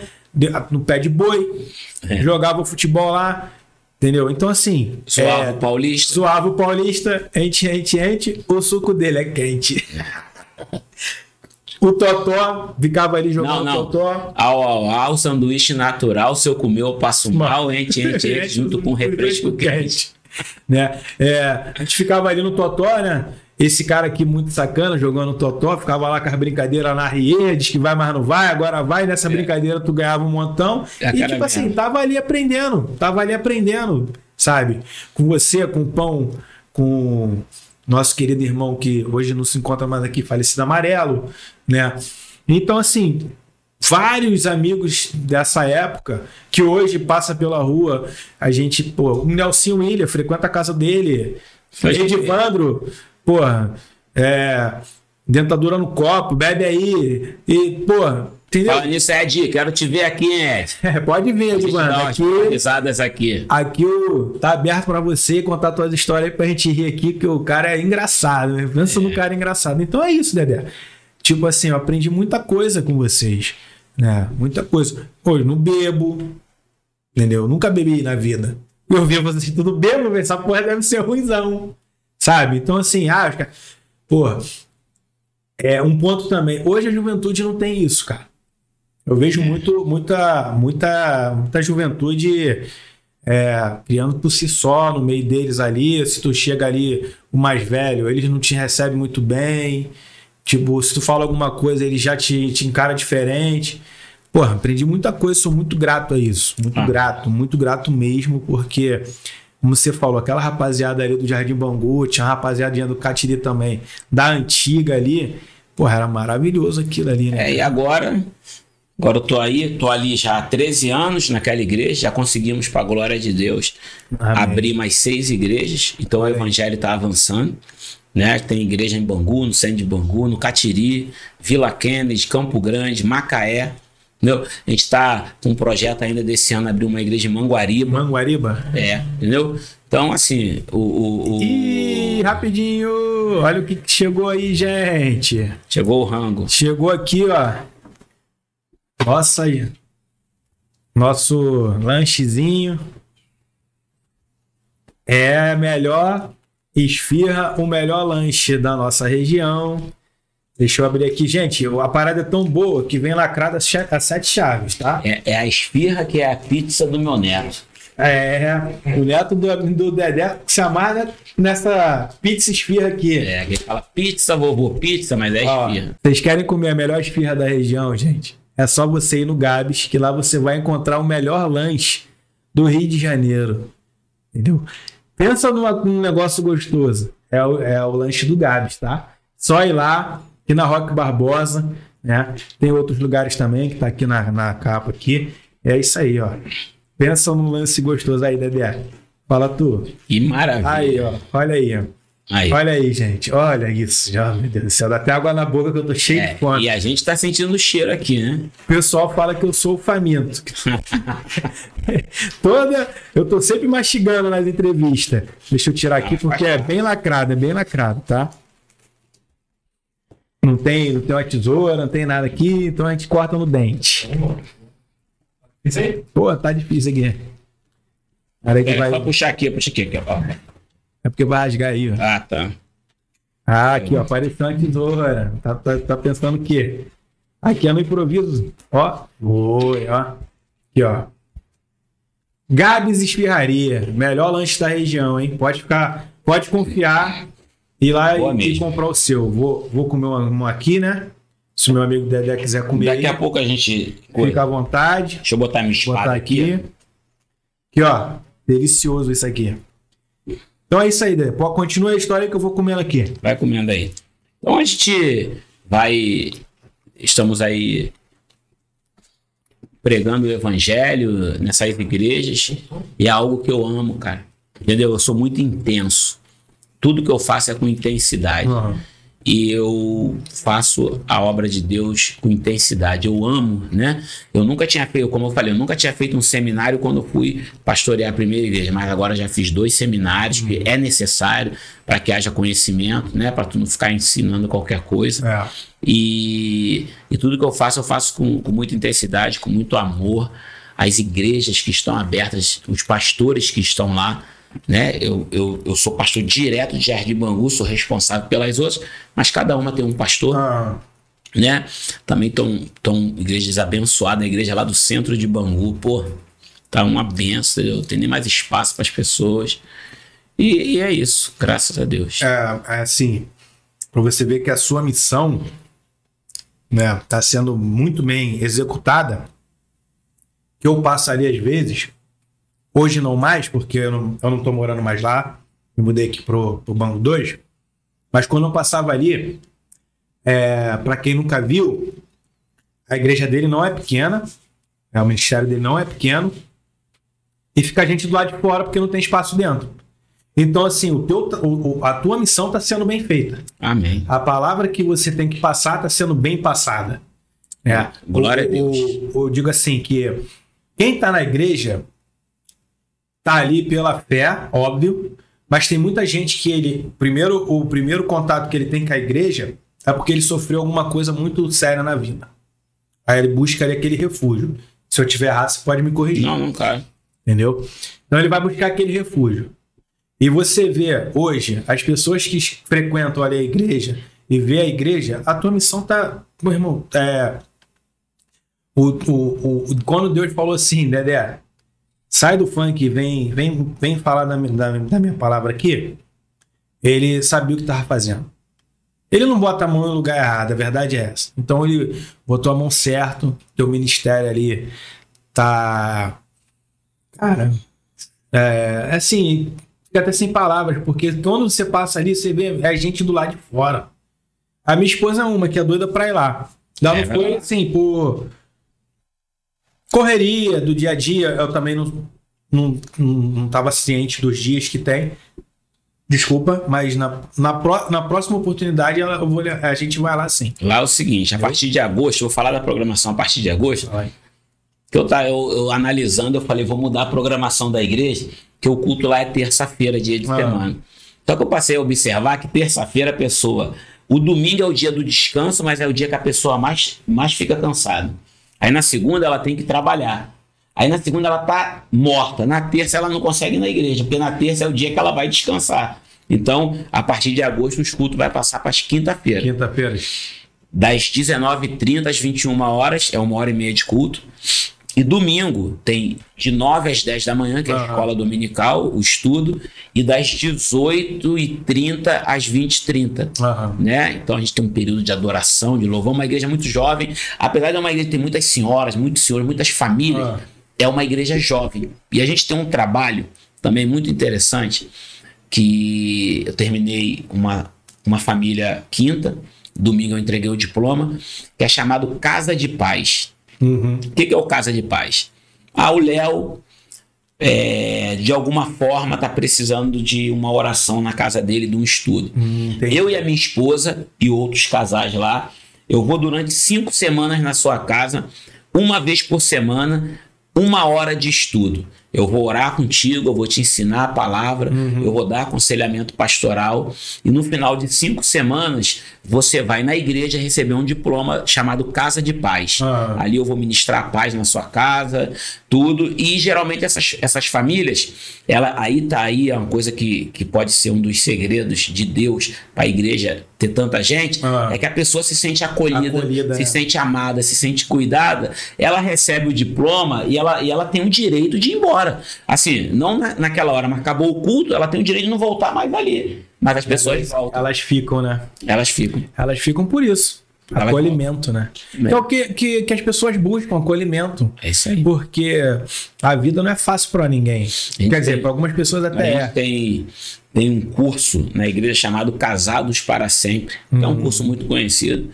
no pé de boi. É. Jogava futebol lá, entendeu? Então assim, Suave é, Paulista. Suave o paulista, ente, ente, ente, o suco dele é quente. o Totó ficava ali Não, jogando não. Totó. Ao, ao, ao, sanduíche natural, se eu comer eu passo mal, ente, ente, ente, junto com refresco quente. Né? É, a gente ficava ali no Totó, né? Esse cara aqui muito sacana jogando Totó, ficava lá com as brincadeiras na Rie, diz que vai, mas não vai, agora vai. Nessa brincadeira tu ganhava um montão. É e tipo assim, tava ali aprendendo, tava ali aprendendo, sabe? Com você, com o pão, com nosso querido irmão que hoje não se encontra mais aqui, falecido amarelo, né? Então, assim, vários amigos dessa época que hoje passa pela rua, a gente, pô, o Nelson William frequenta a casa dele. Edivandro, porra, é, dentadura no copo, bebe aí, e, porra, entendeu? Fala nisso, Ed, quero te ver aqui, Ed. É, pode vir, dá umas aqui, risadas aqui. aqui o, tá aberto pra você contar tuas histórias aí pra gente rir aqui, que o cara é engraçado, né? Pensa no cara engraçado. Então é isso, Dedé. Tipo assim, eu aprendi muita coisa com vocês, né? Muita coisa. Hoje não bebo, entendeu? Nunca bebi na vida. Eu vi vocês tudo bebo, essa porra deve ser ruimzão, sabe? Então assim, ah, porra, é um ponto também. Hoje a juventude não tem isso, cara. Eu vejo muito, muita, muita, muita juventude é, criando por si só no meio deles ali. Se tu chega ali, o mais velho, eles não te recebem muito bem. Tipo, se tu fala alguma coisa, ele já te, te encara diferente. Porra, aprendi muita coisa, sou muito grato a isso. Muito Ah. grato, muito grato mesmo, porque, como você falou, aquela rapaziada ali do Jardim Bangu, tinha uma rapaziadinha do Catiri também, da antiga ali. Porra, era maravilhoso aquilo ali, né? É, e agora, agora eu tô aí, tô ali já há 13 anos naquela igreja, já conseguimos, para a glória de Deus, Amém. abrir mais seis igrejas, então o evangelho está avançando. Né? Tem igreja em Bangu, no centro de Bangu, no Catiri, Vila Kennedy, Campo Grande, Macaé. Entendeu? A gente está com um projeto ainda desse ano abrir uma igreja em Manguariba. Manguariba? É, entendeu? Então, assim, o. o, o- aí, rapidinho. Olha o que que chegou aí, gente. Chegou o rango. Chegou aqui, ó. Nossa aí. Nosso lanchezinho. É a melhor esfirra, o melhor lanche da nossa região. Deixa eu abrir aqui, gente. A parada é tão boa que vem lacrada as sete chaves, tá? É, é a esfirra que é a pizza do meu neto. É, o neto do, do Dedé se amarra nessa pizza esfirra aqui. É, que fala pizza, vovô, pizza, mas é Ó, esfirra. vocês querem comer a melhor esfirra da região, gente? É só você ir no Gabs, que lá você vai encontrar o melhor lanche do Rio de Janeiro. Entendeu? Pensa numa- num negócio gostoso. É o, é o lanche do Gabs, tá? Só ir lá, aqui na Roque Barbosa, né? Tem outros lugares também, que tá aqui na, na capa aqui. É isso aí, ó. Pensa num lance gostoso aí, Dedé. Fala tu. Que maravilha. Aí, ó. Olha aí, ó. Aí. Olha aí, gente. Olha isso. Já, meu Deus do céu. Dá até água na boca que eu tô cheio É, de fome. e a gente tá sentindo o cheiro aqui, né? O pessoal fala que eu sou o faminto. Toda. Eu tô sempre mastigando nas entrevistas. Deixa eu tirar aqui porque é bem lacrado, é bem lacrado, tá? Não tem, não tem uma tesoura, não tem nada aqui, então a gente corta no dente. Isso aí? Pô, tá difícil aqui. Cara que É, vai, só puxar aqui, puxa aqui. aqui ó. é porque vai rasgar aí, ó. Ah, tá. Ah, aqui, ó, apareceu uma tesoura. Tá, tá, tá pensando o quê? Aqui é no improviso. Ó, oi, ó. Aqui, ó. Gabs Esfirraria, melhor lanche da região, hein? Pode ficar, pode confiar ir lá Boa e, e comprar o seu. Vou, vou comer uma, uma aqui, né? Se o meu amigo Dedé quiser comer, Daqui aí, a pouco a gente. fica à vontade. Deixa eu botar minha Vou botar espada aqui. aqui. Aqui, ó. Delicioso isso aqui. Então é isso aí, Dedé. Continua a história que eu vou comendo aqui. Vai comendo aí. Então a gente vai. Estamos aí pregando o evangelho nessas igrejas e é algo que eu amo, cara. Entendeu? Eu sou muito intenso. Tudo que eu faço é com intensidade. Aham. e eu faço a obra de Deus com intensidade. Eu amo, né? Eu nunca tinha feito, como eu falei, eu nunca tinha feito um seminário quando eu fui pastorear a primeira igreja, mas agora já fiz dois seminários que é necessário para que haja conhecimento, né? Para tu não ficar ensinando qualquer coisa. É. E, e tudo que eu faço, eu faço com, com muita intensidade, com muito amor. As igrejas que estão abertas, os pastores que estão lá, né? Eu, eu, eu sou pastor direto de Jardim Bangu, sou responsável pelas outras, mas cada uma tem um pastor, Ah, né? Também estão tão igrejas abençoadas, a igreja lá do centro de Bangu, pô, tá uma benção, eu tenho nem mais espaço para as pessoas. E, e é isso, graças a Deus. é, é assim, para você ver que a sua missão né, tá sendo muito bem executada, que eu passo ali às vezes, hoje não mais, porque eu não, eu não tô morando mais lá, me mudei aqui pro, pro Banco 2, mas quando eu passava ali, é, para quem nunca viu, a igreja dele não é pequena, é, o ministério dele não é pequeno, e fica a gente do lado de fora porque não tem espaço dentro. Então, assim, o teu, o- a tua missão está sendo bem feita. Amém. A palavra que você tem que passar está sendo bem passada. É. Glória O- a Deus. Eu digo assim que quem está na igreja tá ali pela fé, óbvio, mas tem muita gente que ele primeiro o primeiro contato que ele tem com a igreja é porque ele sofreu alguma coisa muito séria na vida. Aí ele busca ali aquele refúgio. Se eu tiver errado, você pode me corrigir. Não, não, cara. Entendeu? Então ele vai buscar aquele refúgio. E você vê hoje as pessoas que frequentam ali a igreja e vê a igreja, a tua missão tá. Meu irmão, é. O, o, o, quando Deus falou assim, Dedé, sai do funk e vem, vem, vem falar da, da, da minha palavra aqui, ele sabia o que estava fazendo. Ele não bota a mão no lugar errado, a verdade é essa. Então ele botou a mão certo, teu ministério ali tá. Cara, é assim, fica até sem palavras, porque quando você passa ali, você vê a gente do lado de fora. A minha esposa é uma que é doida pra ir lá. Ela É não foi assim, por correria do dia a dia, eu também não, não, não, não tava ciente dos dias que tem. Desculpa, mas na, na, pró- na próxima oportunidade ela, vou, a gente vai lá sim. Lá é o seguinte, a partir de agosto, eu vou falar da programação a partir de agosto, que eu, tá, eu, eu analisando, eu falei, vou mudar a programação da igreja, que o culto lá é terça-feira, dia de Ah. semana. Só que eu passei a observar que terça-feira a pessoa. O domingo é o dia do descanso, mas é o dia que a pessoa mais, mais fica cansada. Aí na segunda ela tem que trabalhar. Aí na segunda ela tá morta. Na terça ela não consegue ir na igreja, porque na terça é o dia que ela vai descansar. Então, a partir de agosto, o culto vai passar para as quinta-feira. Quinta-feira. Das 19h30 às 21 horas, é uma hora e meia de culto. E domingo tem de 9 às 10 da manhã, que é a Aham. escola dominical, o estudo, e das 18h30 às 20h30 Aham. né? Então a gente tem um período de adoração, de louvor, uma igreja muito jovem, apesar de uma igreja ter muitas senhoras, muitos senhores, muitas famílias, Ah. é uma igreja jovem. E a gente tem um trabalho também muito interessante que eu terminei uma, uma família quinta, domingo eu entreguei o diploma, que é chamado Casa de Paz. Uhum. O que, que é o Casa de Paz? Ah, o Léo, é, de alguma forma, está precisando de uma oração na casa dele, de um estudo. Hum. Eu e a minha esposa e outros casais lá, eu vou durante cinco semanas na sua casa, uma vez por semana, uma hora de estudo. Eu vou orar contigo, eu vou te ensinar a palavra, eu vou dar aconselhamento pastoral e no final de cinco semanas você vai na igreja receber um diploma chamado Casa de Paz. Ah. Ali eu vou ministrar paz na sua casa, tudo. E geralmente essas, essas famílias, ela aí tá aí é uma coisa que, que pode ser um dos segredos de Deus para a igreja ter tanta gente, Ah. é que a pessoa se sente acolhida, Acolhida, se é. sente amada, se sente cuidada, ela recebe o diploma e ela, e ela tem o direito de ir embora. Assim, não na, naquela hora, mas acabou o culto, ela tem o direito de não voltar mais ali. Mas as pessoas voltam, Elas ficam, né? elas ficam. Elas ficam por isso. Elas acolhimento, né? É. Que é o que, que, que as pessoas buscam, acolhimento. É isso aí. Porque a vida não é fácil pra ninguém. Quer dizer, para algumas pessoas até é. tem, tem um curso na igreja chamado Casados para Sempre, que é um curso muito conhecido,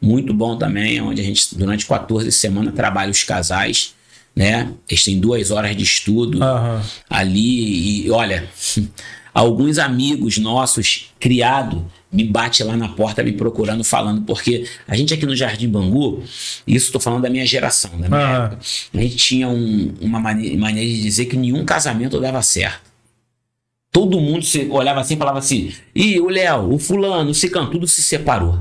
muito bom também, onde a gente, durante 14 semanas, trabalha os casais, né? Eles têm duas horas de estudo Aham. ali e olha, alguns amigos nossos criados me bate lá na porta me procurando falando porque a gente aqui no Jardim Bangu, isso estou falando da minha geração, da minha Ah. época, a gente tinha um- uma mane- maneira de dizer que nenhum casamento dava certo. Todo mundo se olhava assim e falava assim: "Ih, o Léo, o fulano, o Cicano, tudo se separou".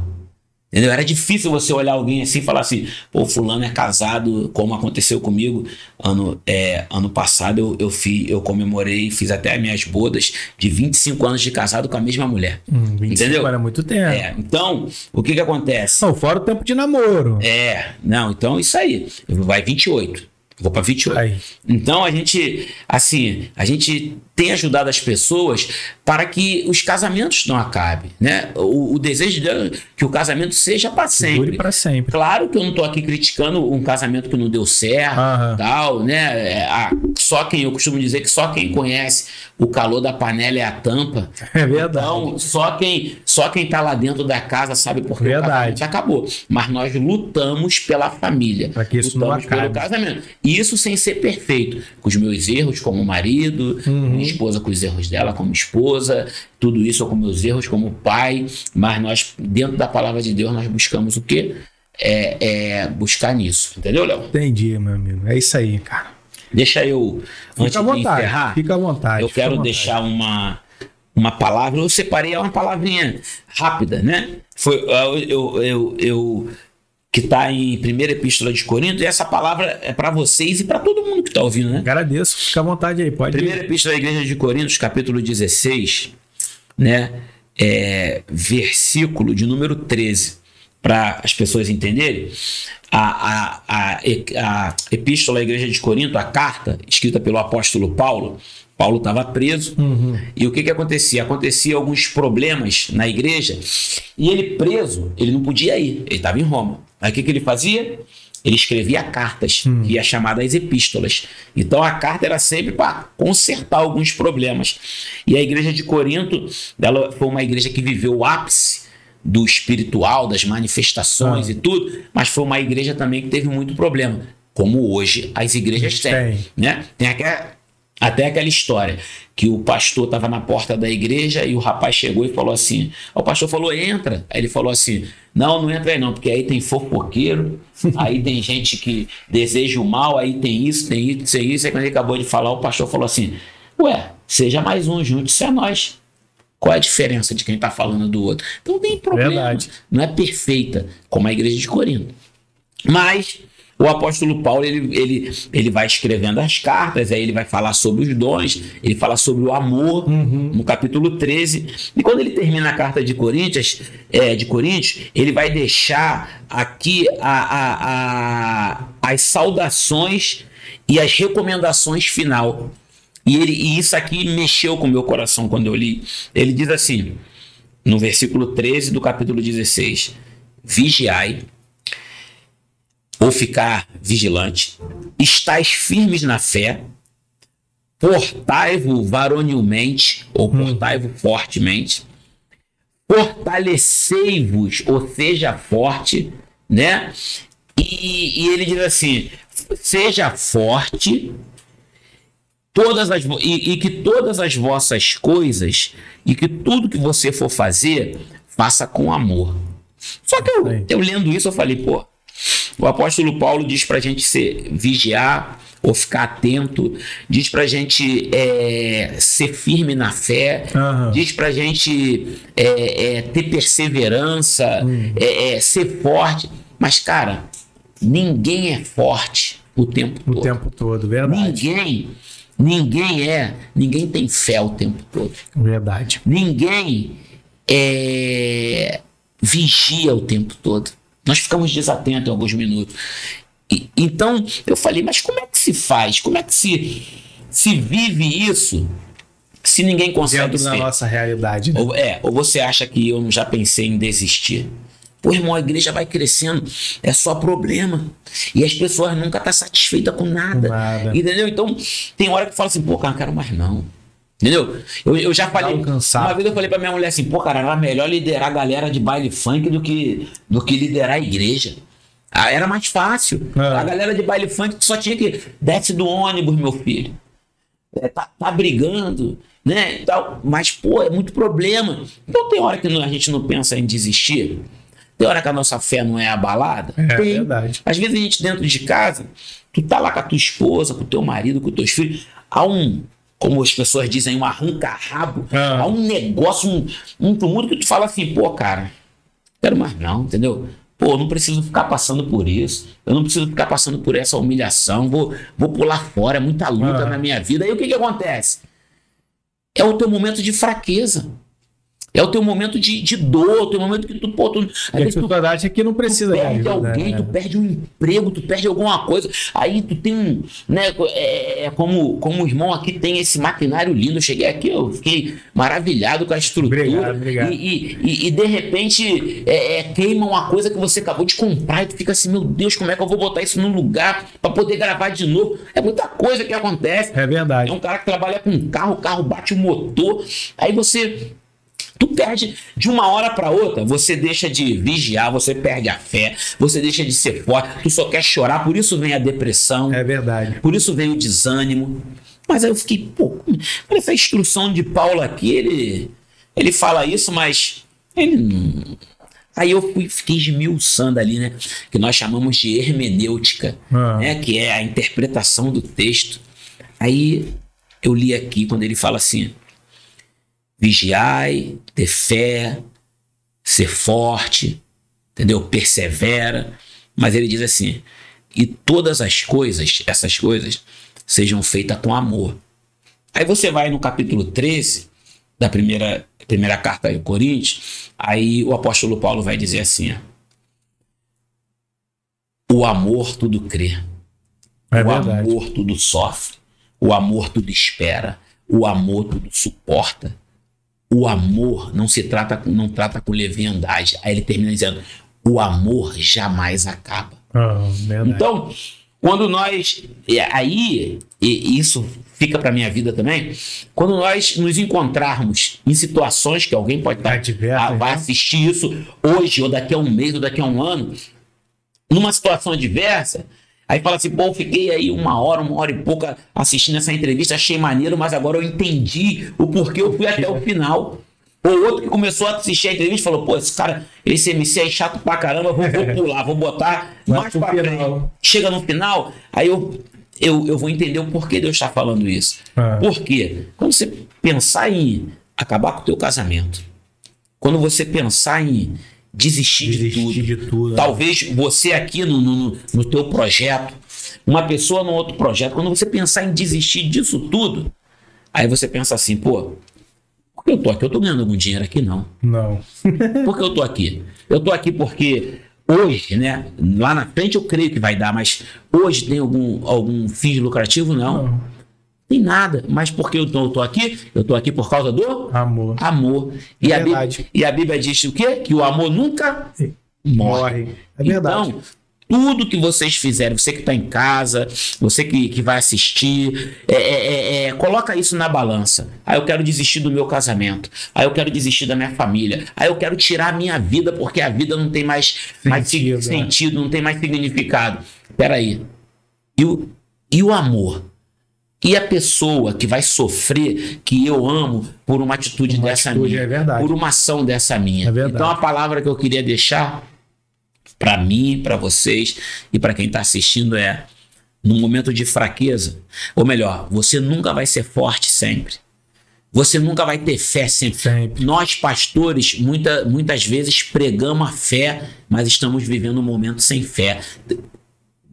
Entendeu? Era difícil você olhar alguém assim e falar assim, pô, fulano é casado, como aconteceu comigo ano, é, ano passado, eu, eu, fiz, eu comemorei, fiz até as minhas bodas de 25 anos de casado com a mesma mulher. Hum, 25 Entendeu? era muito tempo. É, então, o que que acontece? Não, fora o tempo de namoro. É, não, então isso aí, vai 28, vou para 28. Aí. Então a gente, assim, a gente tem ajudado as pessoas para que os casamentos não acabem, né? O, o desejo de Deus é que o casamento seja para sempre. pra sempre. Claro que eu não tô aqui criticando um casamento que não deu certo, Aham. tal, né? É, ah, só quem eu costumo dizer que só quem conhece o calor da panela é a tampa. É verdade. Então, só quem, só quem tá lá dentro da casa sabe por que Verdade. acabou. Mas nós lutamos pela família. Pra que isso não lutamos pelo acabe. casamento. Isso sem ser perfeito. Com os meus erros como marido, Uhum. Esposa com os erros dela como esposa, tudo isso com meus erros como pai. Mas nós, dentro da palavra de Deus, nós buscamos o quê? É, é buscar nisso. Entendeu, Léo? Entendi, meu amigo. É isso aí, cara. Deixa eu, antes Fica à de vontade. encerrar, Fica à vontade. eu quero vontade. deixar uma, uma palavra. Eu separei uma palavrinha rápida, né? Foi eu, eu, eu, eu- que está em primeira epístola de Corinto, e essa palavra é para vocês e para todo mundo que está ouvindo, né? Agradeço. Fica à vontade aí. Pode Primeira epístola da igreja de Coríntios, capítulo 16, né? É, versículo de número 13, para as pessoas entenderem. A, a, a, a epístola da igreja de Corinto, a carta escrita pelo apóstolo Paulo, Paulo estava preso. E o que, que acontecia? Acontecia alguns problemas na igreja. E ele preso, ele não podia ir, ele estava em Roma. Aí o que, que ele fazia? Ele escrevia cartas, que é chamada as epístolas. Então a carta era sempre para consertar alguns problemas. E a igreja de Corinto, ela foi uma igreja que viveu o ápice do espiritual, das manifestações Ah. e tudo, mas foi uma igreja também que teve muito problema, como hoje as igrejas têm, Tem. né? Tem aquela, até aquela história que o pastor estava na porta da igreja e o rapaz chegou e falou assim: o pastor falou, entra. Aí ele falou assim: não, não entra aí não, porque aí tem fofoqueiro, aí tem gente que deseja o mal, aí tem isso, tem isso, tem isso. Aí quando ele acabou de falar, o pastor falou assim: ué, seja mais um, junte-se a nós. Qual é a diferença de quem está falando do outro? Então tem problema. Verdade. Não é perfeita, como a igreja de Corinto. Mas o apóstolo Paulo ele, ele, ele vai escrevendo as cartas, aí ele vai falar sobre os dons, ele fala sobre o amor no capítulo 13. E quando ele termina a carta de Coríntios, é, de Coríntios, ele vai deixar aqui a, a, a- as saudações e as recomendações final. E, ele, e isso aqui mexeu com o meu coração quando eu li. Ele diz assim, no versículo 13 do capítulo 16: Vigiai, ou ficar vigilante, estáis firmes na fé, portai-vos varonilmente, ou portai-vos fortemente, fortalecei-vos, ou seja forte, né? E, e ele diz assim: seja forte, todas as e, e que todas as vossas coisas e que tudo que você for fazer, faça com amor. Só que eu, eu lendo isso, eu falei, pô, o apóstolo Paulo diz pra gente ser, vigiar ou ficar atento, diz pra gente é, ser firme na fé, Aham. diz pra gente é, é, ter perseverança, é, ser forte. Mas, cara, ninguém é forte o tempo O todo. tempo todo, verdade. Ninguém, ninguém é, ninguém tem fé o tempo todo. Verdade. Ninguém é, vigia o tempo todo. Nós ficamos desatentos em alguns minutos. E- então eu falei, mas como é que se faz? Como é que se, se vive isso se ninguém consegue Dentro da nossa realidade. né? Ou, é, ou você acha que eu já pensei em desistir? Pô, irmão, a igreja vai crescendo, é só problema. E as pessoas nunca estão satisfeitas com nada. Nada. Entendeu? Então, tem hora que fala assim, pô, cara, não quero mais não. Entendeu? Eu, eu já falei. cansado. Uma vez eu falei pra minha mulher assim, pô, cara, era melhor liderar a galera de baile funk do que, do que liderar a igreja. Ah, era mais fácil. É. A galera de baile funk só tinha que desce do ônibus, meu filho é, tá, tá brigando, né? Tal. Mas, pô, é muito problema. Então tem hora que a gente não pensa em desistir. Tem hora que a nossa fé não é abalada. É tem. verdade. Às vezes a gente dentro de casa, tu tá lá com a tua esposa, com o teu marido, com os teus filhos, há um, como as pessoas dizem, um arranca-rabo, Ah. há um negócio, um, um tumulto que tu fala assim, pô, cara, quero mais não, entendeu? Pô, eu não preciso ficar passando por isso. Eu não preciso ficar passando por essa humilhação. Vou, vou pular fora, é muita luta Ah. na minha vida. Aí o que, que acontece? É o teu momento de fraqueza. É o teu momento de, de dor, o teu momento que tu, pô, tu, a tu acha que não precisa de perde ajuda, alguém, né? tu perde um emprego, tu perde alguma coisa. Aí tu tem um. Né, é, é como, como o irmão aqui tem esse maquinário lindo. Eu cheguei aqui, eu fiquei maravilhado com a estrutura. Obrigado, obrigado. E, e, e- e, de repente é, é, queima uma coisa que você acabou de comprar e tu fica assim, meu Deus, como é que eu vou botar isso num lugar para poder gravar de novo? É muita coisa que acontece. É verdade. É um cara que trabalha com carro, o carro bate o motor, aí você. Tu perde de uma hora para outra, você deixa de vigiar, você perde a fé, você deixa de ser forte, tu só quer chorar, por isso vem a depressão, É verdade. por isso vem o desânimo. Mas aí eu fiquei, pô, olha essa instrução de Paulo aqui, ele, ele fala isso, mas ele não. Aí eu fui, fiquei esmiuçando ali, né? Que nós chamamos de hermenêutica, Ah. né? Que é a interpretação do texto. Aí eu li aqui quando ele fala assim: vigiai, ter fé, ser forte, entendeu? Persevera. Mas ele diz assim: e todas as coisas, essas coisas, sejam feitas com amor. Aí você vai no capítulo 13 da primeira, primeira carta de Coríntios, aí o apóstolo Paulo vai dizer assim: ó, o amor tudo crê. É o verdade. amor tudo sofre. O amor tudo espera. O amor tudo suporta. O amor não se trata com, não trata com leviandade. Aí ele termina dizendo: o amor jamais acaba. Verdade. Então, quando nós. Aí, e isso fica para minha vida também. Quando nós nos encontrarmos em situações que alguém pode estar. Adversas, ah, vai né? assistir isso hoje, ou daqui a um mês, ou daqui a um ano, numa situação adversa. Aí fala assim, pô, eu fiquei aí uma hora, uma hora e pouca assistindo essa entrevista, achei maneiro, mas agora eu entendi o porquê eu fui até o final. Ou outro que começou a assistir a entrevista falou, pô, esse cara, esse MC é chato pra caramba, vou, vou pular, vou botar mais pra frente. Chega no final, aí eu, eu, eu vou entender o porquê Deus está falando isso. Ah. Por quê? Quando você pensar em acabar com o teu casamento, quando você pensar em desistir, de Desistir tudo, de tudo, né? talvez você aqui no, no, no teu projeto, uma pessoa no outro projeto, quando você pensar em desistir disso tudo, aí você pensa assim, pô, por que eu tô aqui? Eu tô ganhando algum dinheiro aqui? Não. Não. Por que eu tô aqui? Eu tô aqui porque hoje, né? Lá na frente eu creio que vai dar, mas hoje tem algum, algum fim lucrativo? Não. Não. Tem nada. Mas por que eu tô, eu tô aqui? Eu tô aqui por causa do Amor. amor. E, É a, Bíblia, verdade. e a Bíblia diz o quê? Que o amor nunca morre. Morre. É verdade. Então, tudo que vocês fizerem, você que está em casa, você que, que vai assistir, é, é, é, é, coloca isso na balança. Aí eu quero desistir do meu casamento. Aí eu quero desistir da minha família. Aí eu quero tirar a minha vida porque a vida não tem mais mais Sentido, né? sentido, não tem mais significado. Peraí. E o, e o amor? E a pessoa que vai sofrer, que eu amo, por uma atitude Uma dessa atitude, minha, é verdade. por uma ação dessa minha. É. Então a palavra que eu queria deixar para mim, para vocês e para quem está assistindo é: no momento de fraqueza, ou melhor, você nunca vai ser forte sempre. Você nunca vai ter fé sempre. Sempre. Nós, pastores, muita, muitas vezes pregamos a fé, mas estamos vivendo um momento sem fé.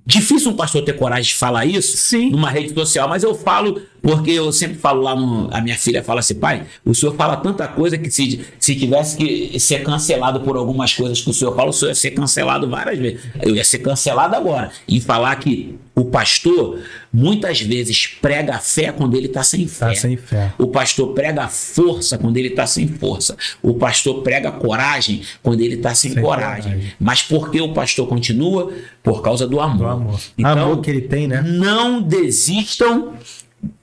Difícil um pastor ter coragem de falar isso Sim. numa rede social, mas eu falo porque eu sempre falo lá no. A minha filha fala assim, pai, o senhor fala tanta coisa que se, se tivesse que ser cancelado por algumas coisas que o senhor fala, o senhor ia ser cancelado várias vezes. Eu ia ser cancelado agora. E falar que o pastor muitas vezes prega a fé quando ele está sem fé. Tá sem fé. O pastor prega a força quando ele está sem força. O pastor prega a coragem quando ele está sem, Sem coragem. coragem. Mas por que o pastor continua? Por causa do amor. Do amor. Então, amor que ele tem, né? não desistam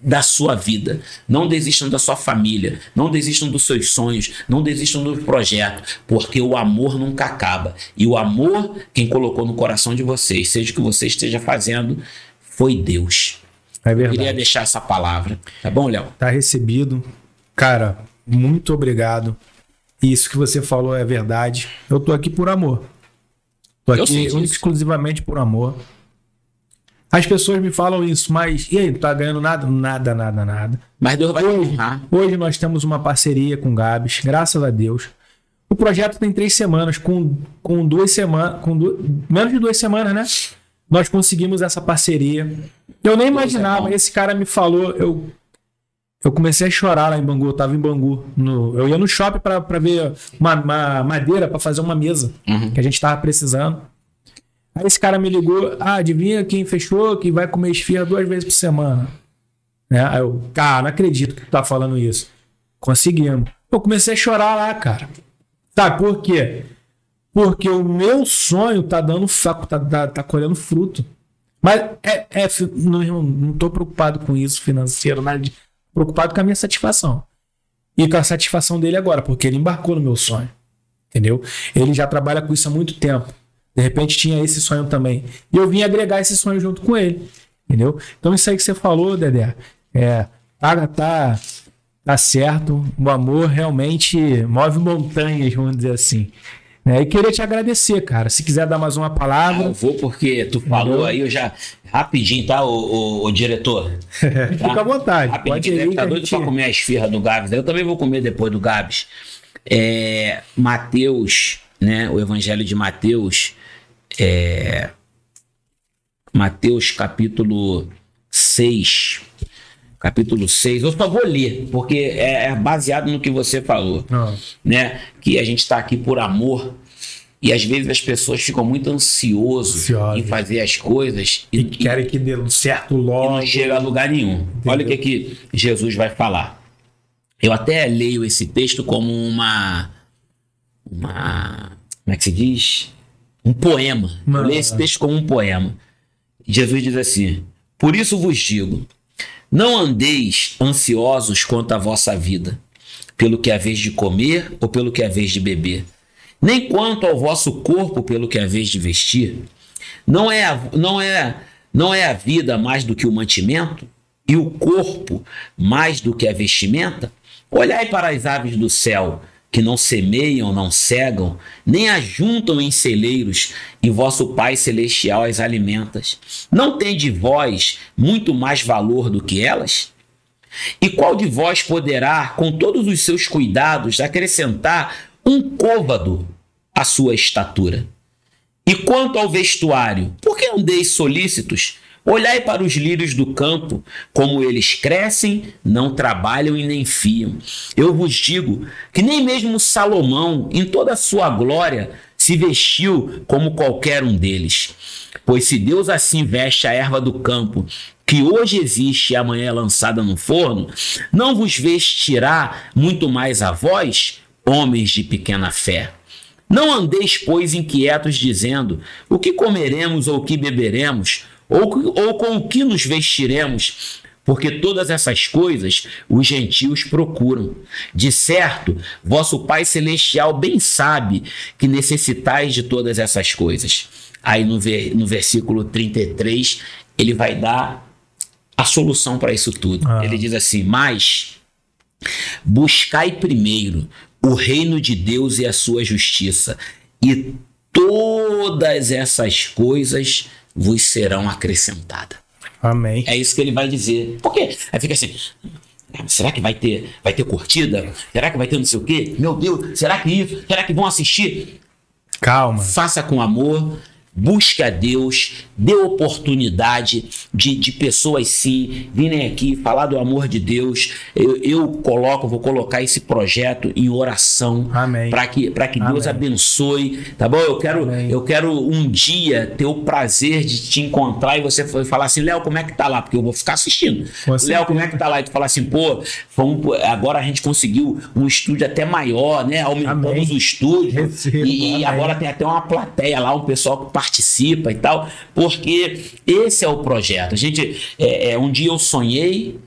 da sua vida, não desistam da sua família, não desistam dos seus sonhos, não desistam do projeto, porque o amor nunca acaba. E o amor, quem colocou no coração de vocês, seja o que você esteja fazendo, foi Deus. É Eu verdade. queria deixar essa palavra. Tá bom, Léo? Tá recebido. Cara, muito obrigado. Isso que você falou é verdade. Eu tô aqui por amor. Tô Eu aqui exclusivamente por amor. As pessoas me falam isso, mas e aí, não tá ganhando nada? Nada, nada, nada. Mas Deus vai Hoje, hoje nós temos uma parceria com o Gabs, graças a Deus. O projeto tem três semanas, com, com duas semanas, com menos de duas semanas, né? Nós conseguimos essa parceria. Eu nem imaginava, esse cara me falou, eu, eu comecei a chorar lá em Bangu, eu tava em Bangu. no- eu ia no shopping pra pra ver uma, uma madeira pra fazer uma mesa Uhum. que a gente tava precisando. Aí esse cara me ligou, ah, adivinha quem fechou que vai comer esfirra duas vezes por semana. Né? Aí eu, cara, não acredito que tu tá falando isso. Conseguimos. Eu comecei a chorar lá, cara. Sabe por quê? Porque o meu sonho tá dando faco, tá, tá, tá colhendo fruto. Mas é, é, não, não tô preocupado com isso financeiro, nada de, preocupado com a minha satisfação. E com a satisfação dele agora, porque ele embarcou no meu sonho. Entendeu? Ele já trabalha com isso há muito tempo. De repente tinha esse sonho também. E eu vim agregar esse sonho junto com ele. Entendeu? Então isso aí que você falou, Dedé, é, tá, tá, tá certo. O amor realmente move montanhas, vamos dizer assim. Né? E queria te agradecer, cara. Se quiser dar mais uma Ah, palavra. eu vou porque tu falou aí, eu já. Rapidinho, tá, o, o, o diretor? Fica à vontade. Rapidinho, Pode deve que tá a doido gente- pra comer a esfirra do Gabs. Eu também vou comer depois do Gabs. É, Mateus, né? O Evangelho de Mateus. É, Mateus capítulo 6. Capítulo 6. Eu só vou ler, porque é, é baseado no que você falou Não. né? Que a gente está aqui por amor. E às vezes as pessoas ficam muito ansiosas em fazer as coisas e, E querem que dê certo e logo. não chega a lugar nenhum. Olha o que, que Jesus vai falar. Eu até leio esse texto como uma. uma como é que se diz? Um poema. Eu Não. leio esse texto como um poema. Jesus diz assim: Por isso vos digo, não andeis ansiosos quanto à vossa vida, pelo que vez de comer ou pelo que é vez de beber, nem quanto ao vosso corpo pelo que vez de vestir. Não é, a, não é, não é a vida mais do que o mantimento e o corpo mais do que a vestimenta? Olhai para as aves do céu, que não semeiam, não cegam, nem ajuntam em celeiros, e vosso Pai celestial as alimenta. Não tem de vós muito mais valor do que elas? E qual de vós poderá, com todos os seus cuidados, acrescentar um côvado à sua estatura? E quanto ao vestuário, por que andeis solícitos? Olhai para os lírios do campo, como eles crescem, não trabalham e nem fiam. Eu vos digo que nem mesmo Salomão, em toda a sua glória, se vestiu como qualquer um deles. Pois se Deus assim veste a erva do campo, que hoje existe e amanhã é lançada no forno, não vos vestirá muito mais a vós, homens de pequena fé. Não andeis, pois, inquietos, dizendo: o que comeremos ou o que beberemos, ou, ou com o que nos vestiremos, porque todas essas coisas os gentios procuram. De certo, vosso Pai Celestial bem sabe que necessitais de todas essas coisas. Aí no, no versículo 33, ele vai dar a solução para isso tudo. Ah. Ele diz assim: Mas buscai primeiro o reino de Deus e a sua justiça, e todas essas coisas vos serão acrescentadas. Amém. É isso que ele vai dizer. Por quê? Aí fica assim. Será que vai ter, vai ter curtida? Será que vai ter não sei o quê? Meu Deus, será que isso? Será que vão assistir? Calma. Faça com amor busque a Deus, dê oportunidade de, de pessoas sim virem aqui falar do amor de Deus. Eu, eu coloco, vou colocar esse projeto em oração para que, pra que Deus abençoe, tá bom? Eu quero, eu quero um dia ter o prazer de te encontrar e você falar assim, Léo, como é que tá lá? Porque eu vou ficar assistindo. Léo, como é que tá lá? E tu falar assim, pô, vamos, agora a gente conseguiu um estúdio até maior, né? Aumentamos Amém. o estúdio Recebo, e, e agora tem até uma plateia lá, um pessoal que participa e tal, porque esse é o projeto. A gente, é, é um dia eu sonhei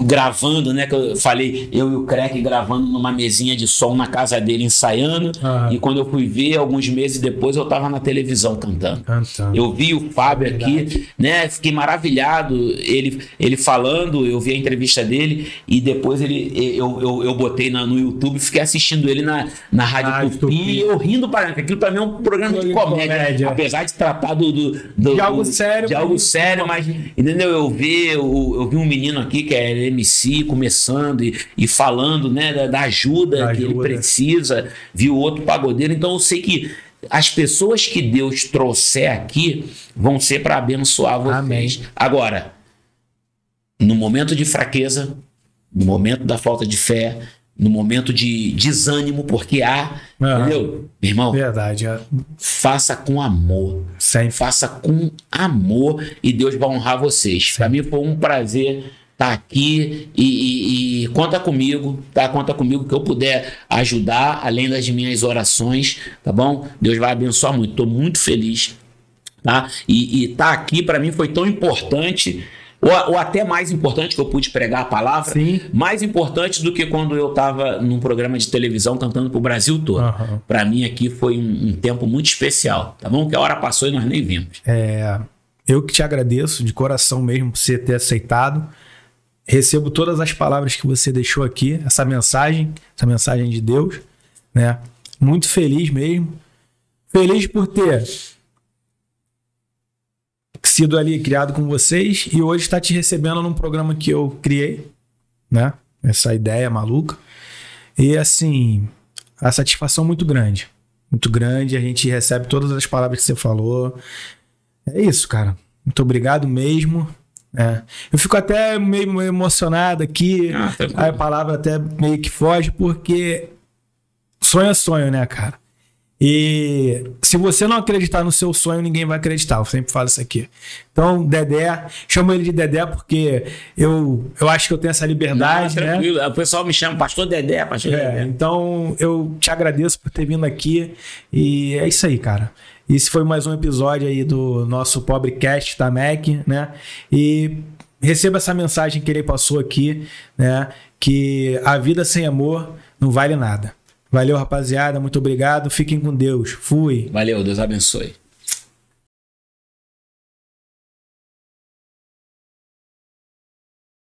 gravando, né? Que eu falei, eu e o Crack gravando numa mesinha de som na casa dele, ensaiando. E quando eu fui ver, alguns meses depois, eu tava na televisão cantando. cantando. Eu vi o Fábio é aqui, né? Fiquei maravilhado. Ele, ele falando, eu vi a entrevista dele e depois ele, eu, eu, eu botei na, no YouTube, fiquei assistindo ele na, na Rádio ah, Tupi, Tupi e eu rindo para aquilo para mim é um programa de comédia, comédia. Apesar de tratar do, do, do de algo sério, de algo sério, mas entendeu? Eu vi, eu, eu vi um menino aqui que é MC começando e, e falando né, da, da ajuda da que ajuda. ele precisa, viu outro pagodeiro. Então eu sei que as pessoas que Deus trouxer aqui vão ser para abençoar vocês. Amém. Agora, no momento de fraqueza, no momento da falta de fé, no momento de desânimo, porque há, uhum. entendeu? Meu irmão, Verdade, é. faça com amor. Sempre. Faça com amor e Deus vai honrar vocês. Para mim foi um prazer tá aqui e, e, e, conta comigo, tá? Conta comigo que eu puder ajudar, além das minhas orações, tá bom? Deus vai abençoar muito. Estou muito feliz, tá? E, e tá aqui para mim foi tão importante. Ou, ou, até mais importante que eu pude pregar a palavra, Sim. mais importante do que quando eu estava num programa de televisão cantando para o Brasil todo. Uhum. Para mim aqui foi um, um, tempo muito especial, tá bom? Que a hora passou e nós nem vimos. É, eu que te agradeço de coração mesmo por você ter aceitado. Recebo todas as palavras que você deixou aqui, essa mensagem, essa mensagem de Deus, né? Muito feliz mesmo. Feliz por ter sido ali criado com vocês e hoje está te recebendo num programa que eu criei, né? Essa ideia maluca. E assim, a satisfação muito grande. Muito grande. A gente recebe todas as palavras que você falou. É isso, cara. Muito obrigado mesmo. É. Eu fico até meio emocionado aqui, ah, a palavra até meio que foge, porque sonho é sonho, né, cara? E se você não acreditar no seu sonho, ninguém vai acreditar. Eu sempre falo isso aqui. Então, Dedé, chamo ele de Dedé porque eu, eu acho que eu tenho essa liberdade. Não, né? tranquilo. O pessoal me chama Pastor Dedé, Pastor é, Dedé. Então, eu te agradeço por ter vindo aqui. E é isso aí, cara. Esse foi mais um episódio aí do nosso Pobrecast da MEC, né? E receba essa mensagem que ele passou aqui, né? Que a vida sem amor não vale nada. Valeu, rapaziada. Muito obrigado. Fiquem com Deus. Fui. Valeu, Deus abençoe.